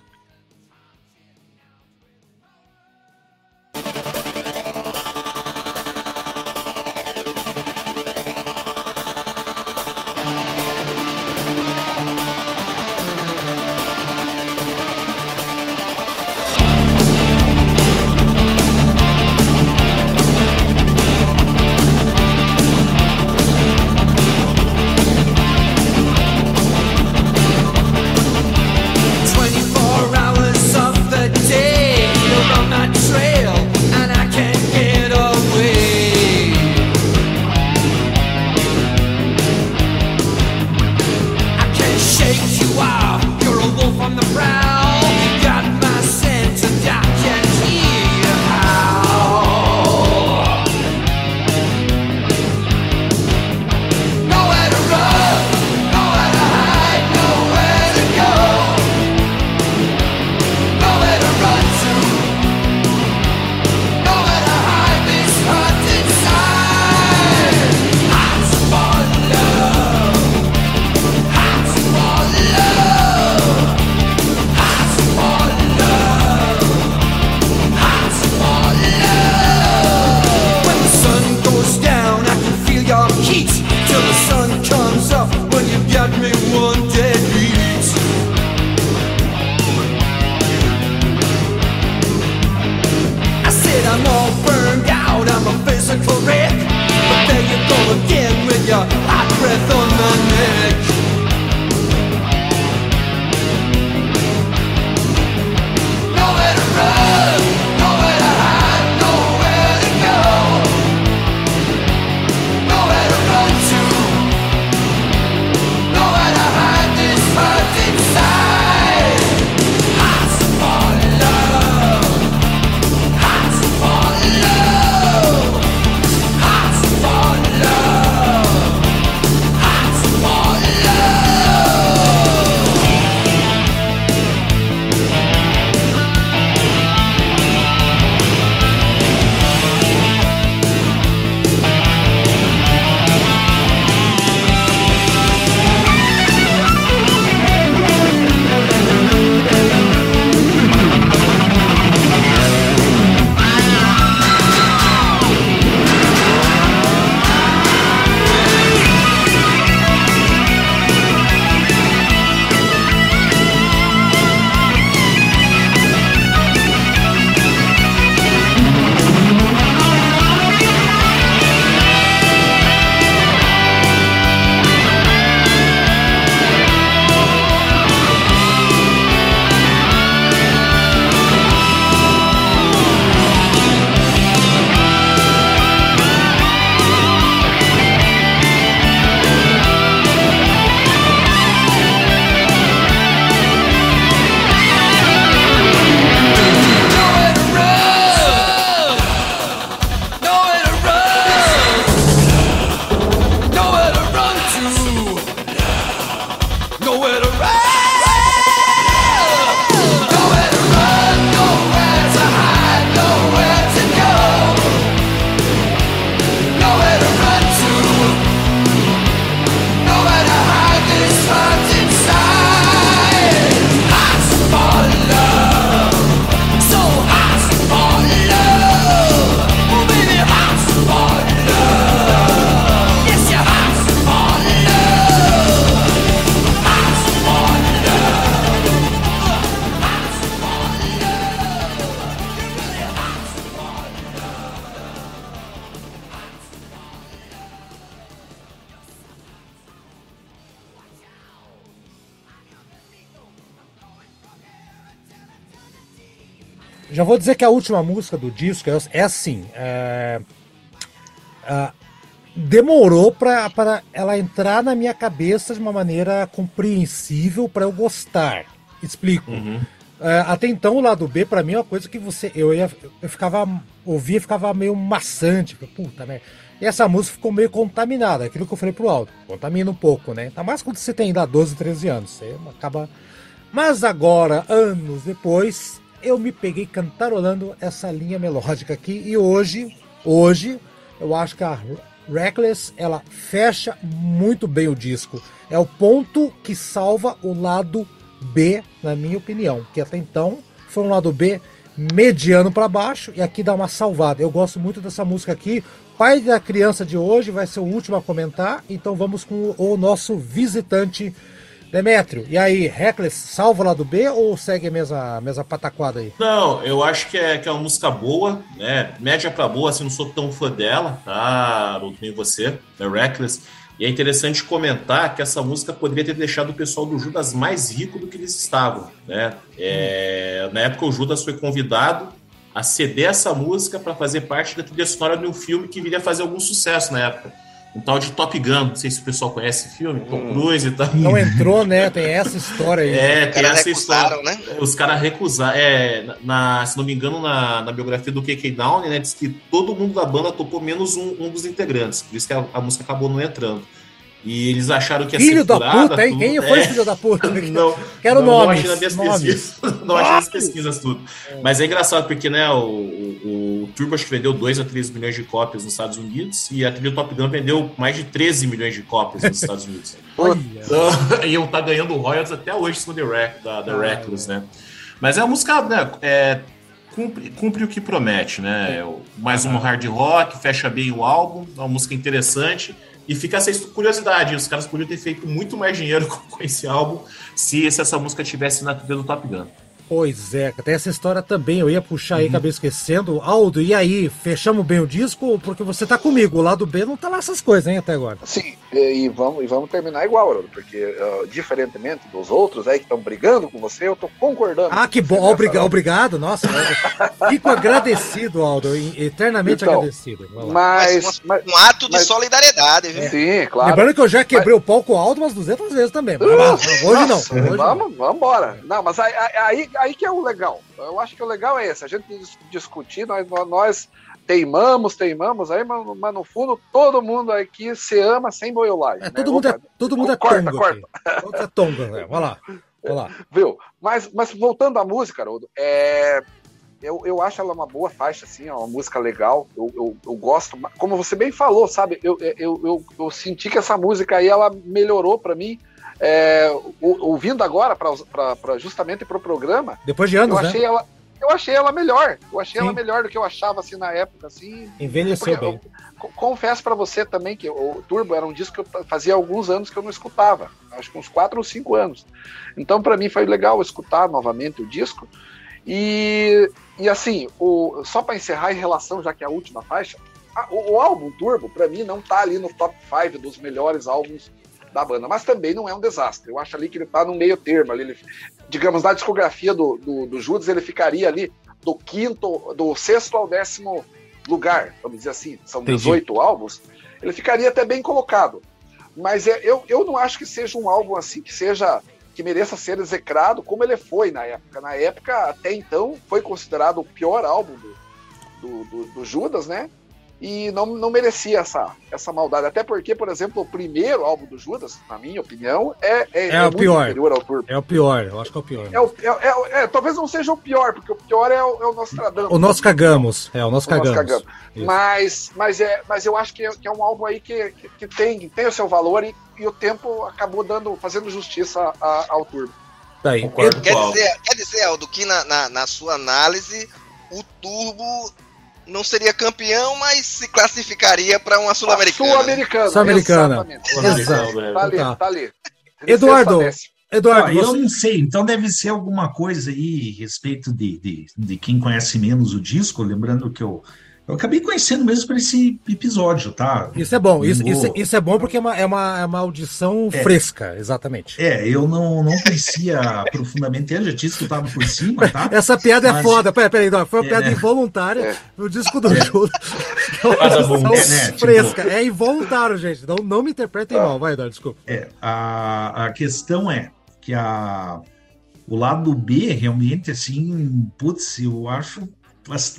Dizer que a última música do disco é, é assim. É, é, demorou para ela entrar na minha cabeça de uma maneira compreensível para eu gostar. Explico. Uhum. É, até então o lado B para mim é uma coisa que você eu ia eu ficava ouvia e ficava meio maçante, puta, né? E essa música ficou meio contaminada, aquilo que eu falei pro alto, contamina um pouco, né? Tá mais quando você tem ainda 12, 13 anos, você acaba Mas agora, anos depois, eu me peguei cantarolando essa linha melódica aqui e hoje, hoje eu acho que a Reckless ela fecha muito bem o disco. É o ponto que salva o lado B, na minha opinião, que até então foi um lado B mediano para baixo e aqui dá uma salvada. Eu gosto muito dessa música aqui. Pai da criança de hoje vai ser o último a comentar, então vamos com o nosso visitante Demétrio, e aí, Reckless salva o lado B ou segue a mesma, mesma pataquada aí? Não, eu acho que é, que é uma música boa, né? Média pra boa, assim, não sou tão fã dela, tá? Não nem você, da Reckless. E é interessante comentar que essa música poderia ter deixado o pessoal do Judas mais rico do que eles estavam, né? É, hum. Na época, o Judas foi convidado a ceder essa música para fazer parte da trilha sonora de um filme que viria fazer algum sucesso na época um tal de Top Gun. Não sei se o pessoal conhece esse filme, Tom hum. Cruise e tal. Não entrou, né? Tem essa história aí. É, tem essa história. Né? Os caras recusaram. É, na, se não me engano, na, na biografia do KK Down, né, diz que todo mundo da banda topou menos um, um dos integrantes. Por isso que a, a música acabou não entrando. E eles acharam que ia filho ser da puta, hein? Quem foi é... filho da puta? não, Quero não, nomes. Não achei nas pesquisas. não achei nas pesquisas tudo. É. Mas é engraçado porque, né, o, o, o Turbo acho que vendeu 2 a 3 milhões de cópias nos Estados Unidos e a trilha Top Gun vendeu mais de 13 milhões de cópias nos Estados Unidos. então, e eu tá ganhando royalties até hoje com The Rec, da, da Reckless, né? Mas é uma música, né, é, cumpre, cumpre o que promete, né? É mais um hard rock, fecha bem o álbum, é uma música interessante. E fica essa curiosidade, os caras podiam ter feito muito mais dinheiro com esse álbum se, essa música tivesse na trilha do Top Gun. Pois é, tem essa história também, eu ia puxar aí, uhum. acabei esquecendo. Aldo, e aí, fechamos bem o disco? Porque você tá comigo, o lado B não tá lá essas coisas, hein, até agora. Sim, e, vamos, e vamos terminar igual, Haroldo, porque uh, diferentemente dos outros aí que estão brigando com você, eu tô concordando. Ah, que bom, obrigado, obrigado, nossa, fico agradecido, Aldo, eternamente então, agradecido. Mas, mas, um ato de mas, solidariedade, viu? Sim, claro. Lembrando que eu já quebrei mas, o palco Aldo umas 200 vezes também, mas, uh, hoje não. Hoje vamos, não. vamos embora. Não, mas aí, aí aí que é o legal. Eu acho que o legal é esse, a gente discutir, nós, nós teimamos, teimamos aí, mas, mas, no fundo todo mundo aqui se ama sem boiolagem. É, né? todo, mundo é, todo mundo é corta, corta. Todo é tonga, né? Vai lá. Vai lá. Viu? Mas, mas voltando à música, Haroldo, é, eu, eu acho ela uma boa faixa, assim, é uma música legal. Eu, eu, eu, gosto, como você bem falou, sabe? Eu, eu, eu, eu senti que essa música aí ela melhorou para mim é, ouvindo agora, para justamente para o programa. Depois de anos, eu achei né? ela eu achei ela melhor. Eu achei Sim. ela melhor do que eu achava assim na época. Assim, Envelheceu bem. Eu, confesso para você também que o Turbo era um disco que eu fazia alguns anos que eu não escutava. Acho que uns 4 ou 5 anos. Então, para mim, foi legal escutar novamente o disco. E, e assim, o, só para encerrar em relação, já que é a última faixa, a, o, o, álbum Turbo, para mim, não tá ali no top 5 dos melhores álbuns da banda, mas também não é um desastre. Eu acho ali que ele tá no meio termo. Ali, ele, digamos, na discografia do, do, do Judas, ele ficaria ali do quinto, do sexto ao décimo lugar, vamos dizer assim, são Entendi. 18 álbuns, ele ficaria até bem colocado. Mas é, eu, eu não acho que seja um álbum assim que seja que mereça ser execrado como ele foi na época. Na época, até então, foi considerado o pior álbum do, do, do, do Judas, né? E não, não merecia essa, essa maldade. Até porque, por exemplo, o primeiro álbum do Judas, na minha opinião, é, é, é, é o pior. É o pior, eu acho que é o pior. É o, é, é, talvez não seja o pior, porque o pior é o, é o Nostradamus. O Nós Cagamos, é, o Nós Cagamos. cagamos. Mas, mas, é, mas eu acho que é, que é um álbum aí que, que, que tem, tem o seu valor e, e o tempo acabou dando, fazendo justiça a, ao Turbo. Tá aí. Quer, dizer, quer dizer, Aldo, que na, na, na sua análise, o Turbo não seria campeão, mas se classificaria para uma Sul-Americana. Sul-Americana. Sul-Americana. Exato. Tá ali, tá ali. Eduardo, Eduardo, ah, eu não sei, então deve ser alguma coisa aí a respeito de, de, de quem conhece menos o disco, lembrando que eu, Eu acabei conhecendo mesmo por esse episódio, tá? Isso é bom, isso, isso, isso, é bom porque é uma, é uma, é uma audição é. fresca, exatamente. É, eu não, não conhecia profundamente ele, já tinha escutado por cima, tá? Essa piada é Mas... é foda, peraí, peraí, não, foi uma é, piada né? involuntária é. no disco do Judas. É é, né? fresca, tipo... é involuntário, gente, não, não me interpretem ah, mal, vai, dar desculpa. É, a, a questão é que a, o lado B realmente, assim, putz, eu acho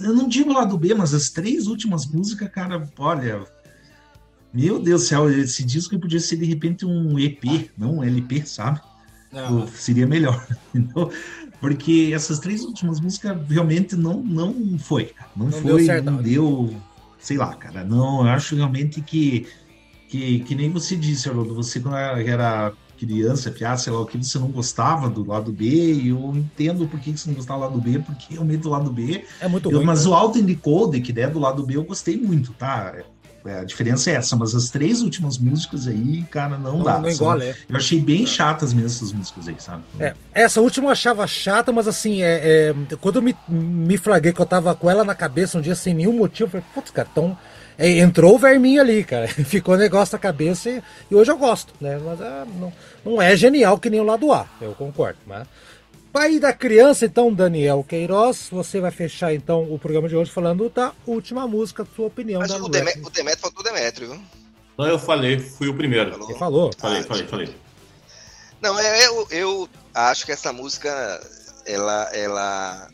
eu não digo lado B, mas as três últimas músicas, cara, olha. Meu Deus do céu, esse disco podia ser de repente um EP, não um LP, sabe? Não. Seria melhor. Porque essas três últimas músicas realmente não, não foi. Não, não foi, deu não deu. Sei lá, cara. Não, eu acho realmente que, que, que nem você disse, Haroldo, você quando era criança, piada, sei lá o que, você não gostava do lado B, e eu entendo por que você não gostava do lado B, porque realmente do lado B. É muito eu, ruim, Mas né? o Auto Encode, que é do lado B, eu gostei muito, tá? É, a diferença é essa, mas as três últimas músicas aí, cara, não, não dá. Não engole, é. Eu achei bem chatas mesmo essas músicas aí, sabe? É, essa última eu achava chata, mas assim, é, é, quando eu me, me flaguei que eu tava com ela na cabeça um dia sem nenhum motivo, eu falei, putz, cara, tão entrou o verminho ali, cara. Ficou negócio na cabeça e, e, hoje eu gosto, né? Mas é, não, não é genial que nem o lado A, eu concordo. Mas... Pai da criança, então, Daniel Queiroz, você vai fechar então o programa de hoje falando da última música, sua opinião. Mas o, Deme o Demetrio faltou o Demetrio, viu? Não, eu falei, fui o primeiro. Falou? Você falou? Falei, ah, falei, falei. Não, é, eu, eu acho que essa música, ela, ela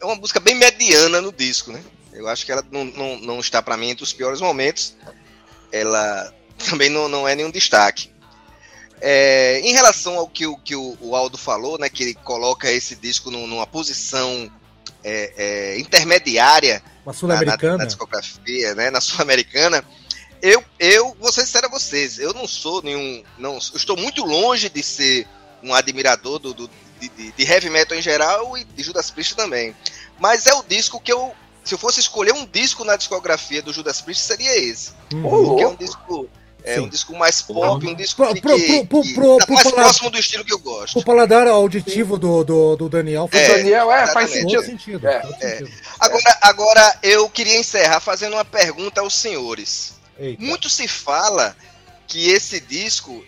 é uma música bem mediana no disco, né? Eu acho que ela não, não, não está para mim entre os piores momentos. Ela também não, não é nenhum destaque. É, em relação ao que, o, que o, o, Aldo falou, né, que ele coloca esse disco numa posição é, é, intermediária na, na, na, discografia, né, na sul-americana, eu, eu vou ser sincero a vocês, eu não sou nenhum. Não, estou muito longe de ser um admirador do, do de, de, heavy metal em geral e de Judas Priest também. Mas é o disco que eu se eu fosse escolher um disco na discografia do Judas Priest, seria esse. Uhum. Porque é um disco. É Sim. um disco mais pop, um disco pro, que, pro, pro, que, pro, tá mais paladar, próximo do estilo que eu gosto. O paladar auditivo do, do, do, Daniel. É, Daniel, é, faz sentido. sentido, é. É. Agora, agora, eu queria encerrar fazendo uma pergunta aos senhores. Eita. Muito se fala que esse disco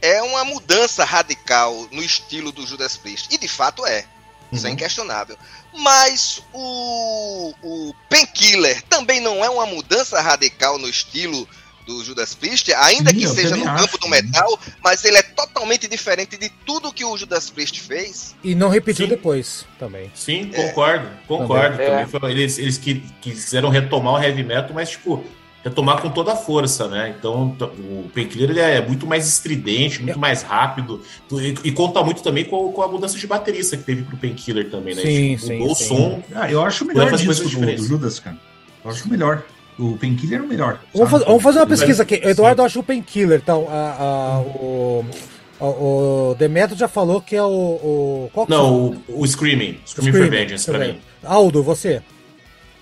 é uma mudança radical no estilo do Judas Priest. E de fato é. Isso é uhum. inquestionável. Mas o, o Painkiller também não é uma mudança radical no estilo do Judas Priest, ainda Sim, que seja no campo do metal, mas ele é totalmente diferente de tudo que o Judas Priest fez. E não repetiu Sim. depois também. Sim, concordo, é. concordo. Também. Também é. eles, eles que, quiseram retomar o heavy metal, mas tipo, retomar com toda a força, né? Então o Painkiller ele é muito mais estridente, muito mais rápido e, e conta muito também com, com, a mudança de baterista que teve pro Painkiller também, né? Sim, tipo, sim, o sim. som. Ah, eu acho melhor disco do, do Judas, cara. Eu acho melhor. O Painkiller é o melhor. Vamos fazer, vamos fazer, uma pesquisa aqui. Eduardo acha o Painkiller, então a, a, o o, Demetrio já falou que é o. o qual Não, o, o Screaming. Screaming, Screaming for Vengeance, pra mim. Aldo, você?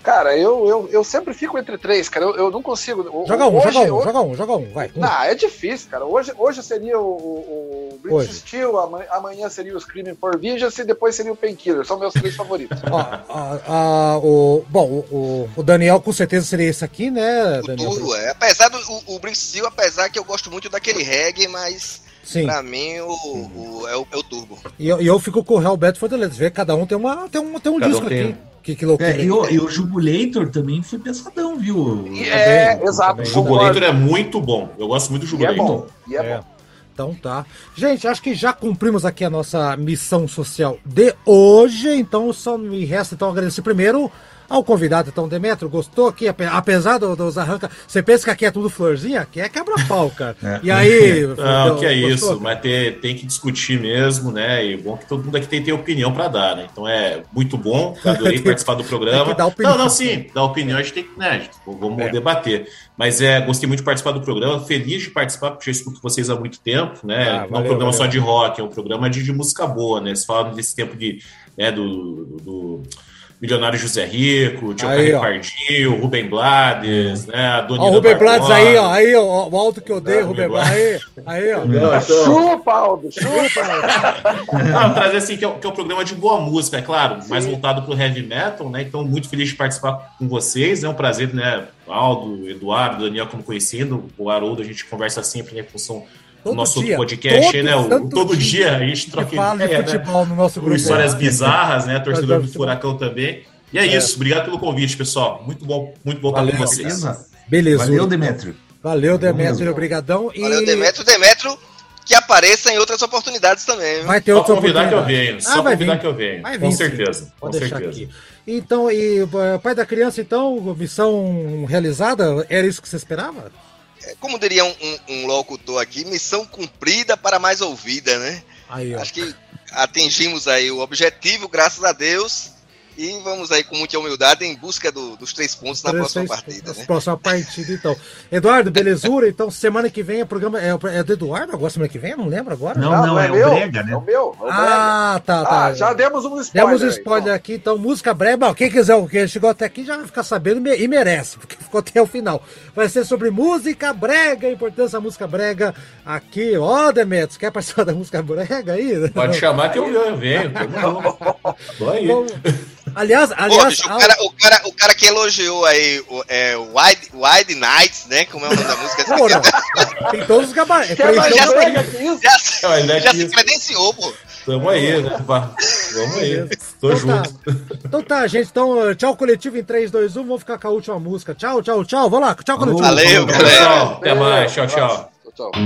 Cara, eu, eu, eu sempre fico entre três, cara. Eu, eu não consigo. Joga um, hoje, joga um, hoje... joga um, joga um, vai. Um. Não, é difícil, cara. Hoje, hoje seria o, o, o British Steel, amanhã, seria o Screaming for Vengeance e depois seria o Painkiller. São meus três favoritos. Ó, a, a, o, bom, o, o, Daniel com certeza seria esse aqui, né? O Daniel? É. Apesar do o, o British Steel, apesar que eu gosto muito daquele reggae, mas. Sim. Pra mim, o, o, é, o, é o Turbo. E eu, eu fico com o Real Beto Fortaleza. Vê, cada um tem, uma, tem, um, tem um disco um tem. aqui. Que, que loucura. É, e, o, e o Jubulator também foi pesadão, viu? É, é exato. O Jubulator é muito bom. Eu gosto muito do Jubulator. E é bom. E é, é. bom. Então tá. Gente, acho que já cumprimos aqui a nossa missão social de hoje. Então só me resta então agradecer primeiro ao convidado, então, Demetrio, gostou aqui, apesar dos arranca. Você pensa que aqui é tudo florzinha? Aqui é quebra-pau, cara. É. E aí. Não, deu, que é gostou? isso, mas tem, tem que discutir mesmo, né? E bom que todo mundo aqui tem, tem opinião para dar, né? Então é muito bom, adorei participar do programa. Não, não, sim, da opinião a gente tem que, né? Vamos é. debater. Mas é, gostei muito de participar do programa, feliz de participar, porque eu escuto vocês há muito tempo, né? Ah, não é um programa valeu. só de rock, é um programa de, de música boa, né? Vocês falam desse tempo de, né, do, do Milionário José Rico, Tio Aí, ó. Ricardinho, Rubem Blades, né? A Dona Ó, o Rubem Blades aí, ó. Aí, ó. O alto que eu dei, Rubem Blades. Aí, aí, ó. Não, então- Chupa, Aldo, chupa! Não, trazer assim que é, que é um programa de boa música, é claro, mais voltado pro heavy metal, né? Então, muito feliz de participar com vocês. É um prazer, né? Aldo, Eduardo, Daniel, como conhecendo, o Haroldo, a gente conversa sempre, né? Com som do Todo nosso dia, podcast, todo né? O- santo todo dia dia a gente troca fala de ideia, né? futebol no nosso Com grupo. histórias bizarras, né? Torcedor do. Furacão também. E é, isso, obrigado pelo convite, pessoal. Muito bom, muito bom estar com vocês. Beleza? Beleza. Valeu, Demetrio. Valeu, Demetrio. Obrigadão. E Valeu, Demetrio. Demetrio que apareça em outras oportunidades também. viu? vai ter Só outra convidar que eu oportunidade. venho, Ah, só vai convidar vir. que eu venho. Vai Com vir, sim. certeza, com Pode deixar certeza. aqui. Então, e eh, pai da criança, então, missão realizada? Era isso que você esperava? Como diria um, um- um locutor aqui, missão cumprida para mais ouvida, né? Aí. Acho que atingimos aí o objetivo, graças a Deus. E vamos aí com muita humildade em busca do- dos três pontos na próxima partida, né? Próxima partida, então. Eduardo, belezura? Então, semana que vem o programa. É, é do Eduardo agora, semana que vem? Eu não lembro agora. Não, não, é, meu, o Brega, né? É o meu, é o Brega. Ah, tá, tá. Ah, já demos um spoiler. Demos um spoiler então. aqui, então música breve. Bom, quem quiser, o que chegou até aqui já vai ficar sabendo e merece, porque ficou até o final. Vai ser sobre música brega, a importância da música brega aqui. Ó, Demetrios, quer participar da música brega aí? Pode chamar que eu, eu venho. Tô aí. Bom, aliás, Pô, aliás, bicho, o, cara, o, cara, o cara que elogiou aí o é, Wide, Wide Nights, né? Como é o nome da música? ah, porra, tem todos os gabaritos. Já-? Já, se- Não, ainda é já se credenciou, pô. Tamo aí, né? Vamos aí. Tô Então junto. tá. então tá, gente. Então, tchau, coletivo em 3, 2, 1. Vamos ficar com a última música. Tchau, tchau, tchau. Vamos lá. Tchau, coletivo. Valeu, galera. pessoal. Até mais. Tchau, tchau. Tchau, tchau.